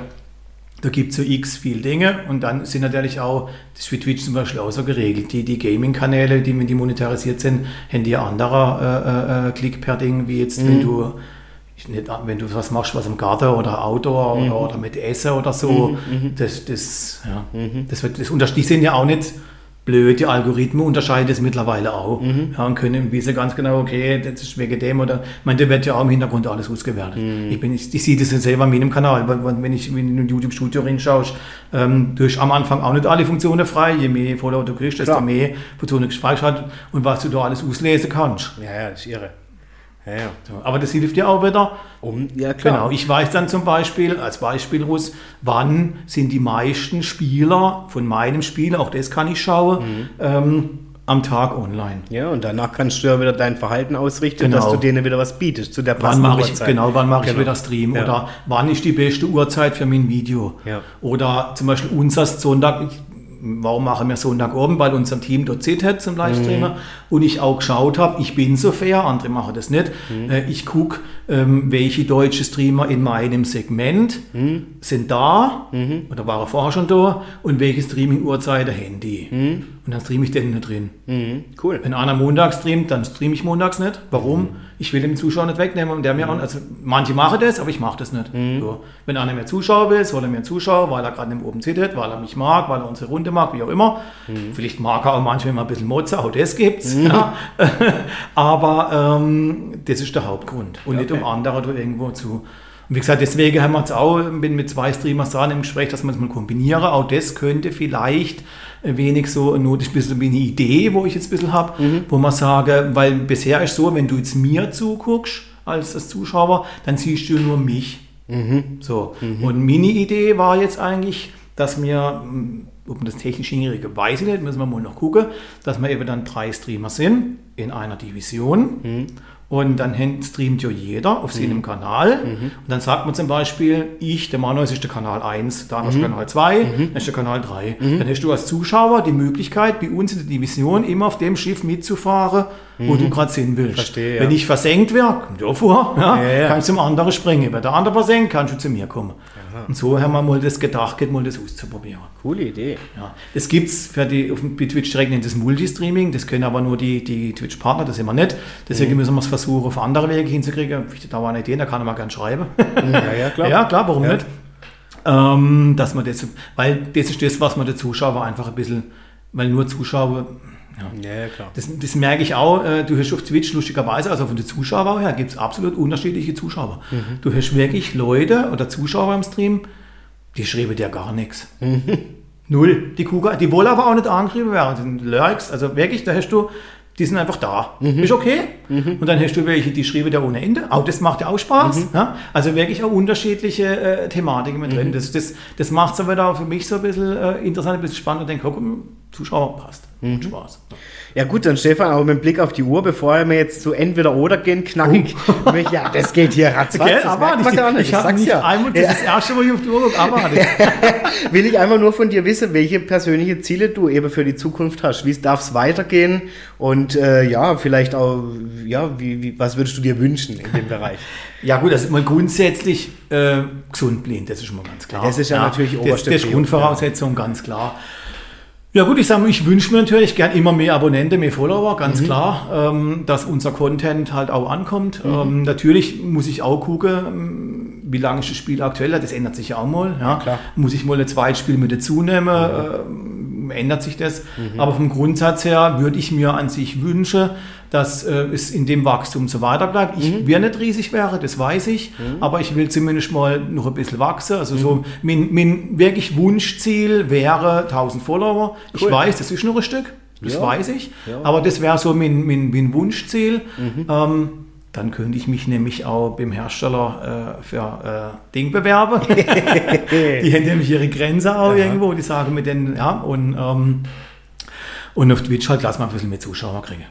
B: Da gibt es so x viele Dinge und dann sind natürlich auch, das ist für Twitch zum Beispiel auch so geregelt, die, die Gaming-Kanäle, die, wenn die monetarisiert sind, haben die anderer äh, äh, Klick per Ding, wie jetzt, wenn du ich nicht, wenn du was machst, was im Garten oder Outdoor oder, oder mit Essen oder so, das, das, ja, das wird, das, unter- die sind ja auch nicht blöd, die Algorithmen unterscheiden das mittlerweile auch ja, und können wissen ganz genau, okay, das ist wegen dem oder, ich meine, da wird ja auch im Hintergrund alles ausgewertet. Ich, bin, ich, ich sehe das jetzt selber an meinem Kanal, wenn ich in ein YouTube-Studio reinschaust, ähm, du hast am Anfang auch nicht alle Funktionen frei, je mehr Follower du kriegst, desto
A: Klar.
B: mehr Funktionen gespeichert und was du da alles auslesen kannst.
A: Ja, ja, das ist irre. Ja, ja.
B: So, Aber das hilft dir auch wieder,
A: Um, ja, klar.
B: Genau, ich weiß dann zum Beispiel, als Beispiel Russ, wann sind die meisten Spieler von meinem Spiel, auch das kann ich schauen,
A: Mhm.
B: ähm, am Tag online.
A: Ja, und danach kannst du ja wieder dein Verhalten ausrichten,
B: Genau.
A: dass du denen wieder was bietest zu der
B: Wann
A: passenden
B: ich,
A: Uhrzeit.
B: genau, wann mache ich
A: Genau.
B: wieder Stream
A: Ja.
B: oder wann ist die beste Uhrzeit für mein Video.
A: Ja.
B: Oder zum Beispiel unser Sonntag, ich, warum machen wir Sonntagabend, weil unser Team dort hat zum Livestreamen
A: Mhm.
B: und ich auch geschaut habe, ich bin so fair, andere machen das nicht.
A: Mhm.
B: Äh, ich gucke, ähm, welche deutsche Streamer in meinem Segment
A: Mhm.
B: sind da oder waren vorher schon da und welche Streaming-Uhrzeiten haben die. Und dann streame ich den nicht drin.
A: Mhm. Cool.
B: Wenn einer Montag streamt, dann streame ich montags nicht. Warum?
A: Mhm.
B: ich will dem Zuschauer nicht wegnehmen und der mir auch, also manche machen das, aber ich mache das nicht. So. Wenn einer mehr Zuschauer will, soll er mehr Zuschauer, weil er gerade im oben zittert, weil er mich mag, weil er unsere Runde mag, wie auch immer. Vielleicht mag er auch manchmal mal ein bisschen Mozart, auch das gibt's. Ja. aber ähm, das ist der Hauptgrund und nicht um andere oder irgendwo zu. Und wie gesagt, deswegen haben wir jetzt auch bin mit zwei Streamers dran im Gespräch, dass man es mal kombiniere. Auch das könnte vielleicht wenig so nur ein bisschen wie eine Idee, wo ich jetzt ein bisschen habe, wo man sage, weil bisher ist so, wenn du jetzt mir zuguckst als, als Zuschauer, dann siehst du nur mich. So. Und meine Idee war jetzt eigentlich, dass wir, mm, ob man das technisch hinkriege, weiß ich nicht, müssen wir mal noch gucken, dass wir eben dann drei Streamer sind in einer Division. Und dann streamt ja jeder auf seinem Kanal. Und dann sagt man zum Beispiel, ich, der Manuel, ist der Kanal 1, der andere ist Kanal 2, dann ist der Kanal 3. Dann hast du als Zuschauer die Möglichkeit, bei uns in der Division immer auf dem Schiff mitzufahren, wo du gerade sehen willst.
A: Verstehe, ja.
B: Wenn ich versenkt werde, komm da vor, ja,
A: Ja, ja.
B: kannst du zum anderen springen. Wenn der andere versenkt, kannst du zu mir kommen. Und so haben wir mal das gedacht, mal das auszuprobieren.
A: Coole Idee.
B: Ja. Das gibt es für die, auf dem bei Twitch direkt nennt das Multistreaming, das können aber nur die, die Twitch-Partner, das sind wir nicht. Deswegen müssen wir es versuchen, auf andere Wege hinzukriegen. Ich da war eine Idee, da kann mal gerne schreiben.
A: Ja, ja, klar.
B: ja, klar, warum
A: Ja.
B: nicht? Ähm, dass man das, weil das ist das, was man der Zuschauer einfach ein bisschen, weil nur Zuschauer, ja.
A: Ja, klar.
B: Das, das merke ich auch, äh, du hast auf Twitch lustigerweise, also von den Zuschauern her, gibt es absolut unterschiedliche Zuschauer. Du hast wirklich Leute oder Zuschauer im Stream, die schreiben dir gar nichts. Null. Die Kuga, die wollen aber auch nicht angegriffen werden. Die Lyrics, also wirklich, da hast du, die sind einfach da. Ist okay. Und dann hast du welche, die schreiben dir ohne Ende. Auch das macht ja auch Spaß. Ja? Also wirklich auch unterschiedliche äh, Thematiken mit drin. Das, das, das macht es aber da für mich so ein bisschen äh, interessant, ein bisschen spannend und denke, guck, Zuschauer passt. Macht Spaß.
A: Ja gut, dann Stefan, aber mit Blick auf die Uhr, bevor wir jetzt zu entweder oder gehen, knackig. Ja, das geht hier ratzfatz.
B: Gell,
A: das
B: aber
A: merkt man gar nicht.
B: ich habe
A: sag's
B: nicht
A: ja.
B: einmal, das
A: Ja.
B: ist das erste Mal, ich auf die Uhr gucke, aber
A: Will ich einfach nur von dir wissen, welche persönliche Ziele du eben für die Zukunft hast. Wie darf es weitergehen? Und äh, ja, vielleicht auch, ja, wie, wie, was würdest du dir wünschen in dem Bereich?
B: Ja gut, das ist mal grundsätzlich äh, gesund blind, das ist schon mal ganz klar.
A: Das ist ja natürlich
B: das,
A: oberste
B: das ist Grundvoraussetzung, ganz klar. Ja gut, ich sage, ich wünsche mir natürlich gern immer mehr Abonnenten, mehr Follower, ganz
A: Mhm.
B: klar, ähm, dass unser Content halt auch ankommt.
A: Mhm.
B: Ähm, natürlich muss ich auch gucken, wie lange ist das Spiel aktuell, das ändert sich ja auch mal. Ja.
A: klar.
B: Muss ich mal ein zweites Spiel mit dazu nehmen, ähm, ändert sich das. Aber vom Grundsatz her würde ich mir an sich wünschen, dass äh, es in dem Wachstum so weiter bleibt. Ich will nicht riesig wäre, das weiß ich, aber ich will zumindest mal noch ein bisschen wachsen. Also so mein, mein wirklich Wunschziel wäre 1000 Follower. Ich
A: Cool.
B: weiß, das ist noch ein Stück, das
A: Ja.
B: weiß ich,
A: Ja.
B: aber das wäre so mein, mein, mein Wunschziel. Ähm, dann könnte ich mich nämlich auch beim Hersteller äh, für äh, Ding bewerben. die haben nämlich ihre Grenze auch irgendwo, die sagen mit den, ja, und, ähm, und auf Twitch halt lass mal ein bisschen mehr Zuschauer kriegen.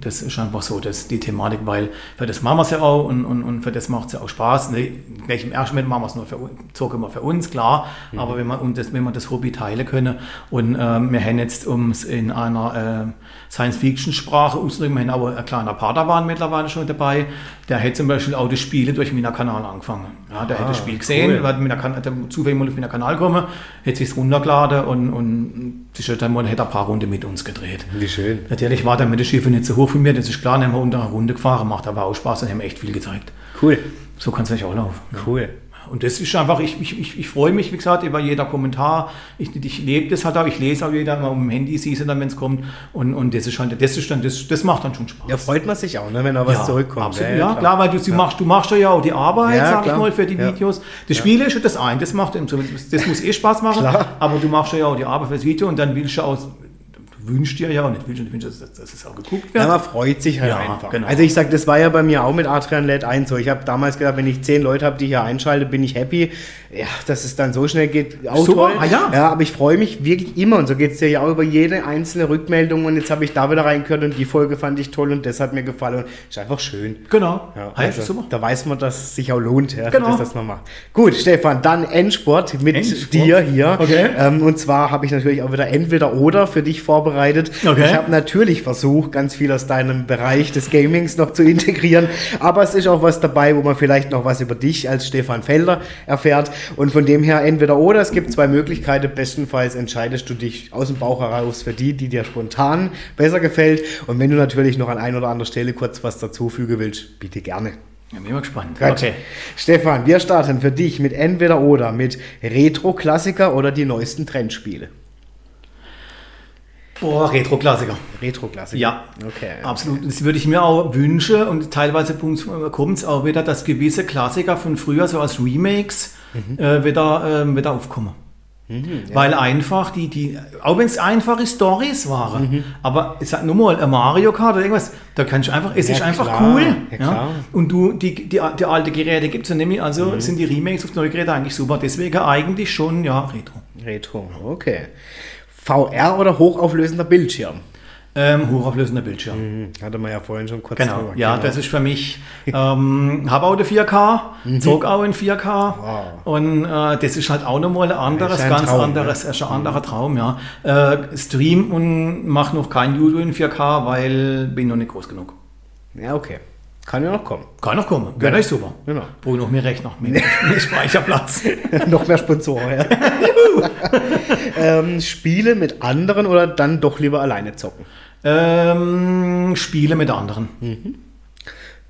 B: Das ist einfach so, das die Thematik, weil für das machen wir es ja auch und, und, und für das macht es ja auch Spaß. Ne, im ersten Moment machen wir es nur für uns, zocken wir für uns, klar, aber wenn man, und das, wenn man das Hobby teilen können und ähm, wir haben jetzt, um es in einer äh, Science-Fiction-Sprache auszudrücken, wir haben aber ein kleiner Padawan mittlerweile schon dabei, der hat zum Beispiel auch das Spiele durch meinen Kanal angefangen. Ja, der hat das Spiel gesehen,
A: cool.
B: hat, meiner kan- hat er zufällig mal auf meinen Kanal gekommen, hat sich runtergeladen und, und hat er ein paar Runden mit uns gedreht.
A: Wie schön.
B: Natürlich war der mit der Schiffe nicht so hoch von mir, das ist klar, dann haben wir unter einer Runde gefahren, macht aber auch Spaß und haben echt viel gezeigt.
A: Cool.
B: So kann es nicht auch laufen.
A: Cool.
B: Und das ist einfach, ich, ich, ich, ich freue mich, wie gesagt, über jeder Kommentar. Ich, ich lebe das halt auch, ich lese auch jeder mal dem Handy, siehst du dann, wenn es kommt. Und, und das ist halt, das ist dann, das, das macht dann schon Spaß.
A: Ja, freut man sich auch, ne, wenn da was zurückkommt.
B: Absolut, ja, klar. weil du, du, machst, du machst ja auch die Arbeit,
A: Ja,
B: sag
A: klar.
B: ich mal, für die
A: Ja.
B: Videos. Das Spiel ist schon das eine, das macht das, muss eh Spaß machen,
A: Klar.
B: aber du machst ja auch die Arbeit fürs Video und dann willst du auch, du wünschst dir ja und nicht wünschst, du wünschst, dass, dass es auch geguckt wird.
A: Ja, man freut sich halt
B: Ja,
A: einfach.
B: genau.
A: Also ich sag, das war ja bei mir auch mit Adrian LED 1 so. Ich habe damals gedacht, wenn ich zehn Leute habe, die hier einschalte, bin ich happy. Ja, dass es dann so schnell geht, auch
B: Super,
A: toll.
B: ah ja.
A: ja, aber ich freue mich wirklich immer und so geht es dir ja auch über jede einzelne Rückmeldung und jetzt habe ich da wieder reingehört und die Folge fand ich toll und das hat mir gefallen und ist einfach schön.
B: genau,
A: Ja, also,
B: super.
A: Da weiß man, dass es sich auch lohnt, ja,
B: Genau.
A: dass das man macht. Gut, Stefan, dann Endsport mit
B: Endsport.
A: dir hier.
B: Okay.
A: Ähm, und zwar habe ich natürlich auch wieder entweder oder für dich vorbereitet. Vorbereitet.
B: Okay.
A: Ich habe natürlich versucht, ganz viel aus deinem Bereich des Gamings noch zu integrieren, aber es ist auch was dabei, wo man vielleicht noch was über dich als Stefan Felder erfährt. Und von dem her entweder oder, es gibt zwei Möglichkeiten. Bestenfalls entscheidest du dich aus dem Bauch heraus für die, die dir spontan besser gefällt. Und wenn du natürlich noch an ein oder anderer Stelle kurz was dazufügen willst, bitte gerne.
B: Ja, bin mal gespannt.
A: Gut. Stefan, wir starten für dich mit entweder oder, mit Retro-Klassiker oder die neuesten Trendspiele.
B: Boah, Retro-Klassiker.
A: Retro-Klassiker.
B: Ja,
A: Okay.
B: absolut. Das würde ich mir auch wünschen und teilweise kommt es auch wieder, dass gewisse Klassiker von früher, so als Remakes, äh, wieder, ähm, wieder aufkommen. Weil einfach die, die auch wenn es einfache Stories waren, aber ich sag nur mal, ein Mario Kart oder irgendwas, da kannst du einfach, es
A: Ja,
B: ist einfach
A: klar.
B: cool.
A: Ja,
B: Ja. Und du, die, die, die alte Geräte gibt es nämlich, also
A: Mhm.
B: sind die Remakes auf neue Geräte eigentlich super. Deswegen eigentlich schon, ja, Retro.
A: Retro, okay. VR oder hochauflösender Bildschirm?
B: Ähm, hochauflösender Bildschirm.
A: Hm, Hatte man ja vorhin schon kurz
B: Genau,
A: drüber.
B: ja, das ist für mich, ähm, habe auch eine 4K,
A: Mhm.
B: zog auch in 4K und äh, das ist halt auch nochmal ein anderes,
A: ein
B: ganz
A: Traum,
B: anderes, ist ein anderer Traum, ja. Äh, Stream und mach noch kein YouTube in 4K, weil bin noch nicht groß genug.
A: Ja, okay. Kann ja noch kommen.
B: Kann noch kommen, wäre echt super.
A: Genau.
B: Brauche noch mehr Rechner, mehr, mehr Speicherplatz.
A: noch mehr Sponsoren, ja. ähm, Spiele mit anderen oder dann doch lieber alleine zocken?
B: ähm, Spiele mit anderen.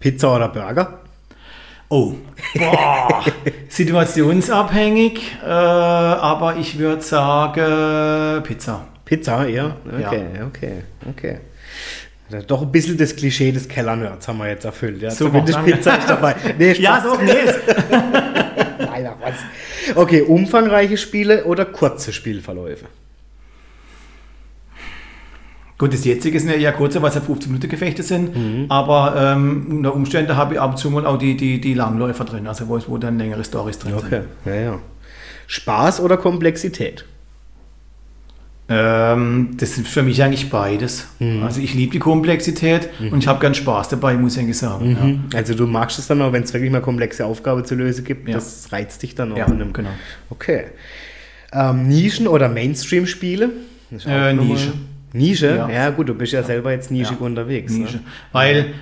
A: Pizza oder Burger?
B: Oh, boah, situationsabhängig, äh, aber ich würde sagen Pizza.
A: Pizza, ja?
B: Ja.
A: Okay, okay, okay. Ja, Doch ein bisschen das Klischee des Kellernerds haben wir jetzt erfüllt. Ja,
B: Super,
A: Zumindest
B: danke.
A: Pizza ist dabei. Nee, Spaß.
B: Ja, doch, nee.
A: Nein, ach was. Okay, umfangreiche Spiele oder kurze Spielverläufe?
B: Gut, das jetzige sind ja eher kurze, weil es ja 15 Minuten Gefechte sind,
A: Mhm.
B: aber ähm, unter Umständen habe ich ab und zu mal auch die, die, die Langläufer drin, also wo, wo dann längere Stories drin
A: Okay, ja, ja. Spaß oder Komplexität?
B: Sind. Ähm, das ist für mich eigentlich beides.
A: Mhm.
B: Also ich liebe die Komplexität und ich habe gern Spaß dabei, muss ich eigentlich sagen.
A: Also du magst es dann auch, wenn es wirklich mal komplexe Aufgabe zu lösen gibt,
B: Ja.
A: das reizt dich dann auch
B: Ja, genau.
A: Okay. Ähm, Nischen- oder Mainstream-Spiele?
B: Äh, Nische.
A: Nische? Ja.
B: Ja.
A: gut, du bist ja selber jetzt nischig
B: Ja.
A: unterwegs.
B: Nische.
A: Ne?
B: Weil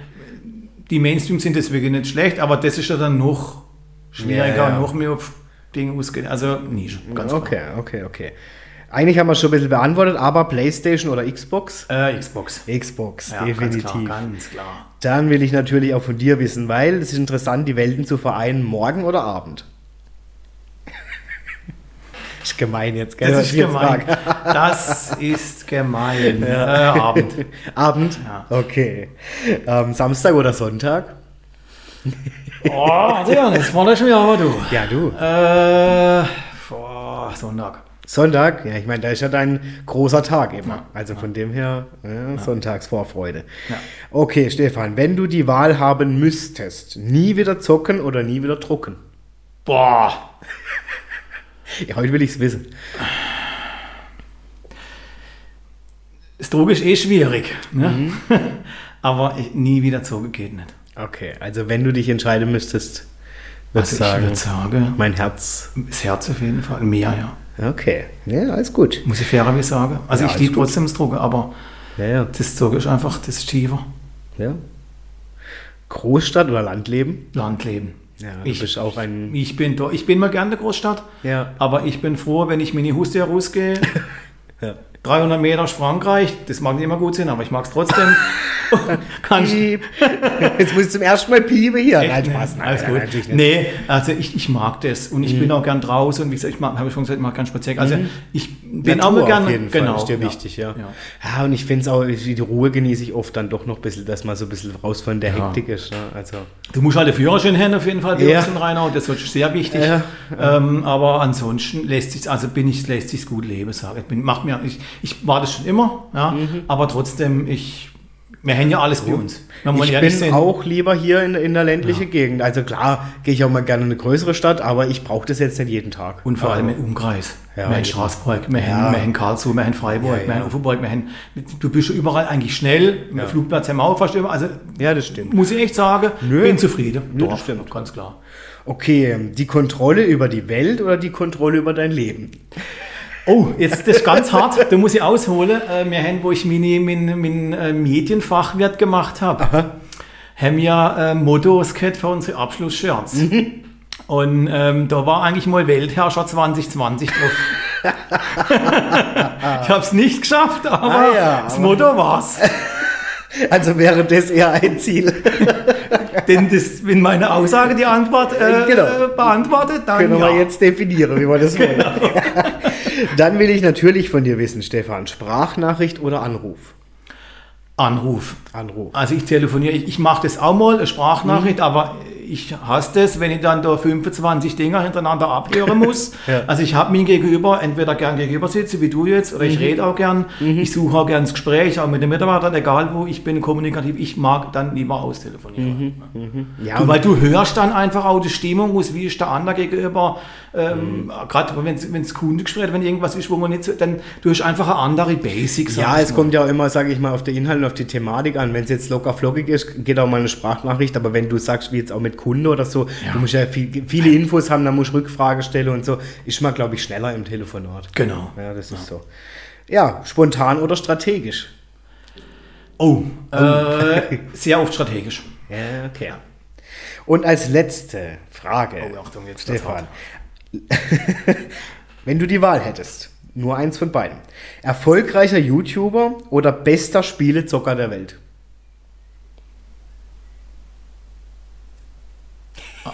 B: die Mainstream sind deswegen nicht schlecht, aber das ist ja dann noch schwieriger,
A: Ja, ja.
B: noch mehr auf Dinge ausgehen. Also Nische, ganz
A: Okay, okay, okay. Eigentlich haben wir schon ein bisschen beantwortet, aber Playstation oder Xbox?
B: Äh, Xbox.
A: Xbox,
B: Ja,
A: definitiv.
B: Ganz klar, ganz klar.
A: Dann will ich natürlich auch von dir wissen, weil es ist interessant, die Welten zu vereinen, morgen oder Abend? ist gemein jetzt, gell?
B: Das ist
A: jetzt
B: gemein. Das ist gemein. Äh, Abend.
A: Abend?
B: Ja.
A: Okay. Ähm, Samstag oder Sonntag?
B: Oh, Adrian, das war das schon wieder, aber du.
A: Ja, du.
B: Äh, boah, Sonntag.
A: Sonntag? Ja, ich meine, da ist ja dein großer Tag immer. Also von dem her, ja, Sonntagsvorfreude.
B: Ja.
A: Okay, Stefan, wenn du die Wahl haben müsstest, nie wieder zocken oder nie wieder drucken?
B: Boah.
A: Ja, heute will ich es wissen.
B: Das Druck ist eh schwierig. Ne?
A: Mhm.
B: aber ich, nie wieder zogen geht nicht.
A: Okay, also wenn du dich entscheiden müsstest, würdest
B: Also
A: du
B: ich
A: sagen,
B: würde sagen,
A: mein Herz.
B: das Herz auf jeden Fall. Mehr, ja.
A: Okay, ja, alles gut.
B: Muss ich fairerweise sagen. Also
A: Ja,
B: ich liebe trotzdem das Drucken, aber
A: Ja, ja,
B: das Zogen ist einfach, das ist tiefer.
A: ja. Großstadt oder Landleben?
B: Landleben.
A: Ja,
B: Ich-
A: bist auch ein.
B: Ich bin, da, ich bin mal gerne in der Großstadt,
A: Ja.
B: aber ich bin froh, wenn ich mit die Huste rausgehe.
A: Ja.
B: 300 Meter Frankreich, das mag nicht immer gut sein, aber ich mag es trotzdem. Kann ich,
A: Piep. Jetzt muss ich zum ersten Mal piepen hier.
B: Echt?
A: Nein, Spaß. Nein,
B: alles
A: nein,
B: gut. Nee, also ich, ich mag das und ich bin auch gern draußen und wie gesagt, ich habe ich schon gesagt, ich mag gern spazieren. Also ich bin auch
A: Natur
B: mal gern,
A: auf jeden Fall
B: genau,
A: ist dir
B: ja.
A: wichtig, ja.
B: Ja.
A: Ja, und ich finde es auch, die Ruhe genieße ich oft dann doch noch ein bisschen, dass man so ein bisschen raus von der
B: Ja.
A: Hektik ist. Ne? Also,
B: Du musst halt den Führerschein haben auf jeden Fall bei
A: Ja.
B: uns in Rheinau, das ist sehr wichtig.
A: Ja,
B: Ähm, aber ansonsten lässt sich also bin ich lässt sich gut leben, sage ich. Bin, macht mir, ich, ich war das schon immer, ja,
A: Mhm.
B: aber trotzdem ich wir haben ja alles bei uns.
A: Ich bin
B: sein.
A: auch lieber hier in, in der ländlichen Gegend. Also klar, gehe ich auch mal gerne in eine größere Stadt, aber ich brauche das jetzt nicht jeden Tag.
B: Und vor allem
A: Also,
B: im Umkreis.
A: Ja,
B: wir haben. Straßburg, wir,
A: Ja.
B: haben, Karlsruhe, wir haben Freiburg,
A: Ja, ja.
B: wir haben Uferburg, wir haben, du bist schon überall eigentlich schnell. Im Flugplatz haben wir auch fast immer. Also
A: Ja, das stimmt.
B: muss ich echt sagen,
A: Nö.
B: bin zufrieden.
A: Nö, das stimmt.
B: ganz klar.
A: Okay, die Kontrolle über die Welt oder die Kontrolle über dein Leben?
B: Oh, jetzt das ist ganz hart, da muss ich ausholen. Äh, wir haben, wo ich meine, mein, mein äh, Medienfachwirt gemacht habe, haben wir äh, Mottos gehabt für unsere Abschlussshirts.
A: Mhm.
B: Und ähm, da war eigentlich mal Weltherrscher 2020 drauf. ich habe es nicht geschafft, aber
A: Ah ja,
B: das Motto war's.
A: Also wäre das eher ein Ziel.
B: Denn das, wenn meine Aussage die Antwort äh,
A: Genau.
B: beantwortet, dann
A: Können
B: ja.
A: wir jetzt definieren, wie wir das wollen. Dann will ich natürlich von dir wissen, Stefan, Sprachnachricht oder Anruf?
B: Anruf.
A: Anruf.
B: Also ich telefoniere, ich, ich mache das auch mal, eine Sprachnachricht,
A: Mhm.
B: aber ich hasse das, wenn ich dann da 25 Dinger hintereinander abhören muss.
A: Ja.
B: Also ich habe mir gegenüber entweder gern gegenüber sitze, wie du jetzt, oder ich
A: Mhm.
B: rede auch gern. Ich suche auch gern das Gespräch, auch mit den Mitarbeitern, egal wo ich bin, kommunikativ. Ich mag dann lieber austelefonieren.
A: Ja,
B: Du, weil du hörst dann einfach auch die Stimmung, muss, wie ist der andere gegenüber, ähm,
A: Mhm.
B: gerade wenn es Kundengespräch, wenn irgendwas ist, wo man nicht so, dann du hast einfach eine andere Basics.
A: Ja, es kommt ja auch immer, sage ich mal, auf den Inhalt und auf die Thematik an. Wenn es jetzt locker flockig ist, geht auch mal eine Sprachnachricht. Aber wenn du sagst, wie jetzt auch mit Kunden oder so, du musst ja viel, viele Infos haben, dann musst du Rückfrage stellen und so, ist man, glaube ich, schneller im Telefonat.
B: Genau.
A: Ja, das ist so. Ja, spontan oder strategisch?
B: Oh, äh, sehr oft strategisch.
A: Ja, okay. Und als letzte Frage,
B: Oh, Achtung, jetzt
A: Stefan. Wenn du die Wahl hättest, nur eins von beiden. Erfolgreicher YouTuber oder bester Spielezocker der Welt?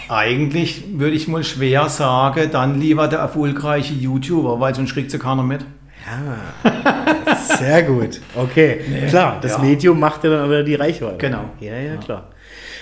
B: Eigentlich würde ich mal schwer sagen, dann lieber der erfolgreiche YouTuber, weil sonst kriegt sie keiner mit.
A: Ja, sehr gut. Okay, klar, das
B: ja.
A: Medium macht ja dann aber die Reichweite.
B: Genau.
A: Ja, ja, klar.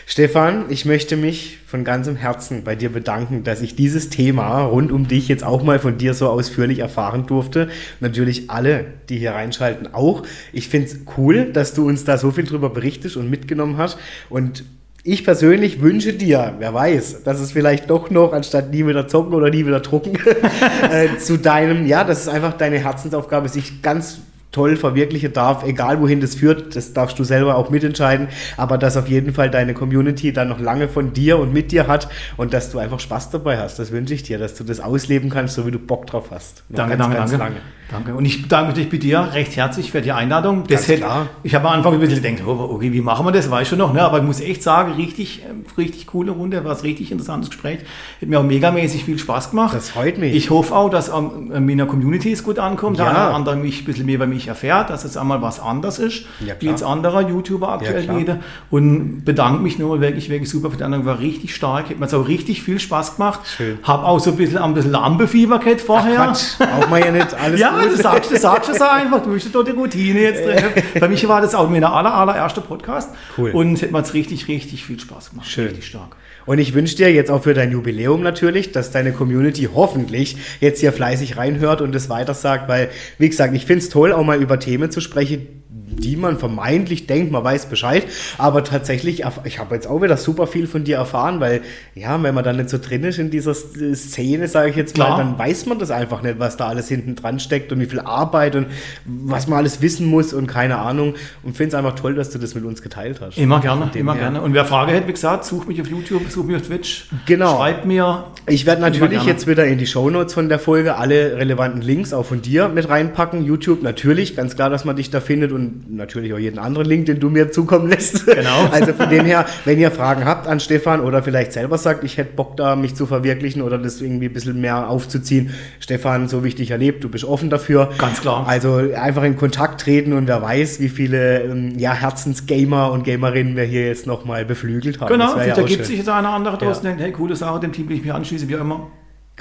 A: Stefan, ich möchte mich von ganzem Herzen bei dir bedanken, dass ich dieses Thema rund um dich jetzt auch mal von dir so ausführlich erfahren durfte. Natürlich alle, die hier reinschalten, auch. Ich finde es cool, dass du uns da so viel drüber berichtest und mitgenommen hast. Und ich persönlich wünsche dir, wer weiß, dass es vielleicht doch noch, anstatt nie wieder zocken oder nie wieder drucken, äh, zu deinem, ja, dass es einfach deine Herzensaufgabe sich ganz toll verwirklichen darf, egal wohin das führt, das darfst du selber auch mitentscheiden, aber dass auf jeden Fall deine Community dann noch lange von dir und mit dir hat und dass du einfach Spaß dabei hast. Das wünsche ich dir, dass du das ausleben kannst, so wie du Bock drauf hast. Noch
B: Danke,
A: ganz,
B: danke,
A: ganz
B: danke.
A: lange.
B: Danke. Und ich bedanke mich bei dir recht herzlich für die Einladung. Das
A: Ganz
B: hätte,
A: klar.
B: Ich habe am Anfang ein bisschen gedacht, oh, okay, wie machen wir das? Weiß schon noch, ne? Aber ich muss echt sagen, richtig, ähm, richtig coole Runde, war ein richtig interessantes Gespräch. Hat mir auch megamäßig viel Spaß gemacht.
A: Das freut mich.
B: Ich hoffe auch, dass ähm, in meiner Community es gut ankommt,
A: Ja.
B: der eine oder andere mich ein bisschen mehr über mich erfährt, dass es einmal was anders ist,
A: Ja,
B: wie jetzt anderer YouTuber aktuell
A: klar.
B: jeder. Und bedanke mich nur wirklich, wirklich super für die anderen. War richtig stark, hat mir jetzt auch richtig viel Spaß gemacht.
A: Schön.
B: Hab auch so ein bisschen, ein bisschen Lampenfieber gehabt vorher.
A: Quatsch, braucht man ja nicht alles
B: Ja,
A: gut.
B: du sagst, du sagst es einfach, du bist doch die Routine jetzt drin. Bei mich war das auch mein aller, allererster Podcast.
A: Cool.
B: Und hat mir jetzt richtig, richtig viel Spaß gemacht.
A: Schön.
B: Richtig stark.
A: Und ich wünsche dir jetzt auch für dein Jubiläum natürlich, dass deine Community hoffentlich jetzt hier fleißig reinhört und es weitersagt, weil, wie gesagt, ich finde es toll, auch mal über Themen zu sprechen, die man vermeintlich denkt, man weiß Bescheid, aber tatsächlich, ich habe jetzt auch wieder super viel von dir erfahren, weil, ja, wenn man dann nicht so drin ist in dieser S- Szene, sage ich jetzt mal,
B: Klar.
A: dann weiß man das einfach nicht, was da alles hinten dran steckt und wie viel Arbeit und was man alles wissen muss und keine Ahnung und finde es einfach toll, dass du das mit uns geteilt hast.
B: Immer gerne, immer
A: her.
B: gerne. Und wer Frage hätte, wie gesagt, such mich auf YouTube, such mich auf Twitch.
A: Genau.
B: Schreibt mir.
A: Ich werde natürlich jetzt wieder in die Shownotes von der Folge alle relevanten Links auch von dir mit reinpacken. YouTube natürlich, ganz klar, dass man dich da findet und natürlich auch jeden anderen Link, den du mir zukommen lässt.
B: Genau.
A: Also von dem her, wenn ihr Fragen habt an Stefan oder vielleicht selber sagt, ich hätte Bock da, mich zu verwirklichen oder das irgendwie ein bisschen mehr aufzuziehen. Stefan, so wie ich dich erlebt, du bist offen dafür.
B: Ganz klar.
A: Also einfach in Kontakt treten und wer weiß, wie viele ähm, ja, Herzensgamer und Gamerinnen wir hier jetzt nochmal beflügelt haben.
B: Genau,
A: ja
B: da gibt
A: schön.
B: sich jetzt einer andere draußen, denkt, hey, coole Sache, dem Team will ich mich anschließen, wie auch immer.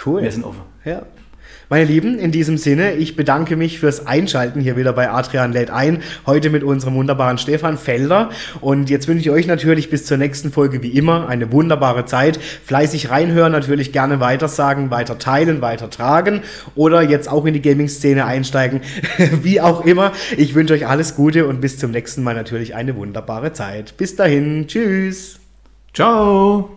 A: Cool.
B: Wir sind offen.
A: Ja. Meine Lieben, in diesem Sinne, ich bedanke mich fürs Einschalten hier wieder bei Adrian lädt ein. Heute mit unserem wunderbaren Stefan Felder. Und jetzt wünsche ich euch natürlich bis zur nächsten Folge wie immer eine wunderbare Zeit. Fleißig reinhören, natürlich gerne weitersagen, weiter teilen, weiter tragen oder jetzt auch in die Gaming-Szene einsteigen. wie auch immer. Ich wünsche euch alles Gute und bis zum nächsten Mal natürlich eine wunderbare Zeit. Bis dahin. Tschüss.
B: Ciao.